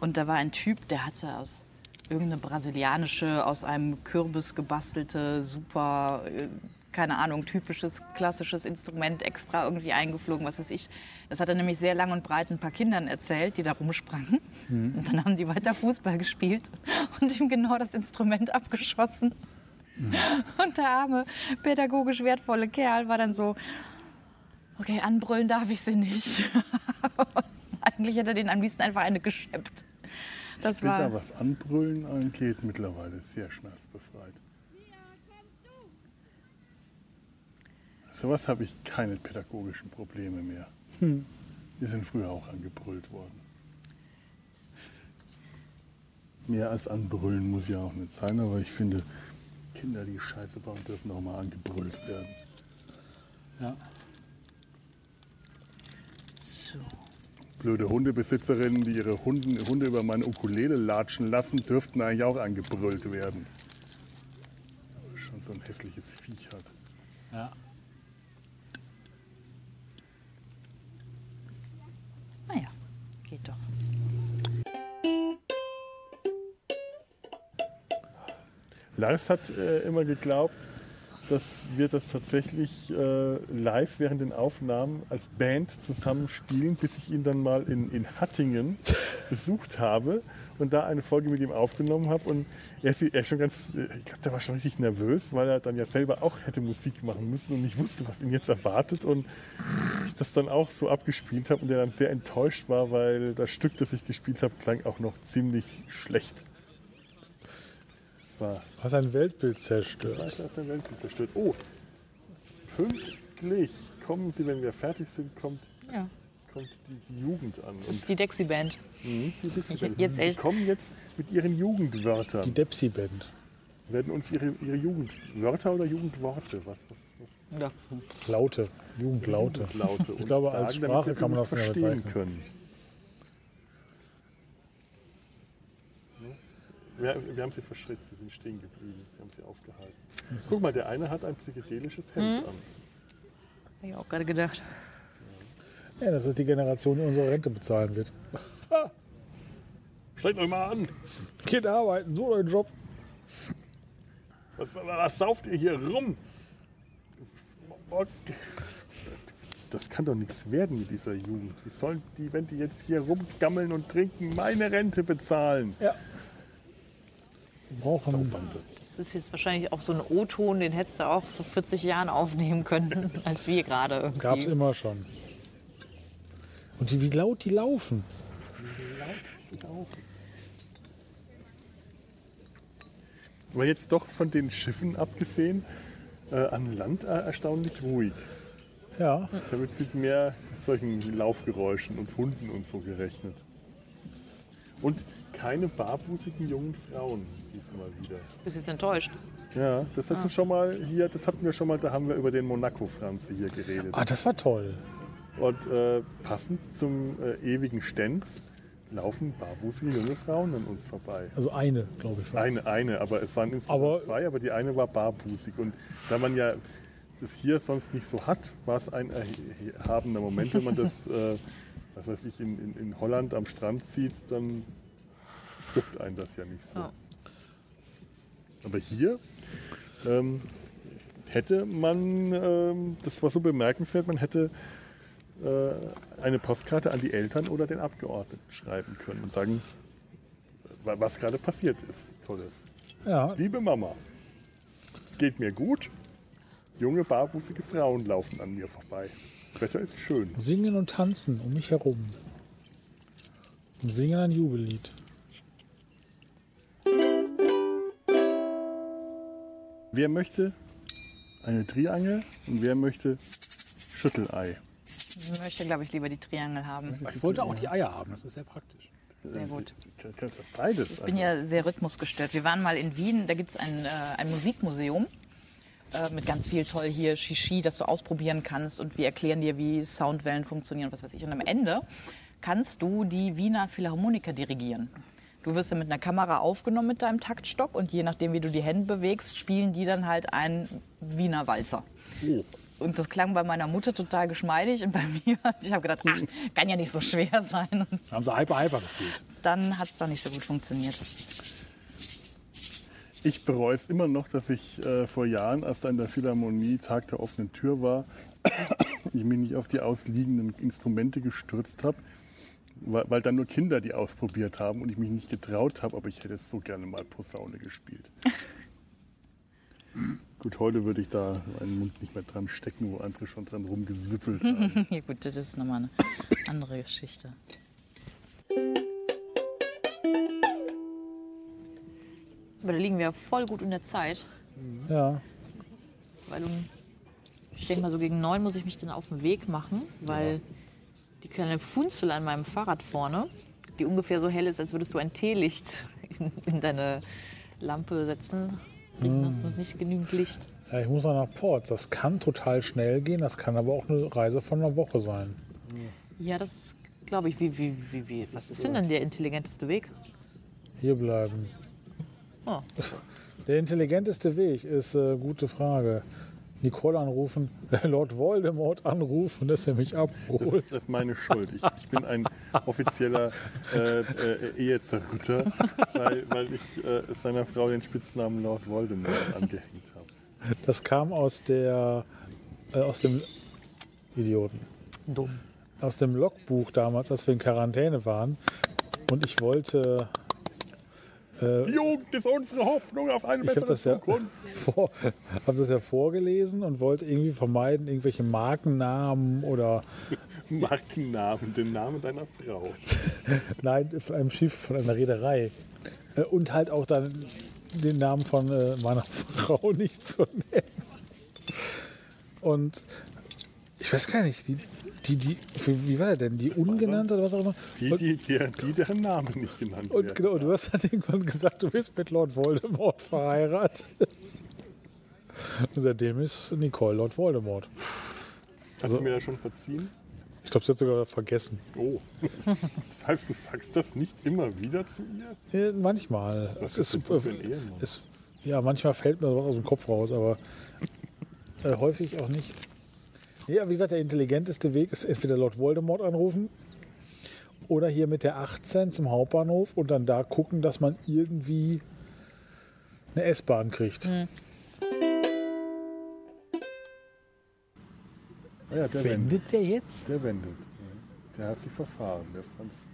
S7: und da war ein Typ, der hatte aus irgendeine brasilianische, aus einem Kürbis gebastelte, super, äh, keine Ahnung, typisches, klassisches Instrument extra irgendwie eingeflogen, was weiß ich. Das hat er nämlich sehr lang und breit ein paar Kindern erzählt, die da rumsprangen. Und dann haben die weiter Fußball gespielt und ihm genau das Instrument abgeschossen. Und der arme, pädagogisch wertvolle Kerl war dann so, okay, anbrüllen darf ich sie nicht. [laughs] Eigentlich hätte er den am liebsten einfach eine geschäppt. Das
S1: Ich bin da,
S7: war,
S1: was Anbrüllen angeht, mittlerweile sehr schmerzbefreit. Sowas habe ich keine pädagogischen Probleme mehr. Hm. Wir sind früher auch angebrüllt worden. Mehr als anbrüllen muss ja auch nicht sein, aber ich finde, Kinder, die Scheiße bauen, dürfen auch mal angebrüllt werden.
S2: Ja.
S7: So.
S1: Blöde Hundebesitzerinnen, die ihre Hunden, Hunde über meine Ukulele latschen lassen, dürften eigentlich auch angebrüllt werden. Schon so ein hässliches Viech hat.
S2: Ja.
S7: Naja, geht doch.
S1: Lars hat äh, immer geglaubt, dass wir das tatsächlich äh, live während den Aufnahmen als Band zusammen spielen, bis ich ihn dann mal in, in Hattingen [laughs] besucht habe und da eine Folge mit ihm aufgenommen habe. Und er ist, er ist schon ganz, äh, ich glaube, der war schon richtig nervös, weil er dann ja selber auch hätte Musik machen müssen und nicht wusste, was ihn jetzt erwartet. Und ich das dann auch so abgespielt habe und er dann sehr enttäuscht war, weil das Stück, das ich gespielt habe, klang auch noch ziemlich schlecht. War
S2: Was ein Weltbild zerstört.
S1: Fleisch aus der Welt zerstört. Oh, pünktlich kommen Sie, wenn wir fertig sind, kommt,
S7: Ja.
S1: kommt die, die Jugend an.
S7: Das ist die Dexi-Band.
S1: Mhm, die, [laughs] die,
S7: jetzt
S1: die
S7: echt-
S1: kommen jetzt mit ihren Jugendwörtern.
S2: Die Depsi-Band.
S1: werden uns ihre, ihre Jugendwörter oder Jugendworte, was, was, was
S7: Ja.
S2: Laute. Jugendlaute.
S1: Jugendlaute
S2: Ich glaube, als Sprache kann man das
S1: verstehen können. Wir, wir haben sie verschreckt, sie sind stehen geblieben, wir haben sie aufgehalten. Guck mal, der eine hat ein psychedelisches Hemd
S7: Mhm.
S1: an.
S7: Habe ich auch gerade gedacht.
S2: Ja, das ist die Generation, die unsere Rente bezahlen wird. [laughs]
S1: Strengt euch mal an!
S2: Geht arbeiten, so euren Job.
S1: Was, was sauft ihr hier rum? Das kann doch nichts werden mit dieser Jugend. Wie sollen die, wenn die jetzt hier rumgammeln und trinken, meine Rente bezahlen?
S2: Ja. Wir brauchen
S7: Das ist jetzt wahrscheinlich auch so ein O-Ton, den hättest du auch vor 40 Jahren aufnehmen können, [laughs] als wir gerade irgendwie.
S2: Gab es immer schon. Und die, wie laut die laufen.
S1: Aber jetzt doch von den Schiffen abgesehen, äh, an Land äh, erstaunlich ruhig.
S2: Ja.
S1: Ich habe jetzt mit mehr solchen Laufgeräuschen und Hunden und so gerechnet. Und keine barbusigen jungen Frauen diesmal wieder.
S7: Bist jetzt enttäuscht?
S1: Ja, das hast du schon mal hier, das hatten wir schon mal, da haben wir über den Monaco-Franze hier geredet.
S2: Ah, das war toll.
S1: Und äh, passend zum äh, ewigen Stenz laufen barbusige junge Frauen an uns vorbei.
S2: Also eine, glaube ich. war's.
S1: Eine, eine, aber es waren insgesamt
S2: Aber-
S1: zwei, aber die eine war barbusig. Und da man ja das hier sonst nicht so hat, war es ein erhabender Moment, wenn man das, [laughs] äh, was weiß ich, in, in, in Holland am Strand sieht, dann juckt einen das ja nicht so.
S7: Ja.
S1: Aber hier ähm, hätte man, ähm, das war so bemerkenswert, man hätte äh, eine Postkarte an die Eltern oder den Abgeordneten schreiben können und sagen, wa- was gerade passiert ist. Tolles.
S2: Ja,
S1: Liebe Mama, es geht mir gut. Junge, barbusige Frauen laufen an mir vorbei. Das Wetter ist schön.
S2: singen und tanzen um mich herum. Und singen ein Jubellied.
S1: Wer möchte eine Triangel und wer möchte Schüttelei?
S7: Ich möchte, glaube ich, lieber die Triangel haben.
S2: Ich wollte auch die Eier haben, das ist sehr praktisch.
S7: Sehr gut.
S1: Doch beides.
S7: Ich bin ja sehr rhythmusgestört. Wir waren mal in Wien, da gibt es ein, äh, ein Musikmuseum äh, mit ganz viel toll hier Shishi, das du ausprobieren kannst und wir erklären dir, wie Soundwellen funktionieren und was weiß ich. Und am Ende kannst du die Wiener Philharmoniker dirigieren. Du wirst dann mit einer Kamera aufgenommen mit deinem Taktstock und je nachdem, wie du die Hände bewegst, spielen die dann halt einen Wiener Walzer.
S1: Oh.
S7: Und das klang bei meiner Mutter total geschmeidig und bei [laughs] mir, ich habe gedacht, ach, kann ja nicht so schwer sein. Und
S2: haben sie Hyper Hyper gespielt.
S7: dann hat es doch nicht so gut funktioniert.
S1: Ich bereue es immer noch, dass ich äh, vor Jahren, als da in der Philharmonie Tag der offenen Tür war, [coughs] ich mich nicht auf die ausliegenden Instrumente gestürzt habe, weil, weil dann nur Kinder die ausprobiert haben und ich mich nicht getraut habe, aber ich hätte so gerne mal Posaune gespielt. [laughs] Gut, heute würde ich da meinen Mund nicht mehr dran stecken, wo andere schon dran rumgesippelt [laughs] haben.
S7: Ja gut, das ist nochmal eine andere Geschichte. Aber da liegen wir voll gut in der Zeit,
S2: Ja.
S7: weil um Ich denke mal, so gegen neun muss ich mich dann auf den Weg machen, weil die kleine Funzel an meinem Fahrrad vorne, die ungefähr so hell ist, als würdest du ein Teelicht in, in deine Lampe setzen, kriegt
S2: Hm.
S7: nicht genügend Licht.
S2: Ja, ich muss noch nach Ports. Das kann total schnell gehen, das kann aber auch eine Reise von einer Woche sein.
S7: Ja, das ist, glaube ich, wie, wie, wie, wie. Was ist denn dann der intelligenteste Weg?
S2: Hier bleiben.
S7: Oh. [laughs]
S2: Der intelligenteste Weg ist äh, gute Frage. Nicole anrufen, [laughs] Lord Voldemort anrufen, dass er mich
S1: Das
S2: abholt.
S1: ist, das ist meine Schuld. Ich, ich bin ein offizieller äh, äh, Ehezerrütter, weil, weil ich äh, seiner Frau den Spitznamen Lord Voldemort angehängt habe.
S2: Das kam aus der äh, aus dem Idioten.
S7: Dumm.
S2: Aus dem Logbuch damals, als wir in Quarantäne waren. Und ich wollte. Äh,
S1: Die Jugend ist unsere Hoffnung auf eine
S2: ich habe
S1: bessere
S2: ja
S1: Zukunft. [laughs]
S2: vor, hab das ja vorgelesen und wollte irgendwie vermeiden, irgendwelche Markennamen oder [laughs]
S1: Markennamen, den Namen deiner Frau. [laughs]
S2: Nein, von einem Schiff, von einer Reederei. Äh, Und halt auch dann den Namen von äh, meiner Frau nicht zu nennen. Und ich weiß gar nicht, die, die, die wie, war der denn? Die ungenannte oder was auch immer?
S1: Die, die, die, die deren Name nicht genannt
S2: Und
S1: werden.
S2: genau, du hast dann irgendwann gesagt, du bist mit Lord Voldemort verheiratet. [laughs] Und seitdem ist Nicole Lord Voldemort.
S1: Hast du mir das schon verziehen?
S2: Ich glaube, sie hat sogar vergessen.
S1: Oh. [laughs] Das heißt, du sagst das nicht immer wieder zu ihr?
S2: Ja, manchmal. Es
S1: ist Ehemann?
S2: es, ja, manchmal fällt mir was aus dem Kopf raus, aber äh, häufig auch nicht. Ja, wie gesagt, der intelligenteste Weg ist entweder Lord Voldemort anrufen oder hier mit der 18 zum Hauptbahnhof und dann da gucken, dass man irgendwie eine S-Bahn kriegt.
S1: Ah ja, der wendet.
S2: der jetzt?
S1: Der wendet. Der hat sich verfahren. Der, fand's,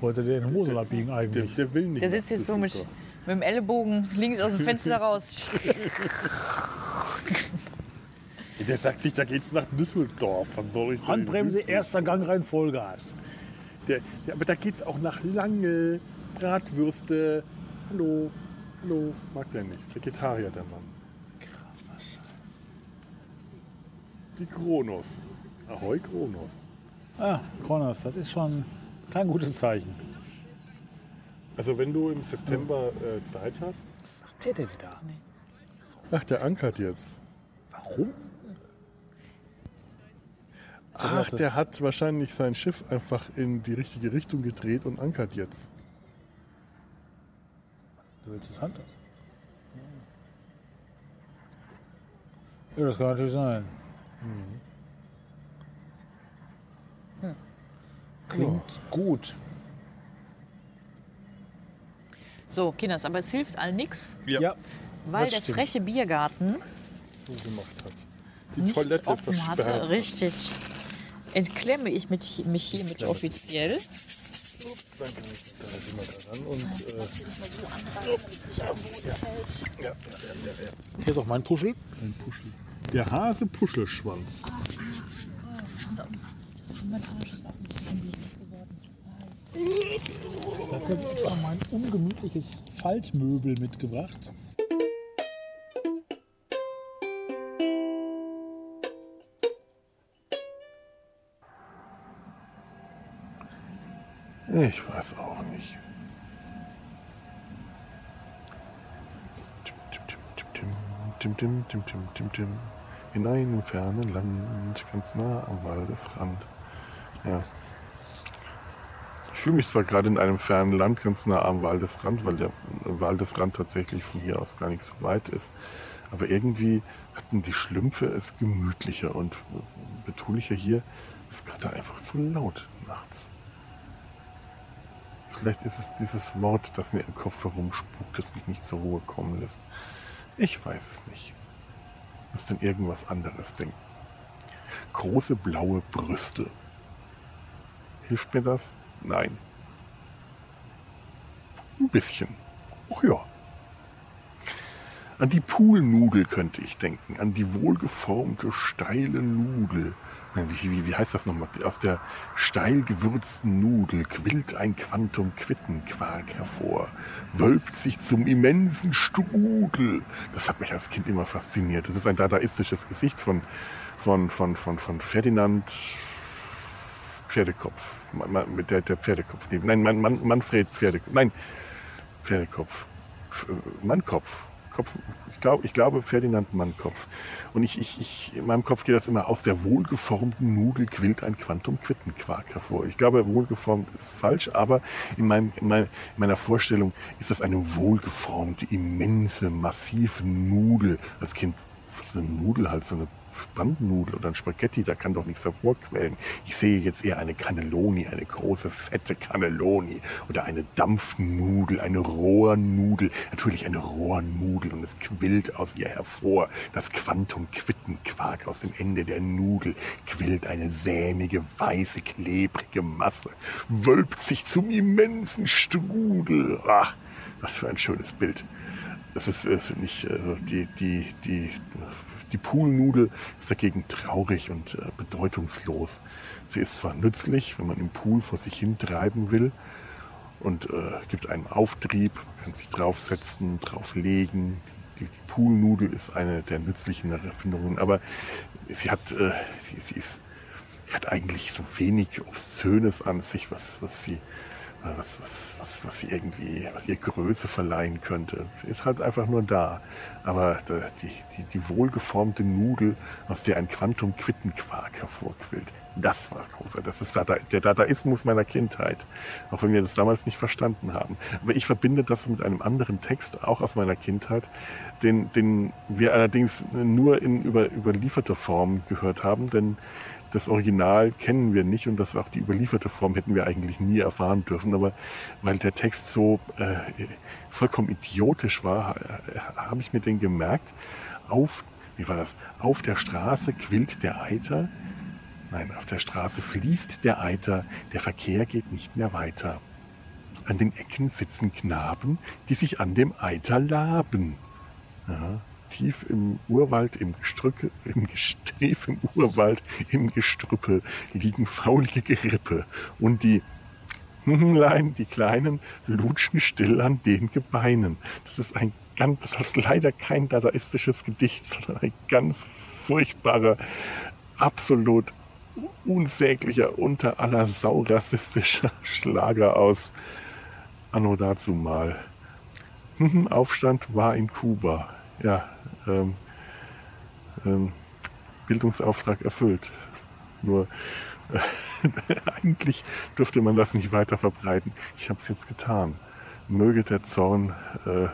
S2: Wollte der in die Hose abbiegen
S1: der,
S2: eigentlich?
S1: der will nicht.
S7: Der sitzt jetzt so mit, mit dem Ellenbogen links aus dem Fenster raus. [laughs]
S1: Der sagt sich, da geht's nach Düsseldorf. Was soll ich denn
S2: Handbremse, erster Gang rein, Vollgas.
S1: Der, ja, aber da geht's auch nach Lange, Bratwürste. Hallo, hallo. Mag der nicht. Vegetarier, der Mann. Krasser Scheiß. Die Kronos. Ahoi, Kronos.
S2: Ah, Kronos, das ist schon kein gutes Zeichen.
S1: Also wenn du im September äh, Zeit hast.
S2: Was der denn wieder?
S1: Ach, der ankert jetzt.
S2: Warum?
S1: Ach, der hat wahrscheinlich sein Schiff einfach in die richtige Richtung gedreht und ankert jetzt.
S2: Du willst es Hand Ja, das kann natürlich sein. Klingt gut.
S7: So, Kinders, aber es hilft all nichts,
S1: Ja.
S7: weil
S2: Das
S7: der
S2: stimmt.
S7: freche Biergarten
S1: So gemacht hat. Die
S7: nicht
S1: Toilette
S7: offen
S1: versperrt.
S7: hatte.
S1: hat.
S7: Richtig. Entklemme ich mich, mich hiermit offiziell.
S1: Dann kann ich da halt immer daran und äh, ja, ja, ja, ja, ja.
S2: Hier ist auch mein Puschel.
S1: Ein Puschel. Der Hase Puschelschwanz.
S2: Dafür habe ich extra mein ungemütliches Faltmöbel mitgebracht.
S1: Ich weiß auch nicht. In einem fernen Land, ganz nah am Waldesrand. Ja. Ich fühle mich zwar gerade in einem fernen Land, ganz nah am Waldesrand, weil der Waldesrand tatsächlich von hier aus gar nicht so weit ist. Aber irgendwie hatten die Schlümpfe es gemütlicher und betulicher hier. Es ist gerade einfach zu laut nachts. Vielleicht ist es dieses Wort, das mir im Kopf herumspukt, das mich nicht zur Ruhe kommen lässt. Ich weiß es nicht. Muss denn irgendwas anderes denken. Große blaue Brüste. Hilft mir das? Nein. Ein bisschen. Ach ja. An die Poolnudel könnte ich denken, an die wohlgeformte, steile Nudel, wie, wie, wie heißt das nochmal? Aus der steil gewürzten Nudel quillt ein Quantum Quittenquark hervor, wölbt sich zum immensen Strudel. Das hat mich als Kind immer fasziniert. Das ist ein dadaistisches Gesicht von, von, von, von, von Ferdinand Pferdekopf. Mit der, der Pferdekopf. Nein, Manfred Pferdekopf. Nein, Pferdekopf. Mannkopf. Kopf, ich, glaub, ich glaube Ferdinand Mannkopf. Und ich, ich, ich, in meinem Kopf geht das immer, aus der wohlgeformten Nudel quillt ein Quantum-Quittenquark hervor. Ich glaube, wohlgeformt ist falsch, aber in, meinem, in, mein, in meiner Vorstellung ist das eine wohlgeformte, immense, massive Nudel. Als Kind, was eine Nudel halt, so eine Bandnudel oder ein Spaghetti, da kann doch nichts hervorquellen. Ich sehe jetzt eher eine Cannelloni, eine große, fette Cannelloni oder eine Dampfnudel, eine Rohrnudel. Natürlich eine Rohrnudel und es quillt aus ihr hervor. Das Quantum-Quittenquark aus dem Ende der Nudel quillt eine sämige, weiße, klebrige Masse, wölbt sich zum immensen Strudel. Ach, was für ein schönes Bild. Das ist, ist nicht also die, die, die die Poolnudel ist dagegen traurig und äh, bedeutungslos. Sie ist zwar nützlich, wenn man im Pool vor sich hin treiben will und äh, gibt einem Auftrieb, man kann sich draufsetzen, drauflegen. Die, die Poolnudel ist eine der nützlichen Erfindungen, aber sie hat, äh, sie, sie ist, hat eigentlich so wenig Obszönes an sich, was, was sie was, was, was, sie irgendwie, was ihr Größe verleihen könnte. Ist halt einfach nur da. Aber die, die, die wohlgeformte Nudel, aus der ein Quantum-Quittenquark hervorquillt, das war großartig. Das ist der Dadaismus meiner Kindheit. Auch wenn wir das damals nicht verstanden haben. Aber ich verbinde das mit einem anderen Text, auch aus meiner Kindheit, den, den wir allerdings nur in über, überlieferter Form gehört haben, denn das Original kennen wir nicht und das auch die überlieferte Form hätten wir eigentlich nie erfahren dürfen. Aber weil der Text so äh, vollkommen idiotisch war, äh, habe ich mir den gemerkt. Auf, wie war das? Auf der Straße quillt der Eiter. Nein, auf der Straße fließt der Eiter. Der Verkehr geht nicht mehr weiter. An den Ecken sitzen Knaben, die sich an dem Eiter laben. Ja, tief im Urwald, im Gestrücke, im Tief im Urwald, im Gestrüppe liegen faulige Gerippe und die Hunlein, die Kleinen, lutschen still an den Gebeinen. Das ist ein ganz, das ist leider kein dadaistisches Gedicht, sondern ein ganz furchtbarer, absolut unsäglicher, unter aller Sau rassistischer [laughs] Schlager aus Anno dazu mal. Aufstand war in Kuba ja, ähm, ähm, Bildungsauftrag erfüllt. Nur äh, [laughs] eigentlich dürfte man das nicht weiter verbreiten. Ich habe es jetzt getan. Möge der Zorn, äh,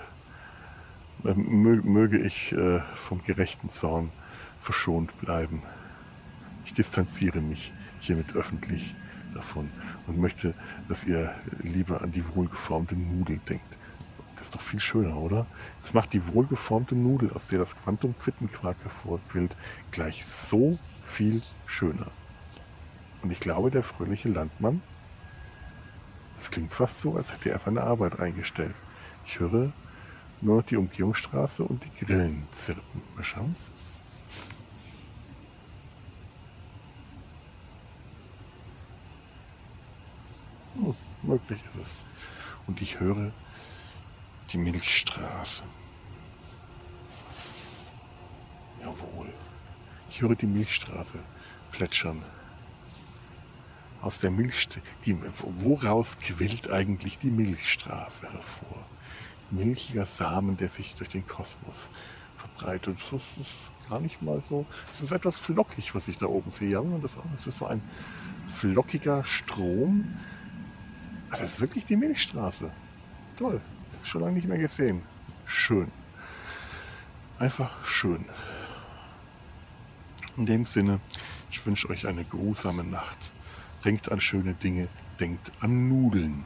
S1: äh möge, ich äh, vom gerechten Zorn verschont bleiben. Ich distanziere mich hiermit öffentlich davon und möchte, dass ihr lieber an die wohlgeformte Nudel denkt. Ist doch viel schöner, oder? Es macht die wohlgeformte Nudel, aus der das Quantum-Quittenquark hervorquillt, gleich so viel schöner. Und ich glaube, der fröhliche Landmann, es klingt fast so, als hätte er seine Arbeit eingestellt. Ich höre nur noch die Umgehungsstraße und die Grillen zirpen. Mal schauen. Hm, möglich ist es. Und ich höre die Milchstraße. Jawohl. Ich höre die Milchstraße plätschern. Aus der Milchstraße. Woraus quillt eigentlich die Milchstraße hervor? Milchiger Samen, der sich durch den Kosmos verbreitet. Das ist gar nicht mal so. Es ist etwas flockig, was ich da oben sehe. Ja, das, das ist so ein flockiger Strom. Das ist wirklich die Milchstraße. Toll schon lange nicht mehr gesehen. Schön. Einfach schön. In dem Sinne, ich wünsche euch eine grusame Nacht. Denkt an schöne Dinge, denkt an Nudeln.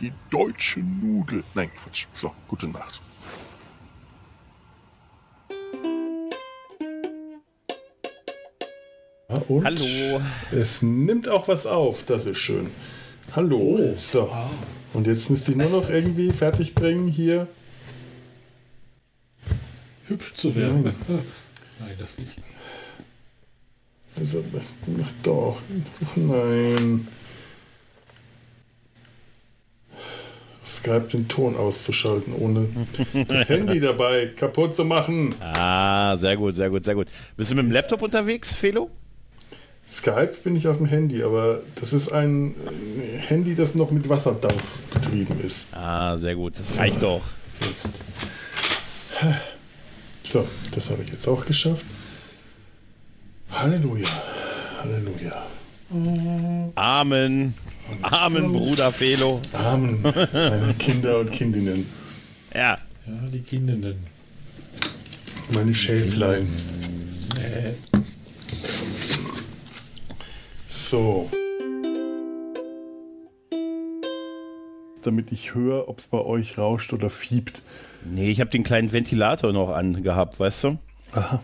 S1: Die deutsche Nudel. Nein, Quatsch. So, gute Nacht. Und Hallo. Es nimmt auch was auf, das ist schön. Hallo. Oh. So. Und jetzt müsste ich nur noch irgendwie fertig bringen, hier
S2: hübsch zu werden. Nein, Nein das nicht.
S1: Doch. Nein. Skype den Ton auszuschalten, ohne das [laughs] Handy dabei kaputt zu machen.
S8: Ah, sehr gut, sehr gut, sehr gut. Bist du mit dem Laptop unterwegs, Felo?
S1: Skype bin ich auf dem Handy, aber das ist ein Handy, das noch mit Wasserdampf betrieben ist.
S8: Ah, sehr gut. Das reicht so, doch. Jetzt.
S1: So, das habe ich jetzt auch geschafft. Halleluja. Halleluja.
S8: Amen. Amen, Bruder Felo.
S1: Amen, meine Kinder und Kindinnen.
S8: Ja.
S2: Ja, die Kindinnen.
S1: Meine Schäflein. So. Damit ich höre, ob es bei euch rauscht oder fiebt.
S8: Nee, ich habe den kleinen Ventilator noch angehabt, weißt du?
S1: Aha.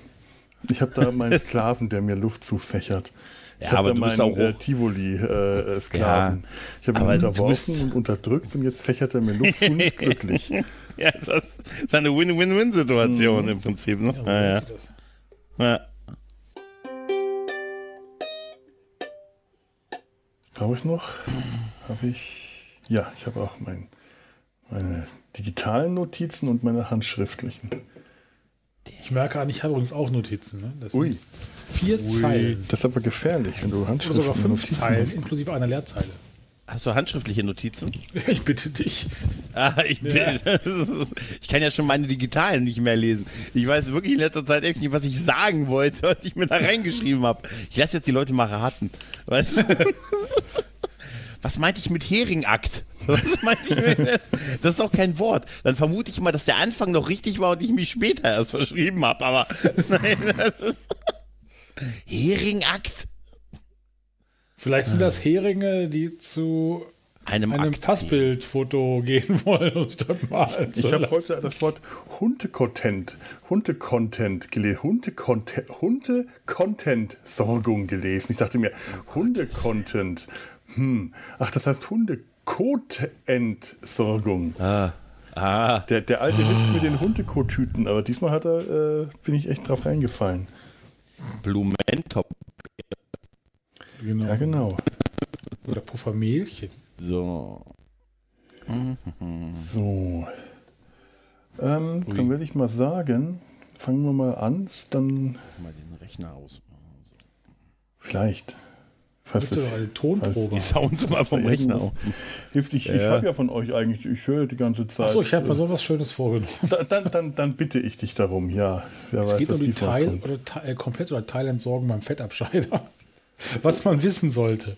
S1: Ich habe da meinen [laughs] Sklaven, der mir Luft zufächert. Ich
S8: ja, aber
S1: da
S8: du
S1: meinen
S8: bist auch
S1: äh, Tivoli-Sklaven.
S8: Ja,
S1: ich habe ihn unterworfen und unterdrückt und jetzt fächert er mir Luft zu und ist [laughs] glücklich.
S8: ja, das ist eine Win-Win-Win-Situation mhm. im Prinzip. Ne? Ja, ja, ja.
S1: Brauche ich noch? Habe ich. Ja, ich habe auch mein, meine digitalen Notizen und meine handschriftlichen.
S2: Ich merke an, ich habe übrigens auch Notizen. Ne?
S1: Das Ui.
S2: Vier Ui. Zeilen.
S1: Das ist aber gefährlich, wenn du handschriftliche
S2: Oder sogar fünf
S1: Notizen
S2: Zeilen,
S1: hast.
S2: inklusive einer Leerzeile.
S8: Hast du handschriftliche Notizen? [laughs]
S2: Ich bitte dich.
S8: Ah, ich, bin, ja. [laughs] ich kann ja schon meine digitalen nicht mehr lesen. Ich weiß wirklich in letzter Zeit echt nicht, was ich sagen wollte, [laughs] was ich mir da reingeschrieben habe. Ich lasse jetzt die Leute mal raten. Weißt du? Was meinte ich mit Heringakt? Was meinte ich mit, das ist doch kein Wort. Dann vermute ich mal, dass der Anfang noch richtig war und ich mich später erst verschrieben habe. Aber nein, das ist Heringakt.
S2: Vielleicht sind das Heringe, die zu
S8: einem,
S2: einem Fassbildfoto [laughs] gehen wollen und dort malen.
S1: Ich habe heute das Wort Hunde-Content, Hunde-Content gelesen, Hunde-Content, Hunde-Content-Sorgung gelesen. Ich dachte mir, Hunde-Content. Hm. Ach, das heißt Hunde-Kot-Entsorgung.
S8: Ah. Ah.
S1: Der, der alte Witz mit den Hundekottüten, aber diesmal hat er, äh, bin ich echt drauf reingefallen.
S8: Blumentop.
S1: Genau. Ja, genau.
S2: Oder Puffermehlchen.
S8: So.
S1: So. Ähm, dann würde ich mal sagen, fangen wir mal an, dann.
S8: Mal den Rechner aus.
S1: Vielleicht.
S2: Fast ist, eine Tonprobe.
S8: Die Sounds mal vom Rechner aus.
S1: Hilft ich, ja. ich habe ja von euch eigentlich, ich höre die ganze Zeit.
S2: Achso, ich habe mir sowas Schönes vorgenommen. [laughs]
S1: Da, dann, dann, dann, bitte ich dich darum, ja.
S2: Wer es weiß, geht um die Teil, oder, äh, komplett oder Teilentsorgung beim Fettabscheider. [laughs] Was man wissen sollte.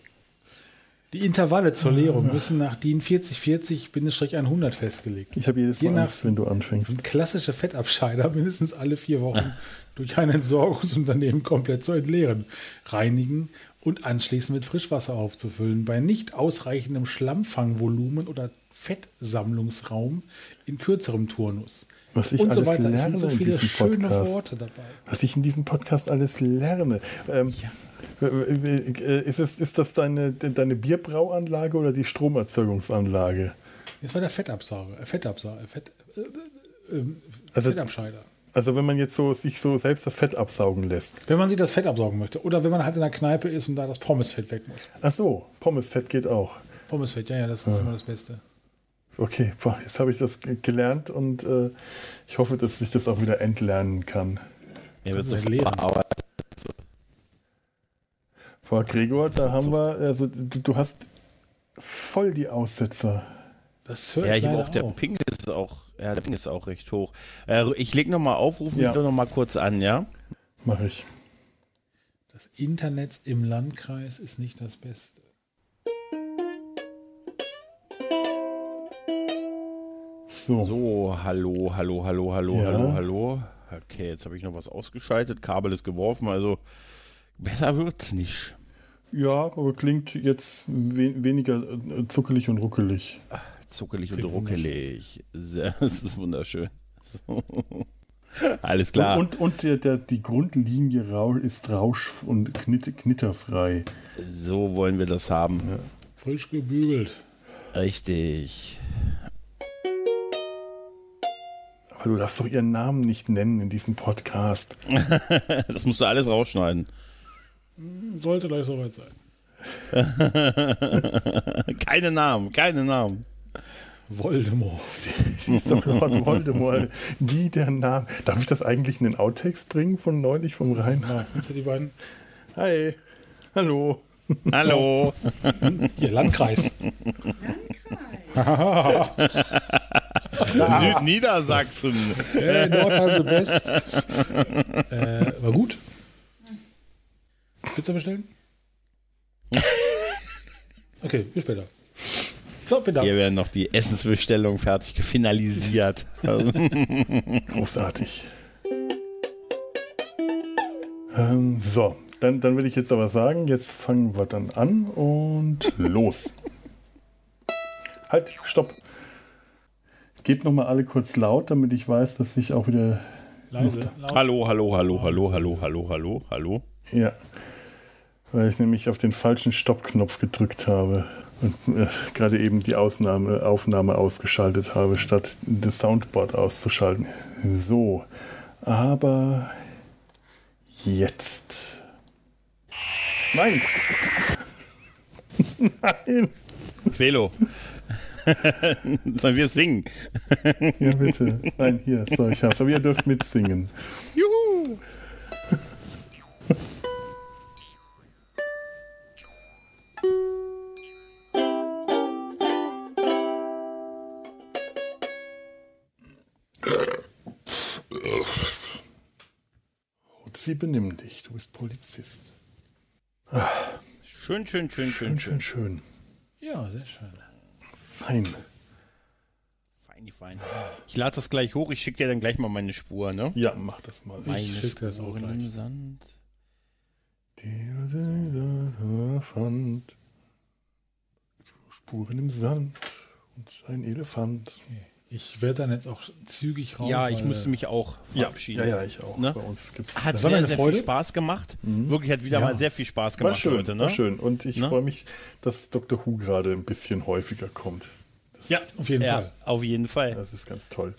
S2: Die Intervalle zur Leerung müssen nach DIN 4040-100 festgelegt.
S1: Ich habe jedes Mal Hiernach Angst, wenn du anfängst.
S2: Sind klassische Fettabscheider [laughs] mindestens alle vier Wochen [laughs] durch ein Entsorgungsunternehmen komplett zu entleeren, reinigen und anschließend mit Frischwasser aufzufüllen. Bei nicht ausreichendem Schlammfangvolumen oder Fettsammlungsraum in kürzerem Turnus.
S1: Was ich
S2: und
S1: alles
S2: so weiter.
S1: lerne
S2: so viele
S1: in diesem
S2: schöne
S1: Podcast.
S2: Worte dabei.
S1: Was ich in diesem Podcast alles lerne. Ähm,
S2: Ja.
S1: Ist, es, ist das deine, deine Bierbrauanlage oder die Stromerzeugungsanlage?
S2: Das war der Fettabsauger. Äh, Fettabsauger. Fett, äh, äh,
S1: Also-
S2: Fettabscheider.
S1: Also wenn man jetzt so sich so selbst das Fett absaugen lässt.
S2: Wenn man sich das Fett absaugen möchte. Oder wenn man halt in der Kneipe ist und da das Pommesfett weg muss.
S1: Ach so, Pommesfett geht auch.
S2: Pommesfett, ja, ja, das ist immer das Beste.
S1: Okay, boah, jetzt habe ich das ge- gelernt und äh, ich hoffe, dass ich das auch wieder entlernen kann.
S8: Er wird so
S2: lehren.
S8: verarbeitet.
S1: Boah, Gregor, da haben wir, also du, du hast voll die Aussetzer.
S2: Das höre
S8: Ja,
S2: ich
S8: ich auch, der. Ping ist auch, ja, der Ping ist auch recht hoch. Äh, ich leg nochmal auf, rufen
S1: Ja.
S8: mich doch nochmal kurz an, ja?
S1: Mache ich.
S2: Das Internet im Landkreis ist nicht das Beste.
S1: So.
S8: So, hallo, hallo, hallo, hallo,
S1: Ja.
S8: hallo, hallo. Okay, jetzt habe ich noch was ausgeschaltet, Kabel ist geworfen, also besser wird's nicht.
S1: Ja, aber klingt jetzt we weniger äh, zuckelig und ruckelig.
S8: Zuckelig und ruckelig. Sehr- [laughs] Das ist wunderschön. [laughs] Alles klar.
S1: Und, und der, der, die Grundlinie ist rausch- und knitt knitterfrei.
S8: so wollen wir das haben.
S2: Frisch gebügelt.
S8: Richtig.
S1: Aber du darfst doch ihren Namen nicht nennen in diesem Podcast. [laughs]
S8: Das musst du alles rausschneiden.
S2: Sollte gleich soweit sein. [laughs]
S8: keine Namen, keine Namen.
S2: Voldemort. [laughs]
S1: Sie ist doch Lord Voldemort. Die, der Name. Darf ich das eigentlich in den Outtakes bringen von neulich vom Rhein?
S2: Jetzt die beiden.
S1: Hi. Hallo.
S8: Hallo.
S2: Hier, Landkreis.
S8: Südniedersachsen.
S2: Hey, Nordhause West. äh, war gut. Pizza bestellen? [laughs] Okay, bis später. So, bitte.
S8: Hier werden noch die Essensbestellungen fertig finalisiert. [laughs]
S1: Großartig. Ähm, so, dann, dann will ich jetzt aber sagen, jetzt fangen wir dann an und los. Halt, stopp. Gebt nochmal alle kurz laut, damit ich weiß, dass ich auch wieder.
S2: Leise,
S8: hallo, hallo, hallo, hallo, hallo, hallo, hallo, hallo.
S1: Ja. Weil ich nämlich auf den falschen Stoppknopf gedrückt habe und äh, gerade eben die Ausnahme, Aufnahme ausgeschaltet habe, statt das Soundboard auszuschalten. So. Aber jetzt. Nein! [laughs] Nein!
S8: Felo. [laughs] Sollen wir singen? [laughs]
S1: Ja, bitte. Nein, hier, so, ich hab's. Aber ihr dürft mitsingen.
S8: Juhu!
S1: Sie benimm dich, du bist Polizist.
S8: Schön, schön, schön,
S1: Schön, schön, schön.
S2: Ja, sehr schön.
S1: Fein.
S8: Fein, fein. Ich lade das gleich hoch, ich schicke dir dann gleich mal meine Spur, ne?
S1: Ja, mach das mal.
S8: Meine
S2: schick dir das auch gleich.
S8: im Sand.
S1: Spuren im Sand und ein Elefant.
S2: Ich werde dann jetzt auch zügig raus.
S8: Ja, ich musste mich auch
S1: Ja,
S8: verabschieden.
S1: ja, ja, ich auch.
S8: Ne?
S1: Bei uns gibt's.
S8: Hat
S2: Das war
S8: sehr,
S2: eine
S8: sehr
S2: Freude.
S8: viel Spaß gemacht. Wirklich hat wieder
S2: Ja.
S8: mal sehr viel Spaß
S1: War
S8: gemacht
S1: schön,
S8: heute, ne?
S1: war schön. Und ich
S8: Ne?
S1: freue mich, dass Dr. Who gerade ein bisschen häufiger kommt. Das,
S2: Ja, auf jeden
S8: Ja,
S2: Fall.
S8: auf jeden Fall.
S1: das ist ganz toll.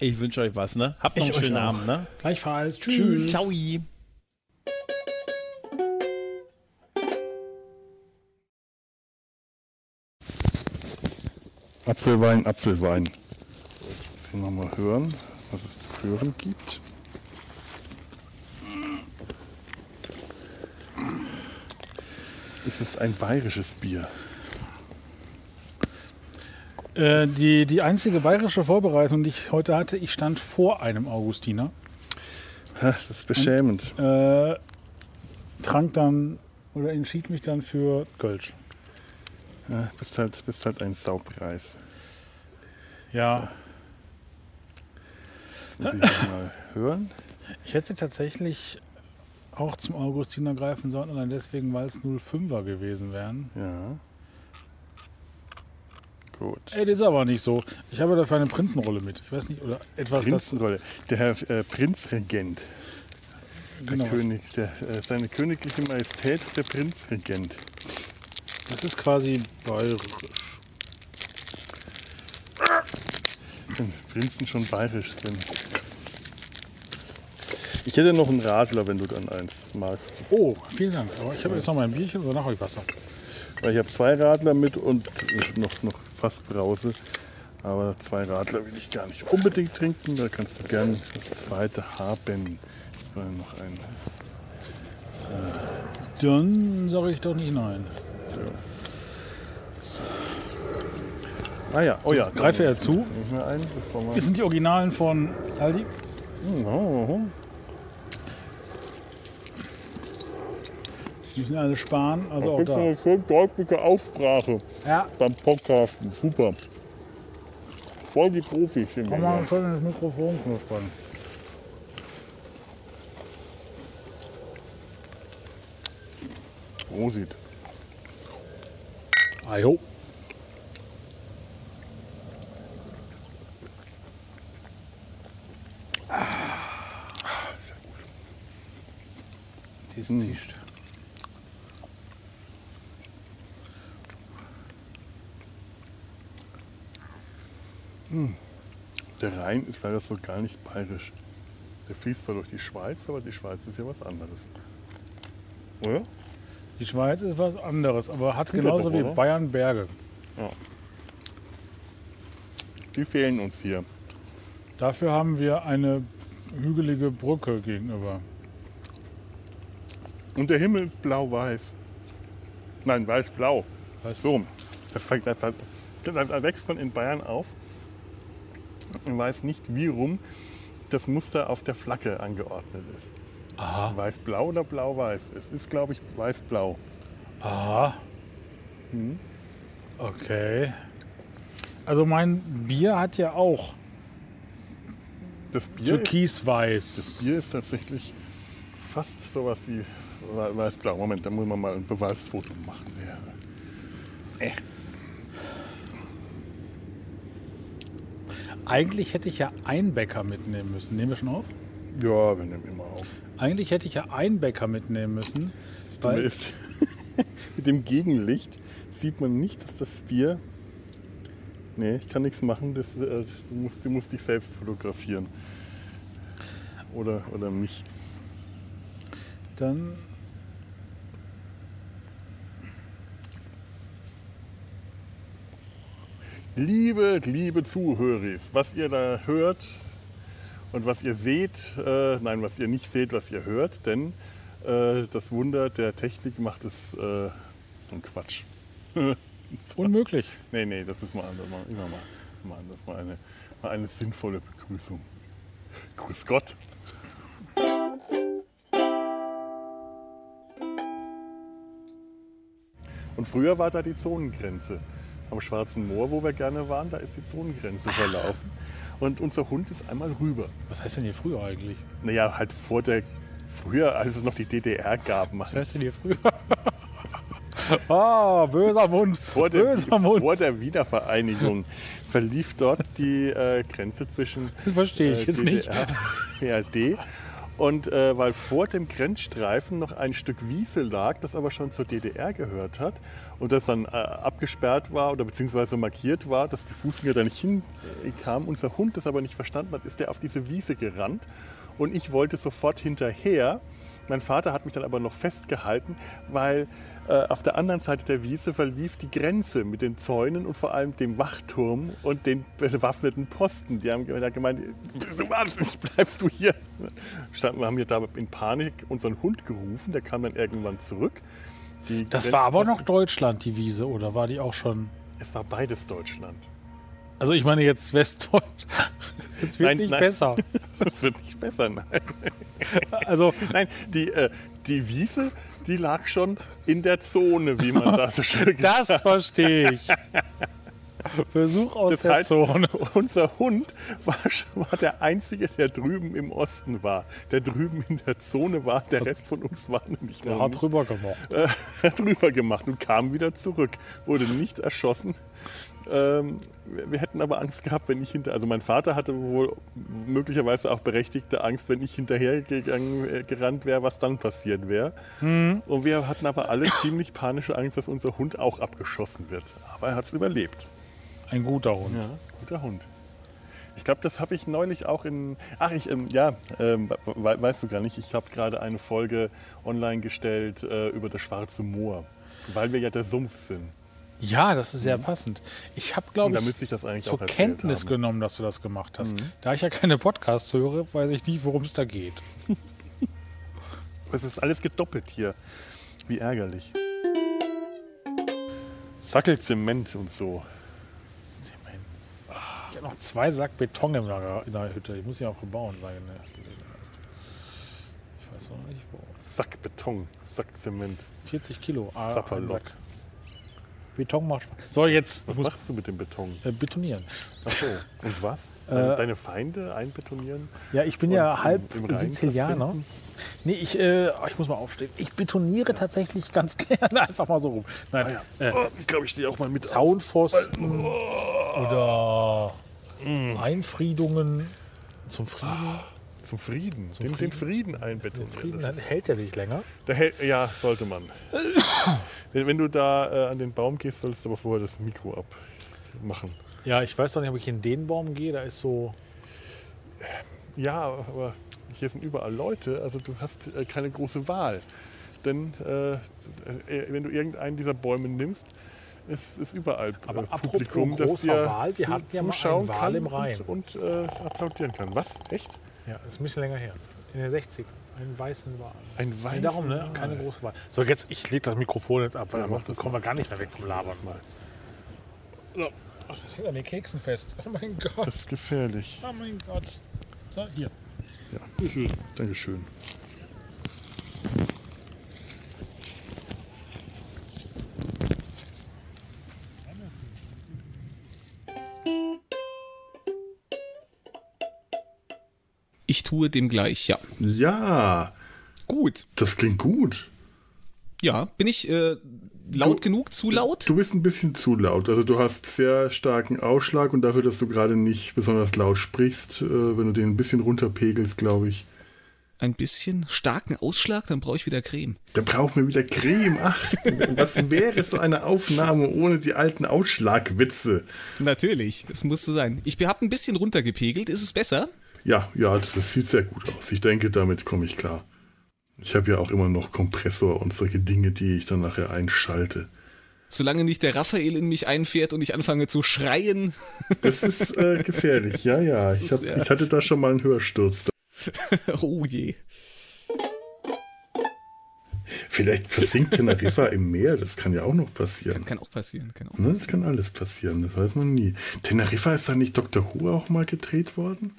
S8: Ich wünsche euch was, ne? Habt noch
S1: Ich
S8: einen schönen. Abend, ne?
S2: Gleichfalls. Tschüss.
S8: Ciao.
S1: Apfelwein, Apfelwein. Jetzt müssen wir mal hören, was es zu hören gibt. Es ist ein bayerisches Bier.
S2: Äh, die, die einzige bayerische Vorbereitung, die ich heute hatte, ich stand vor einem Augustiner.
S1: Das ist beschämend.
S2: Äh, trank dann oder entschied mich dann für Kölsch.
S1: Ja, bist, halt, bist halt ein Saupreis.
S2: Ja,
S1: Jetzt muss ich mal hören.
S2: ich hätte tatsächlich auch zum Augustiner greifen sollen, allein deswegen, weil es 05er gewesen wären.
S1: Ja. Gut.
S2: Ey, das ist aber nicht so. Ich habe dafür eine Prinzenrolle mit. Ich weiß nicht, oder etwas,
S1: Prinzenrolle. Der Herr äh, Prinzregent. Der
S2: Genau, was-
S1: König, der, äh, seine königliche Majestät, der Prinzregent.
S2: Das ist quasi bayerisch.
S1: Wenn Prinzen schon bayerisch sind. Ich hätte noch einen Radler, wenn du dann eins magst.
S2: Oh, vielen Dank. Aber ich habe jetzt noch mein Bierchen oder nachher Wasser.
S1: Weil ich habe zwei Radler mit und noch, noch fast Brause. Aber zwei Radler will ich gar nicht unbedingt trinken. Da kannst du gern das zweite haben. Das war noch ein.
S2: Dann sage ich doch nicht nein.
S1: Ah ja, oh ja.
S2: Greife er zu.
S1: Wir
S2: sind die Originalen von Aldi.
S1: Oh,
S2: Die müssen alle sparen, also auch
S1: Gibt
S2: da.
S1: eine schön deutliche Aussprache
S2: Ja,
S1: beim Podcasten. Super. Voll die Profis sind
S2: mal
S1: hier.
S2: schön ins Mikrofon knuspern.
S1: Prosit.
S2: Ajo. Das
S1: Hm.
S2: zischt.
S1: Der Rhein ist leider so gar nicht bayerisch. Der fließt zwar durch die Schweiz, aber die Schweiz ist ja was anderes. Oder?
S2: Die Schweiz ist was anderes, aber hat
S1: Tut
S2: genauso
S1: doch,
S2: wie
S1: oder?
S2: Bayern Berge.
S1: Die fehlen uns hier.
S2: Dafür haben wir eine hügelige Brücke gegenüber.
S1: Und der Himmel ist blau-weiß. Nein, weiß-blau.
S2: Weiß-
S1: So. Das, das, das, das wächst man in Bayern auf und weiß nicht, wie rum das Muster auf der Flagge angeordnet ist. Weiß-blau oder blau-weiß? Es ist, glaube ich, weiß-blau.
S2: Aha. Okay. Also mein Bier hat ja auch
S1: Das Bier, ist,
S2: türkisweiß.
S1: das Bier ist tatsächlich fast sowas wie weiß-blau. Moment, da muss man mal ein Beweisfoto machen. Ja.
S2: Eigentlich hätte ich ja Einbäcker mitnehmen müssen. Nehmen wir schon auf?
S1: ja, wir nehmen immer auf.
S2: Eigentlich hätte ich ja Einbäcker mitnehmen müssen.
S1: Das Dumme ist, [laughs] mit dem Gegenlicht sieht man nicht, dass das Bier. Nee, ich kann nichts machen. Das, äh, du, musst, du musst dich selbst fotografieren. Oder, oder mich.
S2: dann
S1: Liebe, liebe Zuhörer, was ihr da hört und was ihr seht, äh, nein, was ihr nicht seht, was ihr hört, denn äh, das Wunder der Technik macht es äh, so ein Quatsch. [laughs]
S2: unmöglich.
S1: Nee, nee, das müssen wir anders machen. Immer mal, mal anders. Mal eine, mal eine sinnvolle Begrüßung. Grüß Gott. Und früher war da die Zonengrenze. Am Schwarzen Moor, wo wir gerne waren, da ist die Zonengrenze verlaufen. Und unser Hund ist einmal rüber.
S2: Was heißt denn hier früher eigentlich?
S1: Naja, halt vor der, früher, als es noch die DDR gab,
S2: Was heißt denn hier früher? Ah, böser Mund.
S1: Vor der,
S2: böser Mund.
S1: vor der Wiedervereinigung verlief dort die äh, Grenze zwischen
S2: Das verstehe ich
S1: äh,
S2: jetzt nicht.
S1: PRD. Und äh, weil vor dem Grenzstreifen noch ein Stück Wiese lag, das aber schon zur DDR gehört hat und das dann äh, abgesperrt war oder beziehungsweise markiert war, dass die Fußgänger da nicht hinkamen, unser Hund das aber nicht verstanden hat, ist der auf diese Wiese gerannt und ich wollte sofort hinterher. Mein Vater hat mich dann aber noch festgehalten, weil auf der anderen Seite der Wiese verlief die Grenze mit den Zäunen und vor allem dem Wachturm und den bewaffneten Posten. Die haben ge- gemeint, bist du wahnsinnig, bleibst du hier? Wir haben hier da in Panik unseren Hund gerufen, der kam dann irgendwann zurück. Die
S2: Das war aber noch Deutschland, die Wiese, oder war die auch schon?
S1: Es war beides Deutschland.
S2: Also ich meine jetzt Westdeutsch. [laughs] Es wird
S1: Nein,
S2: nicht
S1: nein.
S2: besser. [laughs]
S1: Das wird nicht besser, nein.
S2: Also
S1: Nein, die, äh, die Wiese, die lag schon in der Zone, wie man da so schön [laughs] gesagt
S2: das verstehe ich. Besuch aus
S1: Das
S2: der
S1: heißt,
S2: Zone.
S1: unser Hund war, war der Einzige, der drüben im Osten war. Der drüben in der Zone war. Der Rest von uns war nämlich
S2: Der
S1: noch
S2: hat
S1: nicht.
S2: drüber gemacht.
S1: äh, [laughs] hat drüber gemacht und kam wieder zurück. Wurde nicht erschossen. Ähm, wir hätten aber Angst gehabt, wenn ich hinter. Also mein Vater hatte wohl möglicherweise auch berechtigte Angst, wenn ich hinterher gegangen, äh, gerannt wäre, was dann passiert wäre. Und wir hatten aber alle ziemlich panische Angst, dass unser Hund auch abgeschossen wird. Aber er hat es überlebt.
S2: Ein guter Hund.
S1: Ja, guter Hund. Ich glaube, das habe ich neulich auch in. Ach, ich, ähm, ja, ähm, we weißt du gar nicht. Ich habe gerade eine Folge online gestellt äh, über das Schwarze Moor, weil wir ja der Sumpf sind.
S2: Ja, das ist sehr passend. Ich habe, glaube ich,
S1: ich das eigentlich
S2: zur Kenntnis
S1: haben. Mhm.
S2: genommen, dass du das gemacht hast. Da ich ja keine Podcasts höre, weiß ich nicht, worum es da geht. [laughs]
S1: Es ist alles gedoppelt hier. Wie ärgerlich. Sackelzement und so.
S2: Ich habe noch zwei Sack Beton in der, in der Hütte. Ich muss ja auch bebauen. Weil, ne, ich weiß noch nicht, wo.
S1: Sack Beton, Sack Zement,
S2: 40 Kilo. ah,
S1: Sapperlock.
S2: Beton macht Spaß. So, jetzt
S1: Was machst du mit dem Beton?
S2: äh, betonieren.
S1: Ach so. Und was? [laughs]
S2: Äh,
S1: Deine, deine Feinde einbetonieren?
S2: Ja, ich bin ja halb Sizilianer. Nee, ich, äh, oh, ich muss mal aufstehen. Ich betoniere tatsächlich ganz [laughs] gerne einfach mal so rum. Nein, äh,
S1: Oh, ich glaube, ich stehe auch mal mit.
S2: Zaunpfosten oder Einfriedungen zum Frieden.
S1: Zum Frieden.
S2: Zum
S1: den, den
S2: Frieden?
S1: Frieden einbetonieren.
S2: Frieden
S1: Das-
S2: dann hält er sich länger.
S1: Hält, ja, sollte man. [coughs] wenn, du da äh, an den Baum gehst, solltest du aber vorher das Mikro abmachen.
S2: Ja, ich weiß doch nicht, ob ich in den Baum gehe. Da ist so.
S1: Ja, aber hier sind überall Leute, also du hast äh, keine große Wahl. denn äh, äh, wenn du irgendeinen dieser Bäume nimmst, ist, ist überall
S2: Aber
S1: äh,
S2: apropos
S1: Publikum, das dir
S2: wir
S1: zu,
S2: ja
S1: zuschauen kann und, und äh, applaudieren kann. Was? Echt?
S2: Ja, ist ein bisschen länger her. In den 60 Einen weißen Wal.
S1: Ein
S2: Nee,
S1: weißen
S2: darum, ne?
S1: Wal.
S2: Keine große Wahl. So, jetzt, ich lege das Mikrofon jetzt ab, weil
S1: Ja,
S2: ansonsten kommen wir gar nicht mehr weg vom Labern mal. So. Ach, das hängt an den Keksen fest. [laughs] Oh mein Gott.
S1: Das ist gefährlich.
S2: Oh mein Gott. So, hier.
S1: Ja. Dankeschön.
S4: Ich tue dem gleich, ja.
S1: Ja,
S4: Gut.
S1: das klingt gut.
S4: Ja, bin ich äh, laut
S1: Du-
S4: genug? Zu laut?
S1: Du bist ein bisschen zu laut. Also du hast sehr starken Ausschlag und dafür, dass du gerade nicht besonders laut sprichst, äh, wenn du den ein bisschen runterpegelst, glaube ich.
S4: Ein bisschen starken Ausschlag, dann brauche ich wieder Creme.
S1: Da brauchen wir wieder Creme. Ach, was wäre so eine Aufnahme ohne die alten Ausschlagwitze?
S4: Natürlich, das musste sein. Ich habe ein bisschen runtergepegelt. Ist es besser?
S1: Ja, ja, das, das sieht sehr gut aus. Ich denke, damit komme ich klar. Ich habe ja auch immer noch Kompressor und solche Dinge, die ich dann nachher einschalte.
S4: Solange nicht der Raphael in mich einfährt und ich anfange zu schreien. [laughs]
S1: Das ist äh, gefährlich, ja, ja. Ich,
S4: ist,
S1: hab,
S4: ja.
S1: ich hatte da schon mal einen Hörsturz. [laughs]
S4: oh je.
S1: Vielleicht versinkt Teneriffa [laughs] im Meer, das kann ja auch noch passieren.
S4: Kann auch passieren. Kann auch
S1: Ne, das kann alles passieren, das weiß man nie. Teneriffa ist da nicht Dr. Who auch mal gedreht worden?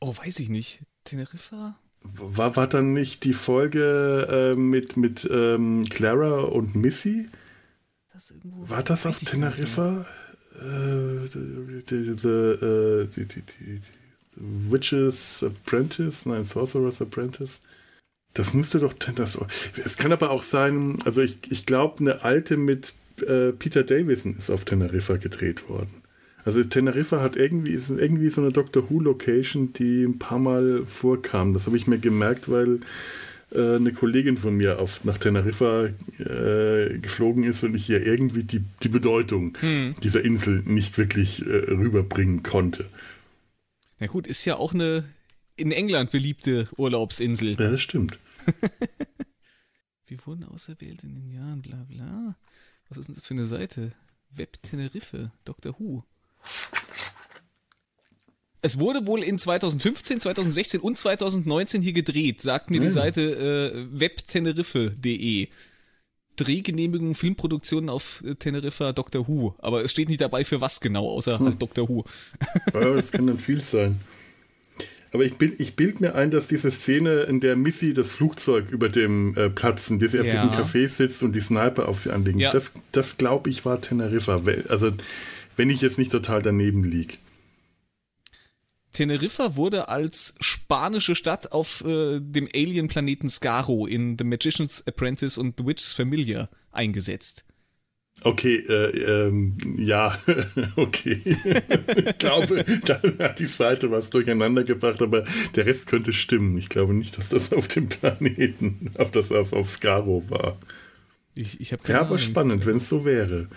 S4: Oh, weiß ich nicht. Teneriffa?
S1: War, war dann nicht die Folge äh, mit, mit ähm, Clara und Missy?
S4: Das
S1: War das auf Teneriffa? Äh, die, die, die, äh, die Witches Apprentice? Nein, Sorcerer's Apprentice. Das müsste doch das. Es kann aber auch sein, also ich, ich glaube, eine alte mit äh, Peter Davison ist auf Teneriffa gedreht worden. Also Teneriffa hat irgendwie, ist irgendwie so eine Doctor Who Location, die ein paar Mal vorkam. Das habe ich mir gemerkt, weil äh, eine Kollegin von mir auf, nach Teneriffa äh, geflogen ist und ich ihr irgendwie die, die Bedeutung dieser Insel nicht wirklich äh, rüberbringen konnte.
S4: Na gut, ist ja auch eine in England beliebte Urlaubsinsel.
S1: Ja, das stimmt. [laughs]
S4: Wir wurden auserwählt in den Jahren, bla bla. Was ist denn das für eine Seite? Web Teneriffe, Dr. Who. Es wurde wohl in 2015, 2016 und 2019 hier gedreht, sagt mir die
S1: Hm.
S4: Seite äh, webteneriffe.de. Drehgenehmigung, Filmproduktionen auf äh, Teneriffa, Dr. Who. Aber es steht nicht dabei, für was genau, außer
S1: Hm.
S4: halt Dr. Who.
S1: Ja, das kann dann viel sein. Aber ich bild, ich bild mir ein, dass diese Szene, in der Missy das Flugzeug über dem äh, Platz, in der sie auf
S4: Ja.
S1: diesem Café sitzt und die Sniper auf sie anlegen,
S4: Ja.
S1: das, das glaube ich war Teneriffa. Also, wenn ich jetzt nicht total daneben liege.
S4: Teneriffa wurde als spanische Stadt auf äh, dem Alien-Planeten Skaro in The Magician's Apprentice und The Witch's Familiar eingesetzt.
S1: Okay, äh, ähm, ja, [laughs] okay. ich glaube, da hat die Seite was durcheinander gebracht, aber der Rest könnte stimmen. Ich glaube nicht, dass das auf dem Planeten, [laughs] auf das auf, auf Skaro war.
S4: Ich, ich hab
S1: Ja, aber spannend, wenn es so wäre.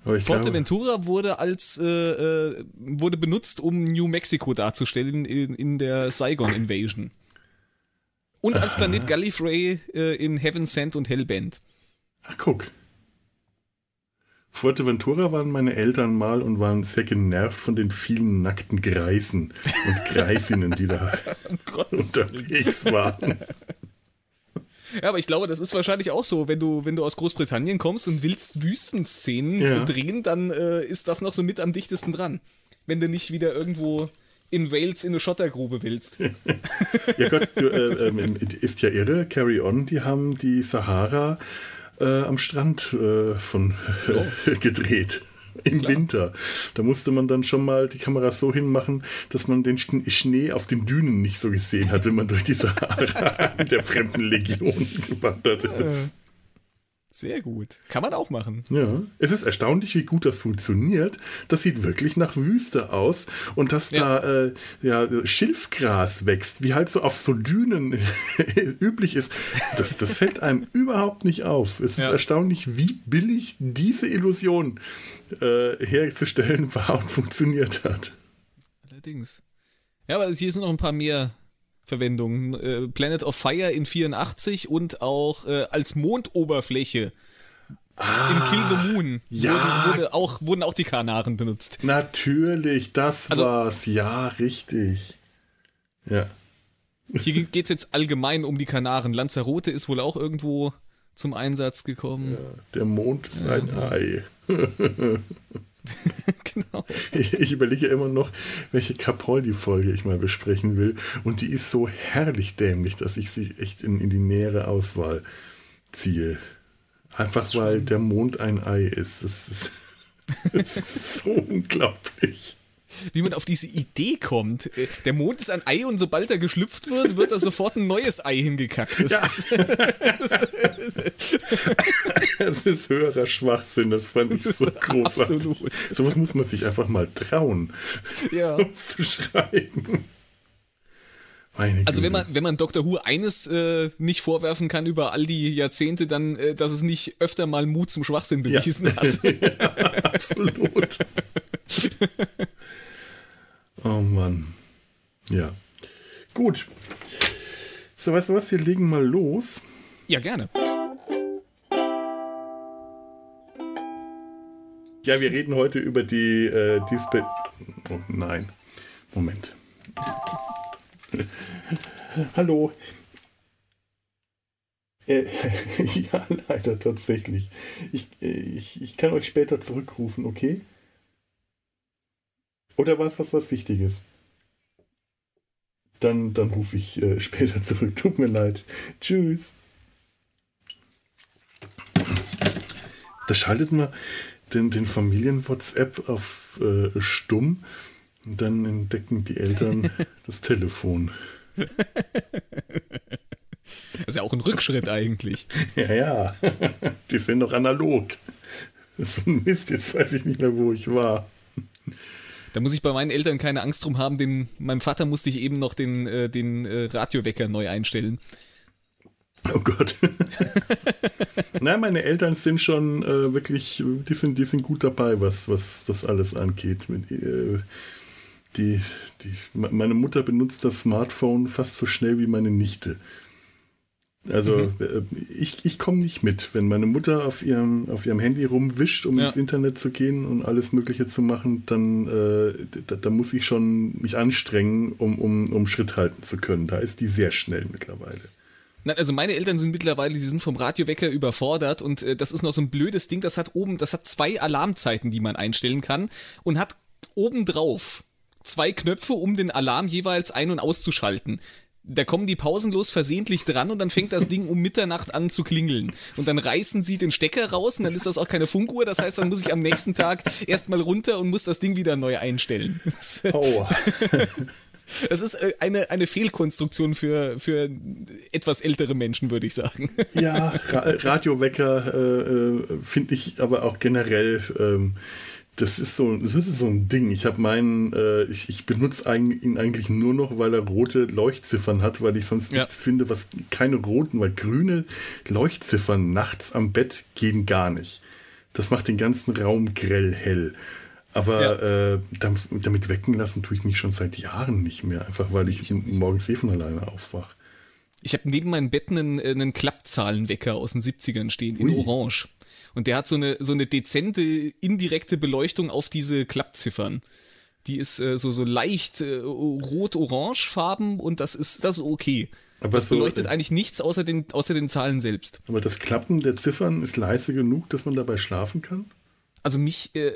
S1: Ich glaube,
S4: Fuerteventura wurde als äh, äh, wurde benutzt, um New Mexico darzustellen in, in der Saigon Invasion. Und als Planet Gallifrey äh, in Heaven Sent und Hellbent.
S1: ach guck. Fuerteventura waren meine Eltern mal und waren sehr genervt von den vielen nackten Greisen und Greisinnen, die da [laughs] unterwegs waren.
S4: Ja, aber ich glaube, das ist wahrscheinlich auch so, wenn du, wenn du aus Großbritannien kommst und willst Wüstenszenen
S1: Ja.
S4: drehen, dann äh, ist das noch so mit am dichtesten dran. Wenn du nicht wieder irgendwo in Wales in eine Schottergrube willst. [laughs]
S1: Ja Gott, du, äh, ähm, ist ja irre. Carry On, die haben die Sahara äh, am Strand äh, von [laughs] gedreht. Im Winter. Da musste man dann schon mal die Kamera so hinmachen, dass man den Schn- Schnee auf den Dünen nicht so gesehen hat, wenn man durch die Sahara [laughs] der fremden Legion gewandert ist.
S4: Sehr gut. Kann man auch machen.
S1: Ja, es ist erstaunlich, wie gut das funktioniert. Das sieht wirklich nach Wüste aus und dass
S4: Ja.
S1: da äh, ja, Schilfgras wächst, wie halt so auf so Dünen [laughs] üblich ist, das, das fällt einem [laughs] überhaupt nicht auf. Es ist
S4: Ja.
S1: erstaunlich, wie billig diese Illusion äh, herzustellen war und funktioniert hat.
S4: Allerdings. Ja, aber hier sind noch ein paar mehr Verwendung. Äh, Planet of Fire in 84 und auch äh, als Mondoberfläche
S1: Ah,
S4: in Kill the Moon
S1: ja.
S4: wurde, wurde auch, wurden auch die Kanaren benutzt.
S1: Natürlich, das
S4: Also-
S1: war's. Ja, richtig. Ja.
S4: Hier geht es jetzt allgemein um die Kanaren. Lanzarote ist wohl auch irgendwo zum Einsatz gekommen.
S1: Der Mond ist ein Ei. [laughs] [laughs]
S4: genau.
S1: Ich, überlege immer noch, welche Capaldi-Folge ich mal besprechen will. Und die ist so herrlich dämlich, dass ich sie echt in, in die nähere Auswahl ziehe. Einfach weil der Mond ein Ei ist. Das ist, [laughs] das ist so unglaublich.
S4: Wie man auf diese Idee kommt. Äh, Der Mond ist ein Ei und sobald er geschlüpft wird, wird da sofort ein neues Ei hingekackt. Das
S1: Ja.
S4: ist, [laughs]
S1: Das ist höherer Schwachsinn. Das fand ich so großartig.
S4: absolut.
S1: Sowas muss man sich einfach mal trauen,
S4: Ja. [laughs]
S1: zu schreiben.
S4: Also wenn man, wenn man Dr. Who eines äh, nicht vorwerfen kann über all die Jahrzehnte, dann, äh, dass es nicht öfter mal Mut zum Schwachsinn bewiesen hat. [laughs]
S1: ja, absolut. [laughs] oh Mann. Ja. Gut. So, weißt du was? Wir legen mal los.
S4: Ja, gerne.
S1: Ja, wir reden heute über die, äh, die Spe Oh nein. Moment. [laughs] Hallo. Äh, [laughs] ja, leider tatsächlich. Ich, äh, ich, ich kann euch später zurückrufen, okay? Oder war es was, was Wichtiges? Dann, dann rufe ich äh, später [laughs] zurück. Tut mir leid. Tschüss. Da schaltet man den, den Familien-WhatsApp auf äh, stumm und dann entdecken die Eltern [laughs] das Telefon. [laughs]
S4: Das ist ja auch ein Rückschritt eigentlich.
S1: Ja, ja, die sind noch analog. So ein Mist, jetzt weiß ich nicht mehr, wo ich war.
S4: Da muss ich bei meinen Eltern keine Angst drum haben, den, meinem Vater musste ich eben noch den, äh, den äh, Radiowecker neu einstellen.
S1: Oh Gott. [laughs] Nein, meine Eltern sind schon äh, wirklich, die sind, die sind gut dabei, was, was das alles angeht. Mit, äh, die, die, me- meine Mutter benutzt das Smartphone fast so schnell wie meine Nichte. Also äh, ich, ich komme nicht mit. Wenn meine Mutter auf ihrem, auf ihrem Handy rumwischt, um
S4: Ja.
S1: ins Internet zu gehen und alles Mögliche zu machen, dann äh, da, da muss ich schon mich anstrengen, um, um, um Schritt halten zu können. Da ist die sehr schnell mittlerweile.
S4: Nein, also meine Eltern sind mittlerweile, die sind vom Radiowecker überfordert und äh, das ist noch so ein blödes Ding, das hat oben, das hat zwei Alarmzeiten, die man einstellen kann und hat obendrauf zwei Knöpfe, um den Alarm jeweils ein- und auszuschalten. Da kommen die pausenlos versehentlich dran und dann fängt das Ding um Mitternacht an zu klingeln. Und dann reißen sie den Stecker raus und dann ist das auch keine Funkuhr. Das heißt, dann muss ich am nächsten Tag erstmal runter und muss das Ding wieder neu einstellen.
S1: Oh. [laughs]
S4: Das ist äh, eine, eine Fehlkonstruktion für, für etwas ältere Menschen, würde ich sagen.
S1: Ja, Ra Radiowecker äh, äh, finde ich aber auch generell, ähm, das ist so, das ist so ein Ding. Ich habe meinen, äh, ich, ich benutze ein, ihn eigentlich nur noch, weil er rote Leuchtziffern hat, weil ich sonst
S4: Ja.
S1: nichts finde, was keine roten, weil grüne Leuchtziffern nachts am Bett gehen gar nicht. Das macht den ganzen Raum grell hell. Aber äh, damit, damit wecken lassen tue ich mich schon seit Jahren nicht mehr, einfach weil ich morgens eh von alleine aufwach.
S4: Ich habe neben meinem Bett einen, äh, einen Klappzahlenwecker aus den 70ern stehen, in
S1: Ui.
S4: Orange. Und der hat so eine, so eine dezente, indirekte Beleuchtung auf diese Klappziffern. Die ist äh, so, so leicht äh, rot-orange Farben und das ist, das ist okay.
S1: Aber
S4: Das beleuchtet
S1: äh,
S4: eigentlich nichts außer den, außer den Zahlen selbst.
S1: Aber das Klappen der Ziffern ist leise genug, dass man dabei schlafen kann?
S4: Also mich, äh,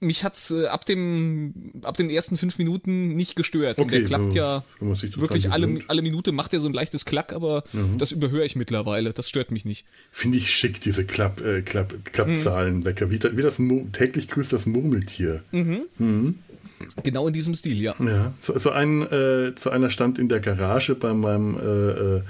S4: mich hat's äh, ab dem, ab den ersten fünf Minuten nicht gestört. und der klappt ja wirklich alle,
S1: gewöhnt.
S4: alle Minute macht er so ein leichtes Klack, aber
S1: Mhm.
S4: das überhöre ich mittlerweile. Das stört mich nicht.
S1: Finde ich schick, diese Klapp, äh, Klapp, Klappzahlenwecker. Wie, da- wie das Mu- täglich grüßt das Murmeltier.
S4: Genau in diesem Stil, ja.
S1: Ja. So, so, ein, äh, so einer stand in der Garage bei meinem äh, äh,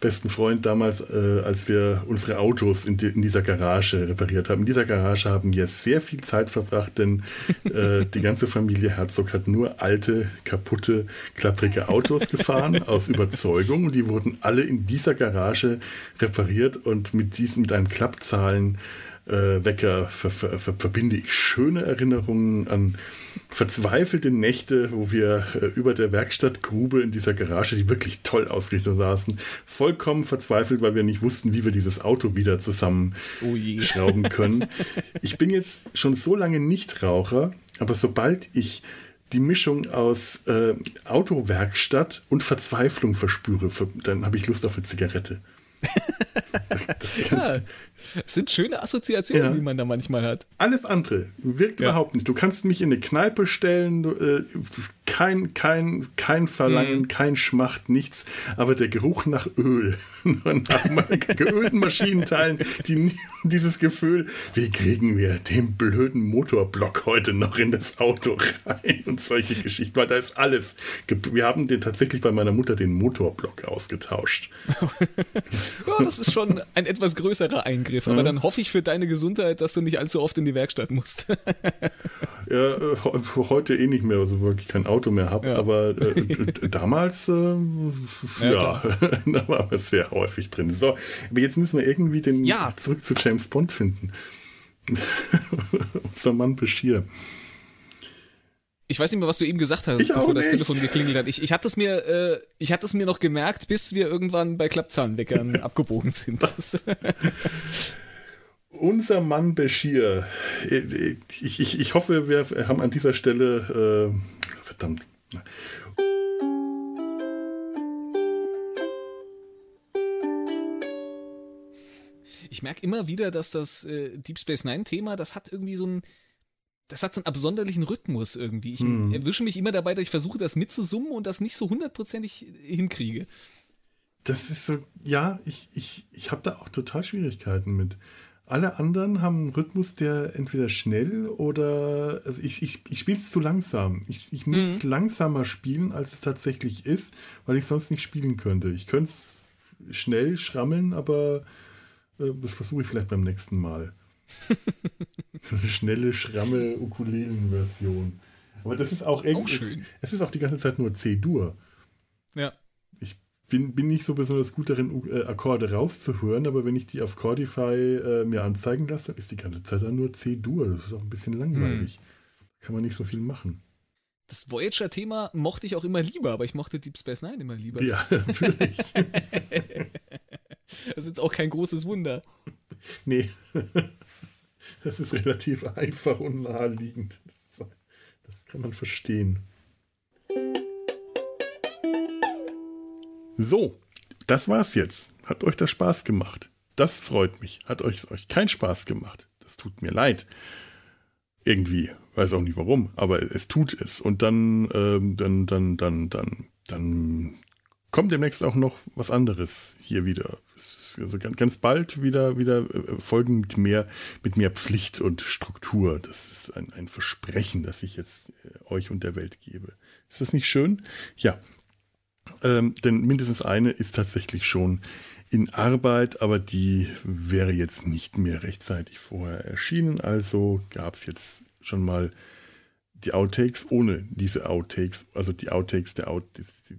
S1: besten Freund damals, äh, als wir unsere Autos in, die, in dieser Garage repariert haben. In dieser Garage haben wir sehr viel Zeit verbracht, denn äh, die ganze Familie Herzog hat nur alte, kaputte, klapprige Autos gefahren, aus Überzeugung. Und die wurden alle in dieser Garage repariert und mit diesem, mit einem Klappzahlen äh, Wecker ver ver ver verbinde ich schöne Erinnerungen an verzweifelte Nächte, wo wir äh, über der Werkstattgrube in dieser Garage, die wirklich toll ausgerichtet saßen, vollkommen verzweifelt, weil wir nicht wussten, wie wir dieses Auto wieder zusammenschrauben oh können. ich bin jetzt schon so lange Nichtraucher, aber sobald ich die Mischung aus äh, Autowerkstatt und Verzweiflung verspüre, dann habe ich Lust auf eine Zigarette. [laughs]
S4: ja, sind schöne Assoziationen, ja. die man da manchmal hat.
S1: Alles andere wirkt ja. überhaupt nicht. Du kannst mich in eine Kneipe stellen, äh, kein, kein, kein Verlangen, mhm. kein Schmacht, nichts. Aber der Geruch nach Öl, [laughs] nach geölten Maschinenteilen, die, dieses Gefühl, wie kriegen wir den blöden Motorblock heute noch in das Auto rein und solche Geschichten. Weil da ist alles. Wir haben den tatsächlich bei meiner Mutter den Motorblock ausgetauscht. [laughs]
S4: ja, das ist schon ein etwas größerer Eingriff. Aber mhm. dann hoffe ich für deine Gesundheit, dass du nicht allzu oft in die Werkstatt musst. [laughs]
S1: ja, äh, heute eh nicht mehr, also wirklich kein Auto Auto mehr habe. Ja. Aber äh, [laughs] damals, äh, ja, ja [laughs] da waren wir sehr häufig drin. So, aber jetzt müssen wir irgendwie den ja. zurück zu James Bond finden. Unser Mann Bashir.
S4: Ich weiß nicht mehr, was du eben gesagt hast,
S1: ich bevor
S4: das Telefon geklingelt hat. Ich, ich hatte es mir, äh, ich hatte es mir noch gemerkt, bis wir irgendwann bei Klappzahnweckern [laughs] abgebogen sind.
S1: Unser Mann Bashir. Ich, ich, ich hoffe, wir haben an dieser Stelle äh, verdammt.
S4: Ich merke immer wieder, dass das äh, Deep Space Nine-Thema, das hat irgendwie so ein, das hat so einen absonderlichen Rhythmus irgendwie. Ich hm. erwische mich immer dabei, dass ich versuche, das mitzusummen und das nicht so hundertprozentig hinkriege.
S1: Das ist so, ja, ich, ich, ich habe da auch total Schwierigkeiten mit. Alle anderen haben einen Rhythmus, der entweder schnell oder. Also ich, ich, ich spiele es zu langsam. Ich, ich muss mhm. es langsamer spielen, als es tatsächlich ist, weil ich sonst nicht spielen könnte. Ich könnte es schnell schrammeln, aber äh, das versuche ich vielleicht beim nächsten Mal. [laughs] so eine schnelle, schramme Ukulelen-Version. Aber das ist auch irgendwie. Es ist auch die ganze Zeit nur C-Dur.
S4: Ja
S1: bin, bin nicht so besonders gut darin, äh, Akkorde rauszuhören, aber wenn ich die auf Chordify äh, mir anzeigen lasse, dann ist die ganze Zeit dann nur C-Dur. Das ist auch ein bisschen langweilig. Hm. Kann man nicht so viel machen.
S4: Das Voyager-Thema mochte ich auch immer lieber, aber ich mochte Deep Space Nine immer lieber.
S1: Ja, [laughs] natürlich. [laughs]
S4: das ist jetzt auch kein großes Wunder.
S1: Nee. Das ist relativ einfach und naheliegend. Das, kann man verstehen. So, das war's jetzt. Hat euch das Spaß gemacht? Das freut mich. Hat euch euch keinen Spaß gemacht? Das tut mir leid. Irgendwie, weiß auch nicht warum, aber es tut es. Und dann, ähm, dann, dann, dann, dann, dann kommt demnächst auch noch was anderes hier wieder. Also ganz, bald wieder, wieder äh, Folgen mit mehr, mit mehr Pflicht und Struktur. Das ist ein, ein Versprechen, das ich jetzt äh, euch und der Welt gebe. Ist das nicht schön? Ja. Ähm, denn mindestens eine ist tatsächlich schon in Arbeit, aber die wäre jetzt nicht mehr rechtzeitig vorher erschienen. Also gab es jetzt schon mal die Outtakes ohne diese Outtakes, also die Outtakes der Out,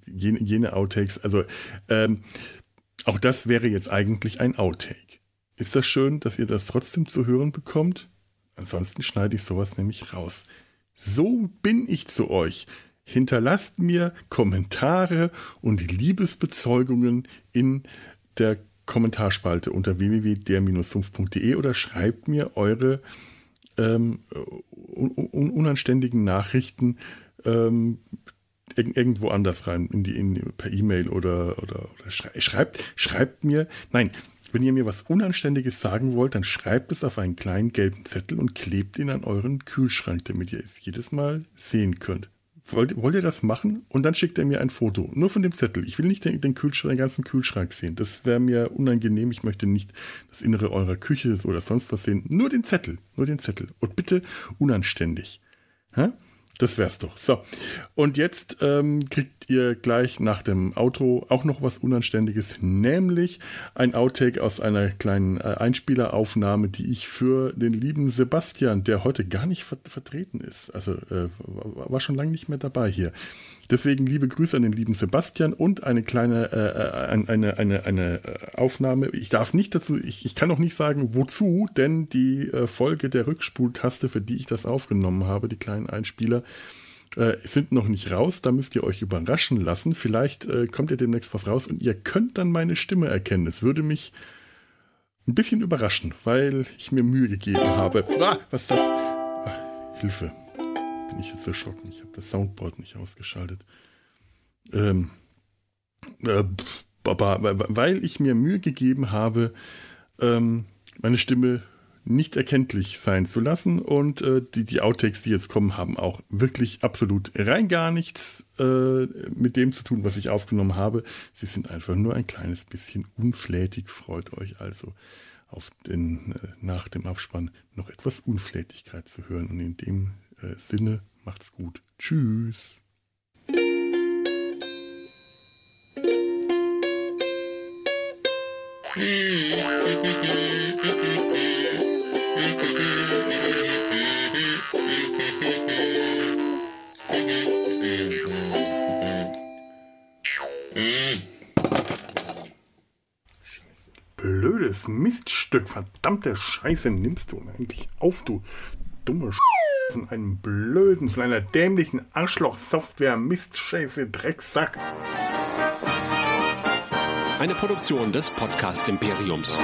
S1: jene, jene Outtakes. Also ähm, auch das wäre jetzt eigentlich ein Outtake. Ist das schön, dass ihr das trotzdem zu hören bekommt? Ansonsten schneide ich sowas nämlich raus. So bin ich zu euch. Hinterlasst mir Kommentare und Liebesbezeugungen in der Kommentarspalte unter www.der-sumpf.de oder schreibt mir eure ähm, un unanständigen Nachrichten ähm, irgendwo anders rein, in die, in, per E-Mail oder, oder, oder schreibt, schreibt mir, nein, wenn ihr mir was Unanständiges sagen wollt, dann schreibt es auf einen kleinen gelben Zettel und klebt ihn an euren Kühlschrank, damit ihr es jedes Mal sehen könnt. Wollt, wollt ihr das machen? Und dann schickt er mir ein Foto. Nur von dem Zettel. Ich will nicht den, den, Kühlschrank, den ganzen Kühlschrank sehen. Das wäre mir unangenehm. Ich möchte nicht das Innere eurer Küche oder sonst was sehen. Nur den Zettel. Nur den Zettel. Und bitte unanständig. Ha? Das wär's doch. So. Und jetzt ähm, kriegt ihr gleich nach dem Outro auch noch was Unanständiges, nämlich ein Outtake aus einer kleinen äh, Einspieleraufnahme, die ich für den lieben Sebastian, der heute gar nicht ver vertreten ist, also äh, war schon lange nicht mehr dabei hier. Deswegen liebe Grüße an den lieben Sebastian und eine kleine äh, äh eine, eine, eine Aufnahme. Ich darf nicht dazu, ich, ich kann noch nicht sagen, wozu, denn die äh, Folge der Rückspultaste, für die ich das aufgenommen habe, die kleinen Einspieler, äh, sind noch nicht raus. Da müsst ihr euch überraschen lassen. Vielleicht äh, kommt ihr demnächst was raus und ihr könnt dann meine Stimme erkennen. Es würde mich ein bisschen überraschen, weil ich mir Mühe gegeben habe. Ah, was ist das? Ach, Hilfe bin ich jetzt erschrocken. Ich habe das Soundboard nicht ausgeschaltet. Ähm, äh, weil ich mir Mühe gegeben habe, ähm, meine Stimme nicht erkenntlich sein zu lassen und äh, die, die Outtakes, die jetzt kommen, haben auch wirklich absolut rein gar nichts äh, mit dem zu tun, was ich aufgenommen habe. Sie sind einfach nur ein kleines bisschen unflätig. Freut euch also auf den, äh, nach dem Abspann noch etwas Unflätigkeit zu hören und in dem äh, Sinne, macht's gut. Tschüss. [laughs] Blödes Miststück, verdammte Scheiße nimmst du eigentlich auf, du dumme Sch von einem blöden, von einer dämlichen Arschloch-Software, Mistscheiße, Drecksack.
S9: Eine Produktion des Podcast Imperiums.